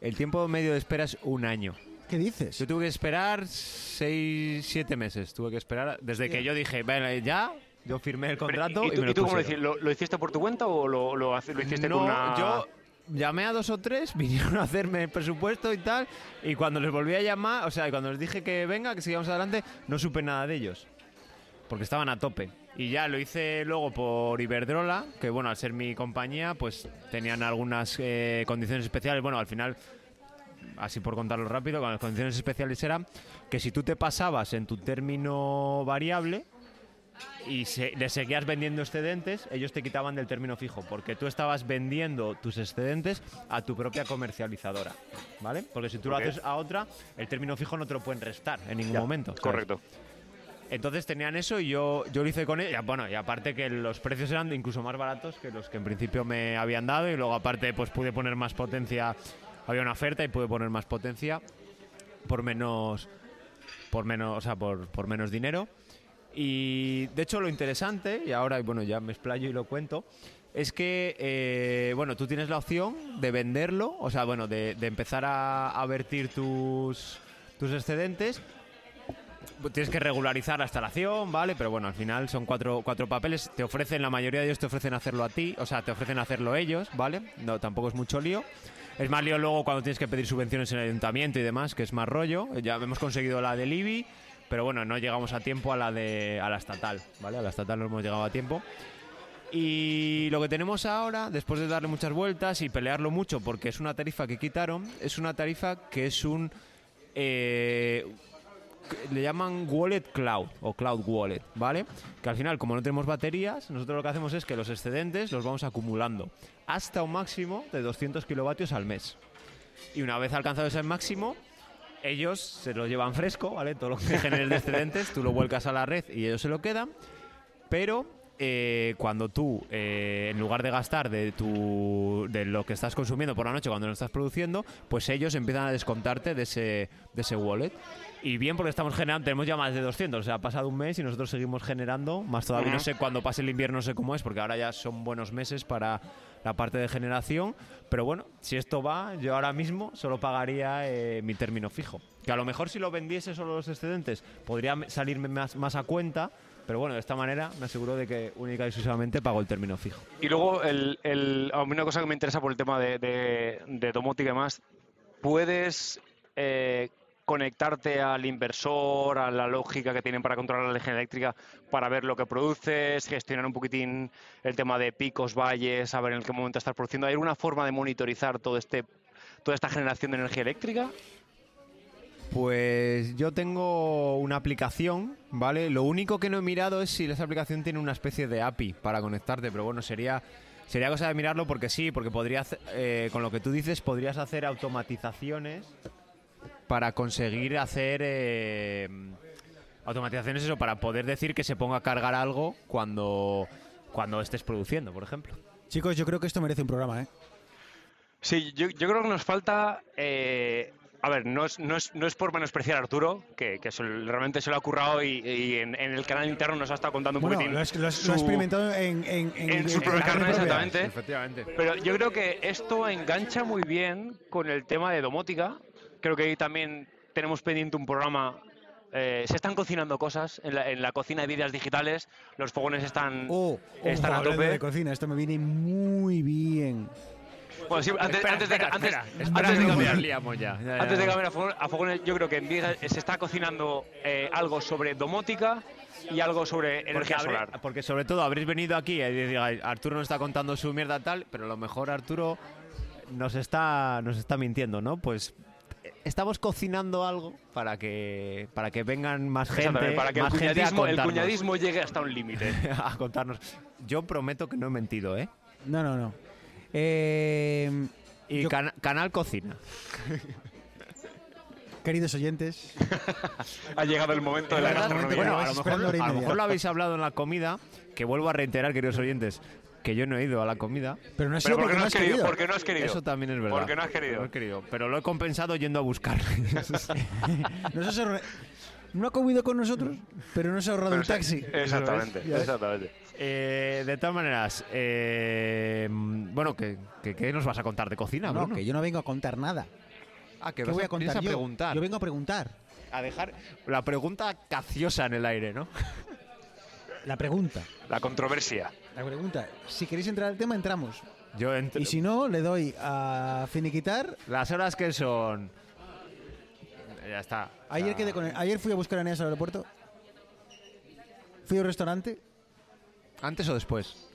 el tiempo medio de espera es un año. ¿Qué dices? Yo tuve que esperar 6, 7 meses. Tuve que esperar desde que yo dije, bueno, ya, yo firmé el contrato ¿Y, y, tú, me lo y tú cómo lo hiciste? ¿Lo, lo hiciste por tu cuenta o lo, lo, hace- lo hiciste no, con una...? yo llamé a dos o tres, vinieron a hacerme el presupuesto y tal, y cuando les volví a llamar, o sea, cuando les dije que venga, que sigamos adelante, no supe nada de ellos. Porque estaban a tope. Y ya lo hice luego por Iberdrola, que bueno, al ser mi compañía, pues tenían algunas eh, condiciones especiales. Bueno, al final, así por contarlo rápido, con las condiciones especiales era que si tú te pasabas en tu término variable, y se, le seguías vendiendo excedentes, ellos te quitaban del término fijo, porque tú estabas vendiendo tus excedentes a tu propia comercializadora, ¿vale? Porque si tú lo haces a otra, el término fijo no te lo pueden restar en ningún Ya, momento. ¿sabes? Correcto. Entonces tenían eso y yo, yo lo hice con ella. Bueno, y aparte que los precios eran incluso más baratos que los que en principio me habían dado y luego aparte pues pude poner más potencia, había una oferta y pude poner más potencia por menos, por menos, o sea, por, por menos dinero. Y de hecho lo interesante, y ahora bueno ya me explayo y lo cuento, es que eh, bueno, tú tienes la opción de venderlo, o sea, bueno, de, empezar a, a vertir tus, tus excedentes Tienes que regularizar la instalación, ¿vale? Pero bueno, al final son cuatro, cuatro papeles. Te ofrecen, la mayoría de ellos te ofrecen hacerlo a ti, o sea, te ofrecen hacerlo ellos, ¿vale? No, tampoco es mucho lío. Es más lío luego cuando tienes que pedir subvenciones en el ayuntamiento y demás, que es más rollo. Ya hemos conseguido la del IBI, pero bueno, no llegamos a tiempo a la de a la estatal, ¿vale? A la estatal no hemos llegado a tiempo. Y lo que tenemos ahora, después de darle muchas vueltas y pelearlo mucho, porque es una tarifa que quitaron, es una tarifa que es un... eh, le llaman Wallet Cloud o Cloud Wallet, ¿vale? Que al final, como no tenemos baterías, nosotros lo que hacemos es que los excedentes los vamos acumulando hasta un máximo de 200 kilovatios al mes. Y una vez alcanzado ese máximo, ellos se lo llevan fresco, ¿vale? Todo lo que generes de excedentes, tú lo vuelcas a la red y ellos se lo quedan. Pero eh, cuando tú, eh, en lugar de gastar de, tu, de lo que estás consumiendo por la noche cuando lo estás produciendo, pues ellos empiezan a descontarte de ese, de ese wallet. Y bien porque estamos generando, tenemos ya más de 200, o sea, ha pasado un mes y nosotros seguimos generando, más todavía no sé cuándo pase el invierno, no sé cómo es, porque ahora ya son buenos meses para la parte de generación, pero bueno, si esto va, yo ahora mismo solo pagaría eh, mi término fijo. Que a lo mejor si lo vendiese solo los excedentes, podría me- salirme más, más a cuenta, pero bueno, de esta manera me aseguro de que única y exclusivamente pago el término fijo. Y luego, el, el- a mí una cosa que me interesa por el tema de, de, de domótica y demás, ¿puedes eh, conectarte al inversor, a la lógica que tienen para controlar la energía eléctrica, para ver lo que produces, gestionar un poquitín el tema de picos, valles, saber en qué momento estás produciendo? ¿Hay alguna forma de monitorizar todo este, toda esta generación de energía eléctrica? Pues yo tengo una aplicación, ¿vale? Lo único que no he mirado es si esa aplicación tiene una especie de API para conectarte, pero bueno, sería sería cosa de mirarlo porque sí, porque podría hacer- eh, con lo que tú dices podrías hacer automatizaciones para conseguir hacer eh, automatizaciones eso para poder decir que se ponga a cargar algo cuando cuando estés produciendo, por ejemplo. Chicos, yo creo que esto merece un programa, ¿eh? Sí, yo, yo creo que nos falta. eh, a ver, no es, no, es, no es por menospreciar a Arturo, que, que se- realmente se lo ha currado y, y en, en el canal interno nos ha estado contando un Bueno, poquitín. lo has, lo has- lo su- has experimentado en, en, en su propia carne exactamente. Efectivamente. Pero yo creo que esto engancha muy bien con el tema de domótica. Creo que ahí también tenemos pendiente un programa. eh, se están cocinando cosas en la, en la cocina de vidas digitales. Los fogones están, Oh, están a tope. de cocina, esto me viene muy bien. Bueno, sí, antes, Espera, antes de, espera, antes, espera, antes espera, de que cambiar, liamos ya. Ya, ya, antes de cambiar a fogón- a fogones, yo creo que en Viega se está cocinando eh, algo sobre domótica y algo sobre Porque, energía habré- solar. porque sobre todo habréis venido aquí y digáis, Arturo nos está contando su mierda tal, pero a lo mejor Arturo nos está, nos está mintiendo, ¿no? Pues eh, estamos cocinando algo para que para que vengan más gente, Exactamente, para que el más gente a cuñadismo, el contarnos. cuñadismo llegue hasta un límite. a contarnos. Yo prometo que no he mentido, ¿eh? No, no, no. Eh, Y Yo- can- Canal Cocina. queridos oyentes, ha llegado el momento de la gastronomía. Bueno, a lo, a mejor lo habéis hablado en la comida, que vuelvo a reiterar, queridos oyentes, que yo no he ido a la comida. pero no ha Pero porque porque no has has querido, querido. porque no has querido. Eso también es verdad. Porque no has querido. No he querido, pero lo he compensado yendo a buscar. Has ahorra- No ha comido con nosotros, pero no se ha ahorrado Pero el sí, taxi. Exactamente, exactamente. Eh, de todas maneras, eh, bueno, ¿qué, qué, qué nos vas a contar de cocina, No, Bruno? que yo no vengo a contar nada. Ah, que ¿Qué vas voy a contar a yo? preguntar. Yo vengo a preguntar. A dejar la pregunta caciosa en el aire, ¿no? La pregunta. La controversia. La pregunta. Si queréis entrar al tema, entramos. Yo ent- Y si no, le doy a finiquitar. Las horas que son... Ya está. Ayer, quedé con él. Ayer fui a buscar a Eneas al aeropuerto. Fui a un restaurante ¿Antes o después?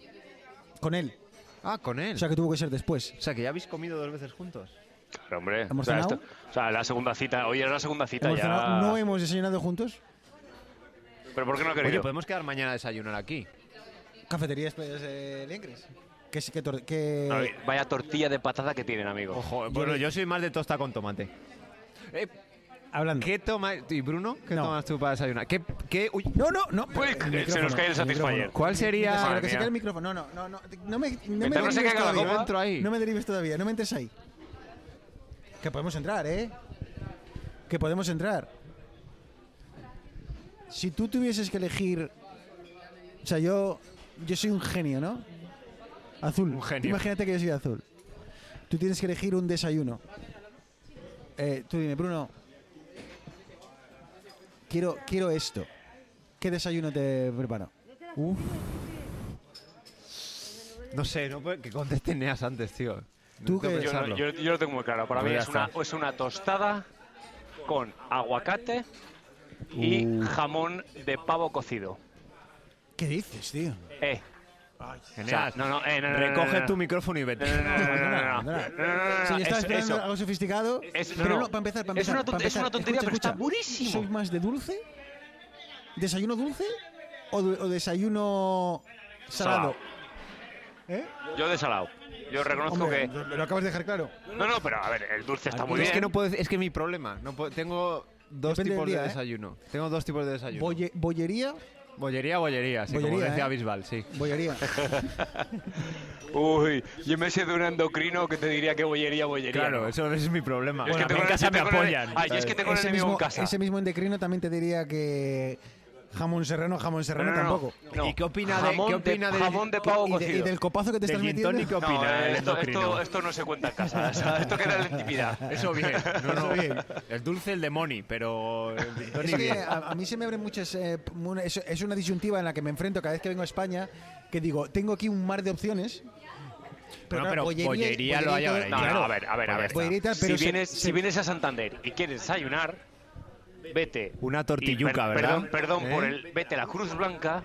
con él. Ah, con él. O sea que tuvo que ser después. O sea, que ya habéis comido dos veces juntos. Claro, hombre. ¿Hemos o, sea, cenado? esto- o sea, la segunda cita. Hoy era la segunda cita Hemos ya. cenado- no hemos desayunado juntos. Pero ¿por qué no Oye, querido? podemos quedar mañana a desayunar aquí. Cafetería Express de Lencres. Que, sí- que, tor- que- A ver, Vaya tortilla de patata que tienen, amigo. Ojo, bueno, yo soy más de tosta con tomate. Eh, Hablando. ¿Qué tomas? ¿Y Bruno? ¿Qué No. tomas tú para desayunar? ¿Qué, qué, uy, No, no, no. Uy, se nos cae el Satisfyer. micrófono. ¿Cuál sería- Que se- Madre que se mía. cae el micrófono. No, no, no, no. No me, no derives todavía. ahí? No me derives todavía. No me entres ahí. Que podemos entrar, ¿eh? Que podemos entrar. Si tú tuvieses que elegir... O sea, yo... Yo soy un genio, ¿no? Azul. Un genio. Imagínate que yo soy azul. Tú tienes que elegir un desayuno. Eh, tú dime, Bruno. Quiero, quiero esto. ¿Qué desayuno te preparo? Uf. No sé, no puede- que conteste Neas antes, tío. Tú que Yo, no- yo- yo lo tengo muy claro. Para mí es una, es una tostada con aguacate y Uh. jamón de pavo cocido. ¿Qué dices, tío? Eh. No, no, eh, no, no, no, recoge tu micrófono y vete. No, no, no, Si yo estaba es- esperando algo sofisticado, Es- pero no, para empezar, Es una es tontería, pero está buenísimo. ¿Sois más de dulce? ¿Desayuno dulce? ¿O, desayuno salado? ¿Eh? Yo de salado. Yo reconozco Hombre, que. lo, lo acabas de dejar claro. No, no, pero a ver, el dulce está muy es bien. que no puedo, es que mi problema, no puedo- tengo dos Depende tipos día, de ¿eh? desayuno. Tengo dos tipos de desayuno. Bolle- bollería, bollería, bollería, sí, como Bollería, decía ¿eh? Bisbal, sí. bollería. Uy, yo me sé de un endocrino que te diría que bollería, bollería. Claro, ¿no? eso es mi problema. Yo es que en casa me apoyan. Ah, yo es que tengo ese, mismo, en casa. ese mismo endocrino también te diría que jamón serrano, jamón serrano No, no, no, tampoco. no. ¿Y qué opina de- Jamón qué opina de- jamón de pavo Y, de- y cocido? del copazo que te estás metiendo. ¿qué No, opina eh, esto, esto, esto no se cuenta en casa. o sea, esto queda en la intimidad. Eso bien, no, no. Eso bien. El dulce, el de Moni, pero el tonic Es que a, a mí se me abren muchas. eh, es, es una disyuntiva en la que me enfrento cada vez que vengo a España. Que digo, tengo aquí un mar de opciones. Bueno, claro, pero bollería lo hay y todo- ahora, No, no, a ver, a ver, a ver. Bollería pero si, se- vienes, se- si vienes a Santander y quieres desayunar, vete. Una tortilluca, per- ¿verdad? Perdón, perdón ¿Eh? por el. Vete a la Cruz Blanca,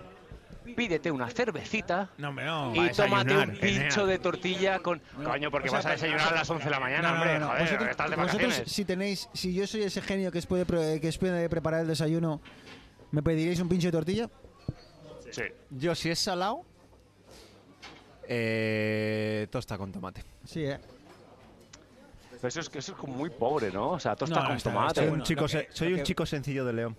pídete una cervecita. No, hombre, no. Y tómate un pincho de tortilla con. Coño, porque O sea, vas a desayunar a las 11 de la mañana, No, no, hombre. no, no. Joder, Vosotros, estás de vosotros, si tenéis, si yo soy ese genio que os puede, que os puede preparar el desayuno, ¿me pediréis un pincho de tortilla? Sí. Yo, si es salado, eh, tosta con tomate. Sí, eh. Pero eso es, que eso es como muy pobre, ¿no? O sea, tosta No, con está- tomate. Soy bueno. un, chico, que- se- soy un que- chico sencillo de León.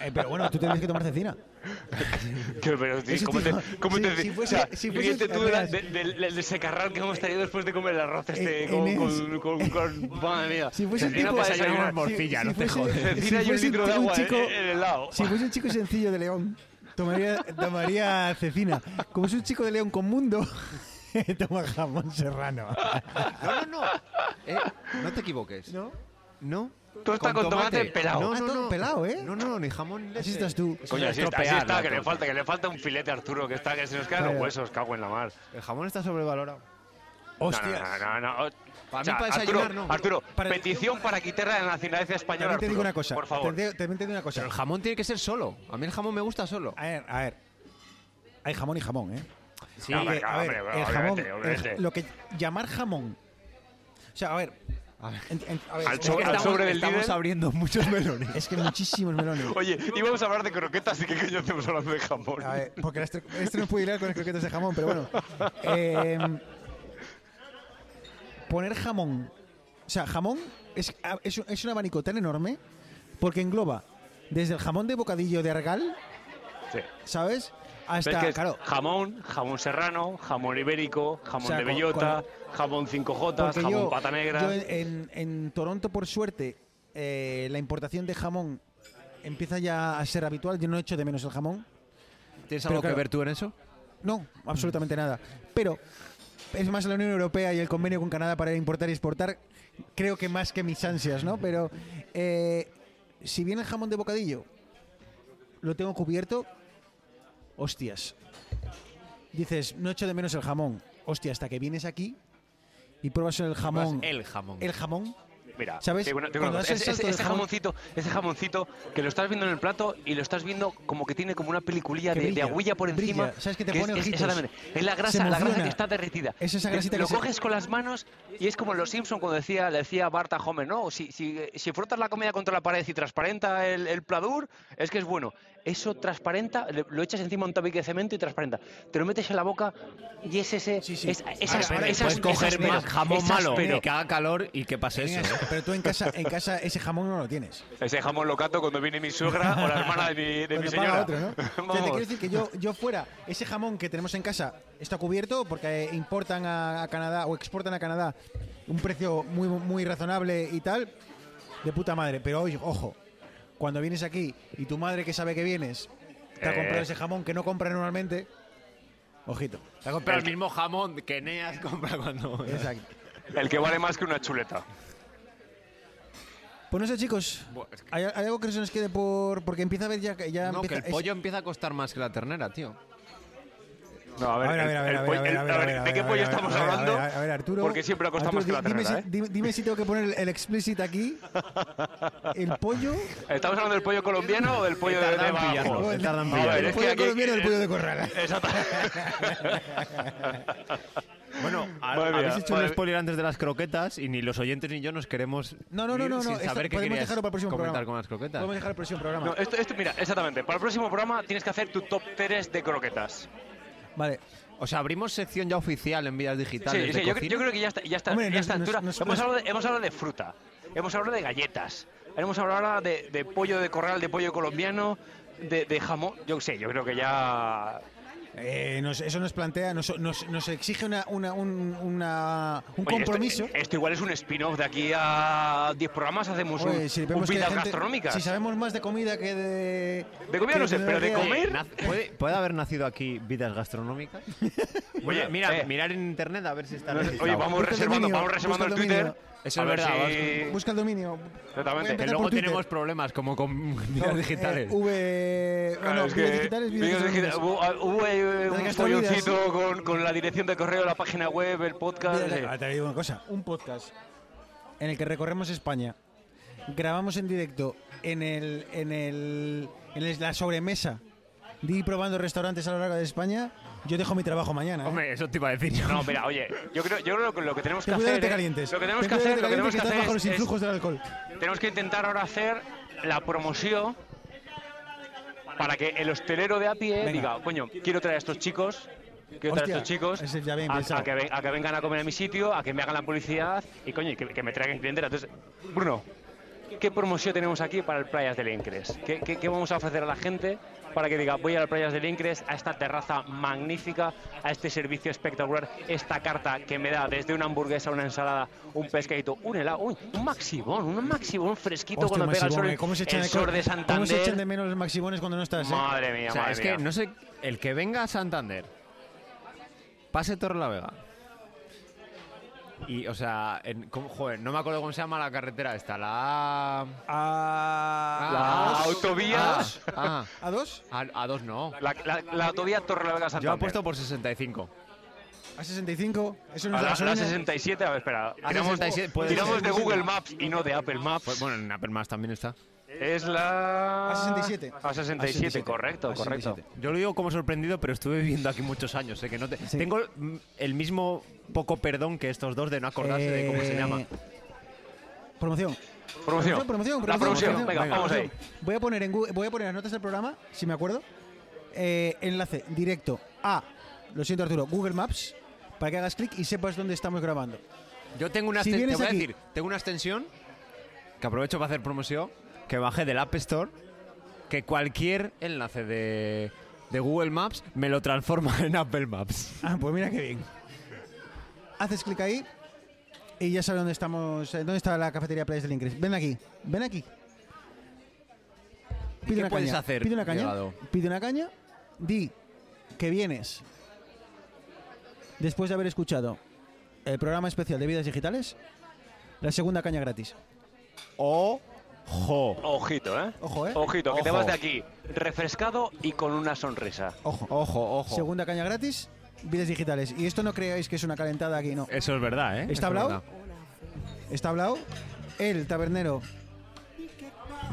Eh, pero bueno, tú tendrías que tomar cecina. Pero, tío, ¿cómo, te cómo si- te si o fuese- sea, si fuese- ríete tú de de- del secarral que hemos tenido después de comer el arroz este con, Enes. con, con, con- Madre mía. Si fuese un tipo- desayunar. morcilla, si no te fuese- jodes. si Cecina y un fuese litro de un agua chico- en, en el lado. Si fuese un chico sencillo de León, tomaría, tomaría cecina. Como es un chico de León con mundo, toma jamón serrano. No, no, no. Eh, no te equivoques. ¿No? No. Tosta con tomate pelado. No, Ah, no, no. pelado, ¿eh? No, no, ni jamón. Así estás tú. Coño, es así está, así está, que le falta, que le falta un filete a Arturo, que está, que se nos quedan los huesos, cago en la mar. El jamón está sobrevalorado. Hostias. No, no, no, no. Para O sea, mí para Arturo, desayunar, no. Arturo, Para- petición para quitarle la nacionalidad española. También te digo Arturo, una cosa. Por favor. Te- te digo una cosa. Pero el jamón tiene que ser solo. A mí el jamón me gusta solo. A ver, a ver. Hay jamón y jamón, ¿eh? Sí, No, Porque, a ver, hombre, el jamón, obviamente, obviamente. el- lo que llamar jamón. O sea, a ver. A ver. en- en- a ver, Al es, so- que, al sobre del estamos líder. abriendo muchos melones. es que muchísimos melones. Oye, íbamos a hablar de croquetas y qué coño hacemos hablando de jamón. A ver, porque las tre- este no puede ir con las croquetas de jamón, pero bueno. Eh, poner jamón. O sea, jamón es, es, un- es un abanico tan enorme porque engloba desde el jamón de bocadillo de argal, Sí. ¿sabes? Ves Hasta, que es claro, jamón, jamón serrano, jamón ibérico, jamón O sea, de bellota, jamón 5J, porque jamón yo, pata negra. yo en, en- en Toronto, por suerte, eh, la importación de jamón empieza ya a ser habitual. Yo no echo de menos el jamón. ¿Tienes Pero algo claro- que ver tú en eso? No, absolutamente nada. Pero es más la Unión Europea y el convenio con Canadá para importar y exportar, creo que más que mis ansias, ¿no? Pero eh, si bien el jamón de bocadillo lo tengo cubierto, hostias. Dices, no echo de menos el jamón. Hostia, hasta que vienes aquí y pruebas el jamón. El jamón. El jamón. Mira, ¿Sabes? te digo una- te digo una Cuando cosa, das el ese, ese- ese jamón- jamoncito, ese jamoncito que lo estás viendo en el plato y lo estás viendo como que tiene como una peliculilla Que de, de brilla, agüilla por brilla. encima. ¿Sabes que te es- pone es, ojitos? Exactamente. Es la Se grasa, la grasa que está derretida. Es esa grasita lo que se- coges con las manos y es como en los Simpsons cuando decía, le decía Bart a Homer, no, si, si, si frotas la comida contra la pared y transparenta el, el pladur, es que es bueno. Eso transparenta, lo echas encima un tabique de cemento y transparenta. Te lo metes en la boca y es ese, Sí, sí. es- esas, esas, Puedes coger esas más jamón esas malo peras. y que haga calor y que pase eso. ¿eh? Pero tú en casa, en casa ese jamón no lo tienes. Ese jamón locato cuando viene mi suegra o la hermana de mi, de mi señora. otro, ¿no? O sea, te Vamos. quiero decir que yo, yo fuera, ese jamón que tenemos en casa está cubierto porque importan a, a Canadá o exportan a Canadá un precio muy, muy razonable y tal, de puta madre. Pero ojo, cuando vienes aquí y tu madre que sabe que vienes te ha Eh. comprado ese jamón que no compra normalmente, ojito. Te ha comprado el mismo jamón que Neas compra cuando. Exacto. El que vale más que una chuleta. Pues no sé, chicos. Buah, es que- ¿Hay, hay algo que se nos quede por. Porque empieza a ver ya. ya No, que el pollo empieza a costar más que la ternera, tío. No, a ver, a ver, a ver, a el- a ¿de qué pollo estamos hablando? A ver, Arturo. Porque siempre ha costado Arturo, más que la di- dime ternera, si- ¿eh? dime, dime si tengo que poner el explicit aquí. El pollo. ¿Estamos hablando del pollo colombiano o del pollo de, de Bajo? o el, el pollo aquí- colombiano y el pollo de corral. Exacto. Bueno, habéis mía, hecho un spoiler antes de las croquetas y ni los oyentes ni yo nos queremos. No, no, no, no, no, Sin esta- saber qué podemos querías dejarlo para el próximo comentar programa. con las croquetas. Podemos dejar el próximo programa. No, esto, esto, mira, exactamente. Para el próximo programa tienes que hacer tu top 3 de croquetas. Vale. O sea, abrimos sección ya oficial en vías digitales. Sí, de sí, yo, creo que ya está, ya está, Hombre, ya a nos- esta nos- altura. nos- hemos, hablado de, hemos hablado de fruta, hemos hablado de galletas, hemos hablado ahora de, de pollo de corral, de pollo colombiano, de, de jamón. Yo sé, yo creo que ya. Eh, nos- eso nos plantea, nos, nos, nos exige una, una, un, una- un Oye, esto- compromiso. Esto, igual es un spin-off de aquí a 10 programas, hacemos un, Oye, si un hay vidas gente- gastronómicas. Si sabemos más de comida que de. De comida no sé, pero de comer- Eh, naz- ¿puede, puede haber nacido aquí vidas gastronómicas? Oye, mira, eh. mirar en internet a ver si está Oye, vamos reservando, dominio, vamos reservando el Twitter. Eso es ver verdad, si- Busca el dominio. Exactamente. Voy a Que empezar luego por Twitter. tenemos problemas como con No, vidas digitales. eh, v. Claro, no, es vídeos digitales, vídeos vídeos digitales. digitales. Hubo, hubo ahí, eh, un folloncito con, con la dirección de correo, la página web, el podcast. Mira, eh. ah, te digo una cosa, un podcast en el que recorremos España, grabamos en directo en el en el en el- la sobremesa de ir probando restaurantes a lo largo de España, yo dejo mi trabajo mañana. ¿eh? Hombre, eso te iba a decir yo. No, mira, oye, yo creo, yo creo que lo que tenemos que Ten hacer. de es- calientes. Lo que tenemos Ten que hacer, de lo que tenemos calientes, que estás hacer bajo los es- influjos del alcohol. tenemos que intentar ahora hacer la promoción para que el hostelero de a pie Venga. diga, coño, quiero traer a estos chicos. Quiero traer a estos chicos ese ya bien a, a que ven- a que vengan a comer a mi sitio, a que me hagan la publicidad y coño, y que, que me traigan clientela. Entonces, Bruno, ¿qué promoción tenemos aquí para el Playas del Incres? ¿Qué, qué, qué vamos a ofrecer a la gente para que diga, voy a las Playas del Incres, a esta terraza magnífica, a este servicio espectacular, esta carta que me da desde una hamburguesa, una ensalada, un pescadito, un helado, uy, un maximón, un maximón fresquito Hostia, cuando pega el sol, ¿eh? ¿Cómo se echan el de, sol de ¿Cómo se Santander. echan de menos los maxibones cuando no estás? eh? Madre mía, O sea, madre es que no sé, el que venga a Santander, pase Torre la Vega. Y, o sea, en- ¿cómo- joder, no me acuerdo cómo se llama la carretera esta, la A. A... La A2. autovía, Ah, ¿A dos? a, A2 no. la, la- la autovía Torre la Vega Yo Santander. apuesto por 65. A65, eso no A es la 67, a ver, espera. Tiramos, 67 puede tiramos de Google Maps y no de Apple Maps. Pues, bueno, en Apple Maps también está. Es la. A67. A67, correcto, A67. correcto. Yo lo digo como sorprendido, pero estuve viviendo aquí muchos años. ¿eh? Que no te- Sí. Tengo el mismo poco perdón que estos dos de no acordarse de cómo se Eh, llama. Promoción. Promoción. promoción, La promoción, venga, venga. vamos ahí. Voy a poner en Google- voy a poner las notas del programa, si me acuerdo. eh, enlace directo a, lo siento Arturo, Google Maps, para que hagas clic y sepas dónde estamos grabando. Yo tengo una si te voy a decir, tengo una extensión que aprovecho para hacer promoción, que bajé del App Store, que cualquier enlace de, de Google Maps me lo transforma en Apple Maps. Ah, pues mira qué bien. Haces clic ahí y ya sabes dónde estamos, eh, dónde está la cafetería Playas del Incres. Ven aquí, ven aquí. Pide ¿Qué una puedes caña, hacer, Pide una caña. llegado? Pide una caña. Di que vienes después de haber escuchado el programa especial de vidas digitales. La segunda caña gratis. Ojo. Ojito, ¿eh? Ojo, eh. Ojito, que te Ojo. vas de aquí refrescado y con una sonrisa. Ojo. Ojo, ojo. Segunda caña gratis, vidas digitales. Y esto no creáis que es una calentada aquí, no. Eso es verdad, ¿eh? ¿Está es hablado? verdad. Está hablado. El tabernero.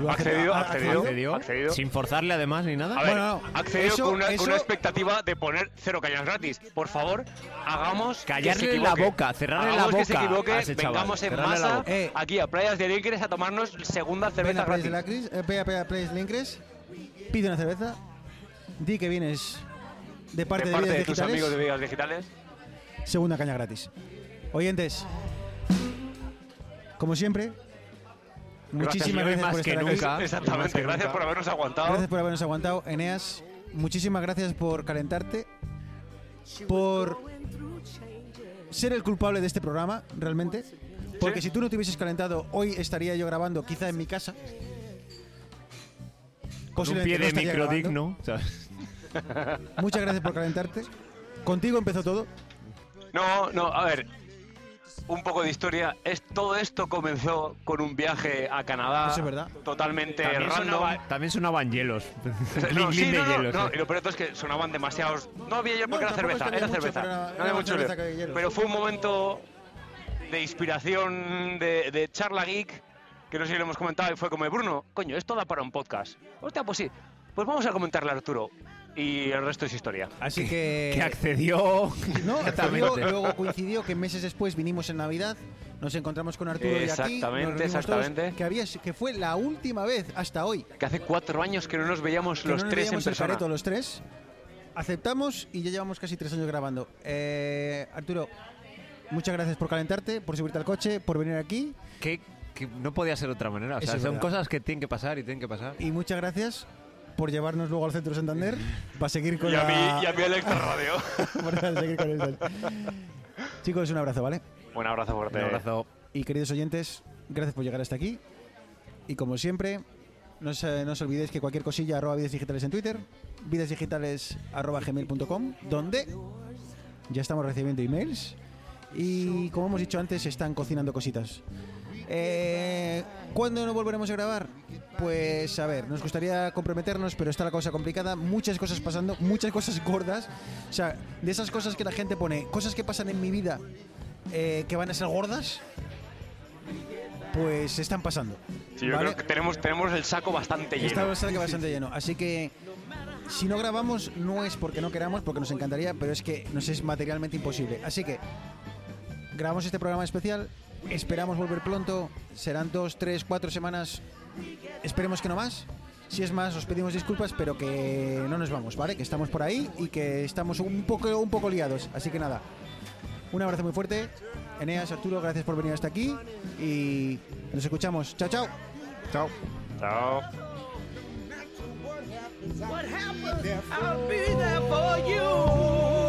Accedido, accedido. ¿Accedió? accedido. Sin forzarle además ni nada. A ver, Bueno, no, accedido eso- con, una, con eso- una expectativa de poner cero cañas gratis. Por favor, hagamos. que Callarle se la boca, cerrarle la Hagamos que se boca equivoque, a ese chaval, vengamos en masa boca. Eh. aquí a Playas de Líqueres a tomarnos segunda Ven cerveza a gratis. de la Cris, eh, a Playas del Incres, pide una cerveza, di que vienes de parte de de, parte de tus amigos de Vidas Digitales. segunda caña gratis. Oyentes, como siempre, muchísimas gracias más por que estar aquí. nunca. más Exactamente, que gracias nunca. por habernos aguantado. Gracias por habernos aguantado. Eneas, muchísimas gracias por calentarte, por ser el culpable de este programa, realmente. Porque Sí. si tú no te hubieses calentado, hoy estaría yo grabando quizá en mi casa. Con un pie no de estaría micro digno. ¿sabes? Muchas gracias por calentarte. Contigo empezó todo. No, no, a ver. Un poco de historia. Es, todo esto comenzó con un viaje a Canadá. Eso es verdad. Totalmente También, random. sonaba- también sonaban hielos. No, sí, no, no, hielos. no, eh. y lo peor es que sonaban demasiados. No había hielo porque No, era cerveza, que era mucho, cerveza. pero era- no había mucho cerveza que hielos. Pero fue un momento de inspiración, de, de charla geek, que no sé si lo hemos comentado, y fue como, Bruno, coño, esto da para un podcast. Hostia, pues sí. Pues vamos a comentarle a Arturo. Y el resto es historia. Así que. Que accedió. No, accedió, luego coincidió que meses después vinimos en Navidad, nos encontramos con Arturo y aquí. nos Exactamente, todos, exactamente. que, había, que fue la última vez hasta hoy Que hace cuatro años que no nos veíamos que los no nos tres en veíamos el persona. careto los tres. Aceptamos y ya llevamos casi tres años grabando. Eh, Arturo, muchas gracias por calentarte, por subirte al coche, por venir aquí. que, que no podía ser de otra manera. O sea, son verdad. cosas que tienen que pasar y tienen que pasar. Y muchas gracias por llevarnos luego al centro Santander para seguir con Y a la... mí, y a mí Electro Radio. para seguir con el- Chicos, un abrazo, ¿vale? Un abrazo fuerte. Un abrazo. Y queridos oyentes, gracias por llegar hasta aquí. Y como siempre, no os, eh, no os olvidéis que cualquier cosilla, arroba vidas digitales en Twitter, vidasdigitales arroba gmail.com, donde ya estamos recibiendo emails. Y como hemos dicho antes, están cocinando cositas. Eh, ¿Cuándo no volveremos a grabar? Pues a ver, nos gustaría comprometernos, pero está la cosa complicada. Muchas cosas pasando, muchas cosas gordas. O sea, de esas cosas que la gente pone, cosas que pasan en mi vida eh, que van a ser gordas, pues están pasando. Sí, yo ¿vale? creo que tenemos, tenemos el saco bastante lleno. Está bastante, bastante lleno. Así que si no grabamos, no es porque no queramos, porque nos encantaría, pero es que nos es materialmente imposible. Así que grabamos este programa especial. Esperamos volver pronto. Serán dos, tres, cuatro semanas. Esperemos que no más. Si es más, os pedimos disculpas, pero que no nos vamos, ¿vale? Que estamos por ahí y que estamos un poco, un poco liados. Así que nada, un abrazo muy fuerte. Eneas, Arturo, gracias por venir hasta aquí y nos escuchamos. Chao, chao. Chao. Chao. What happened? I'll be there for you.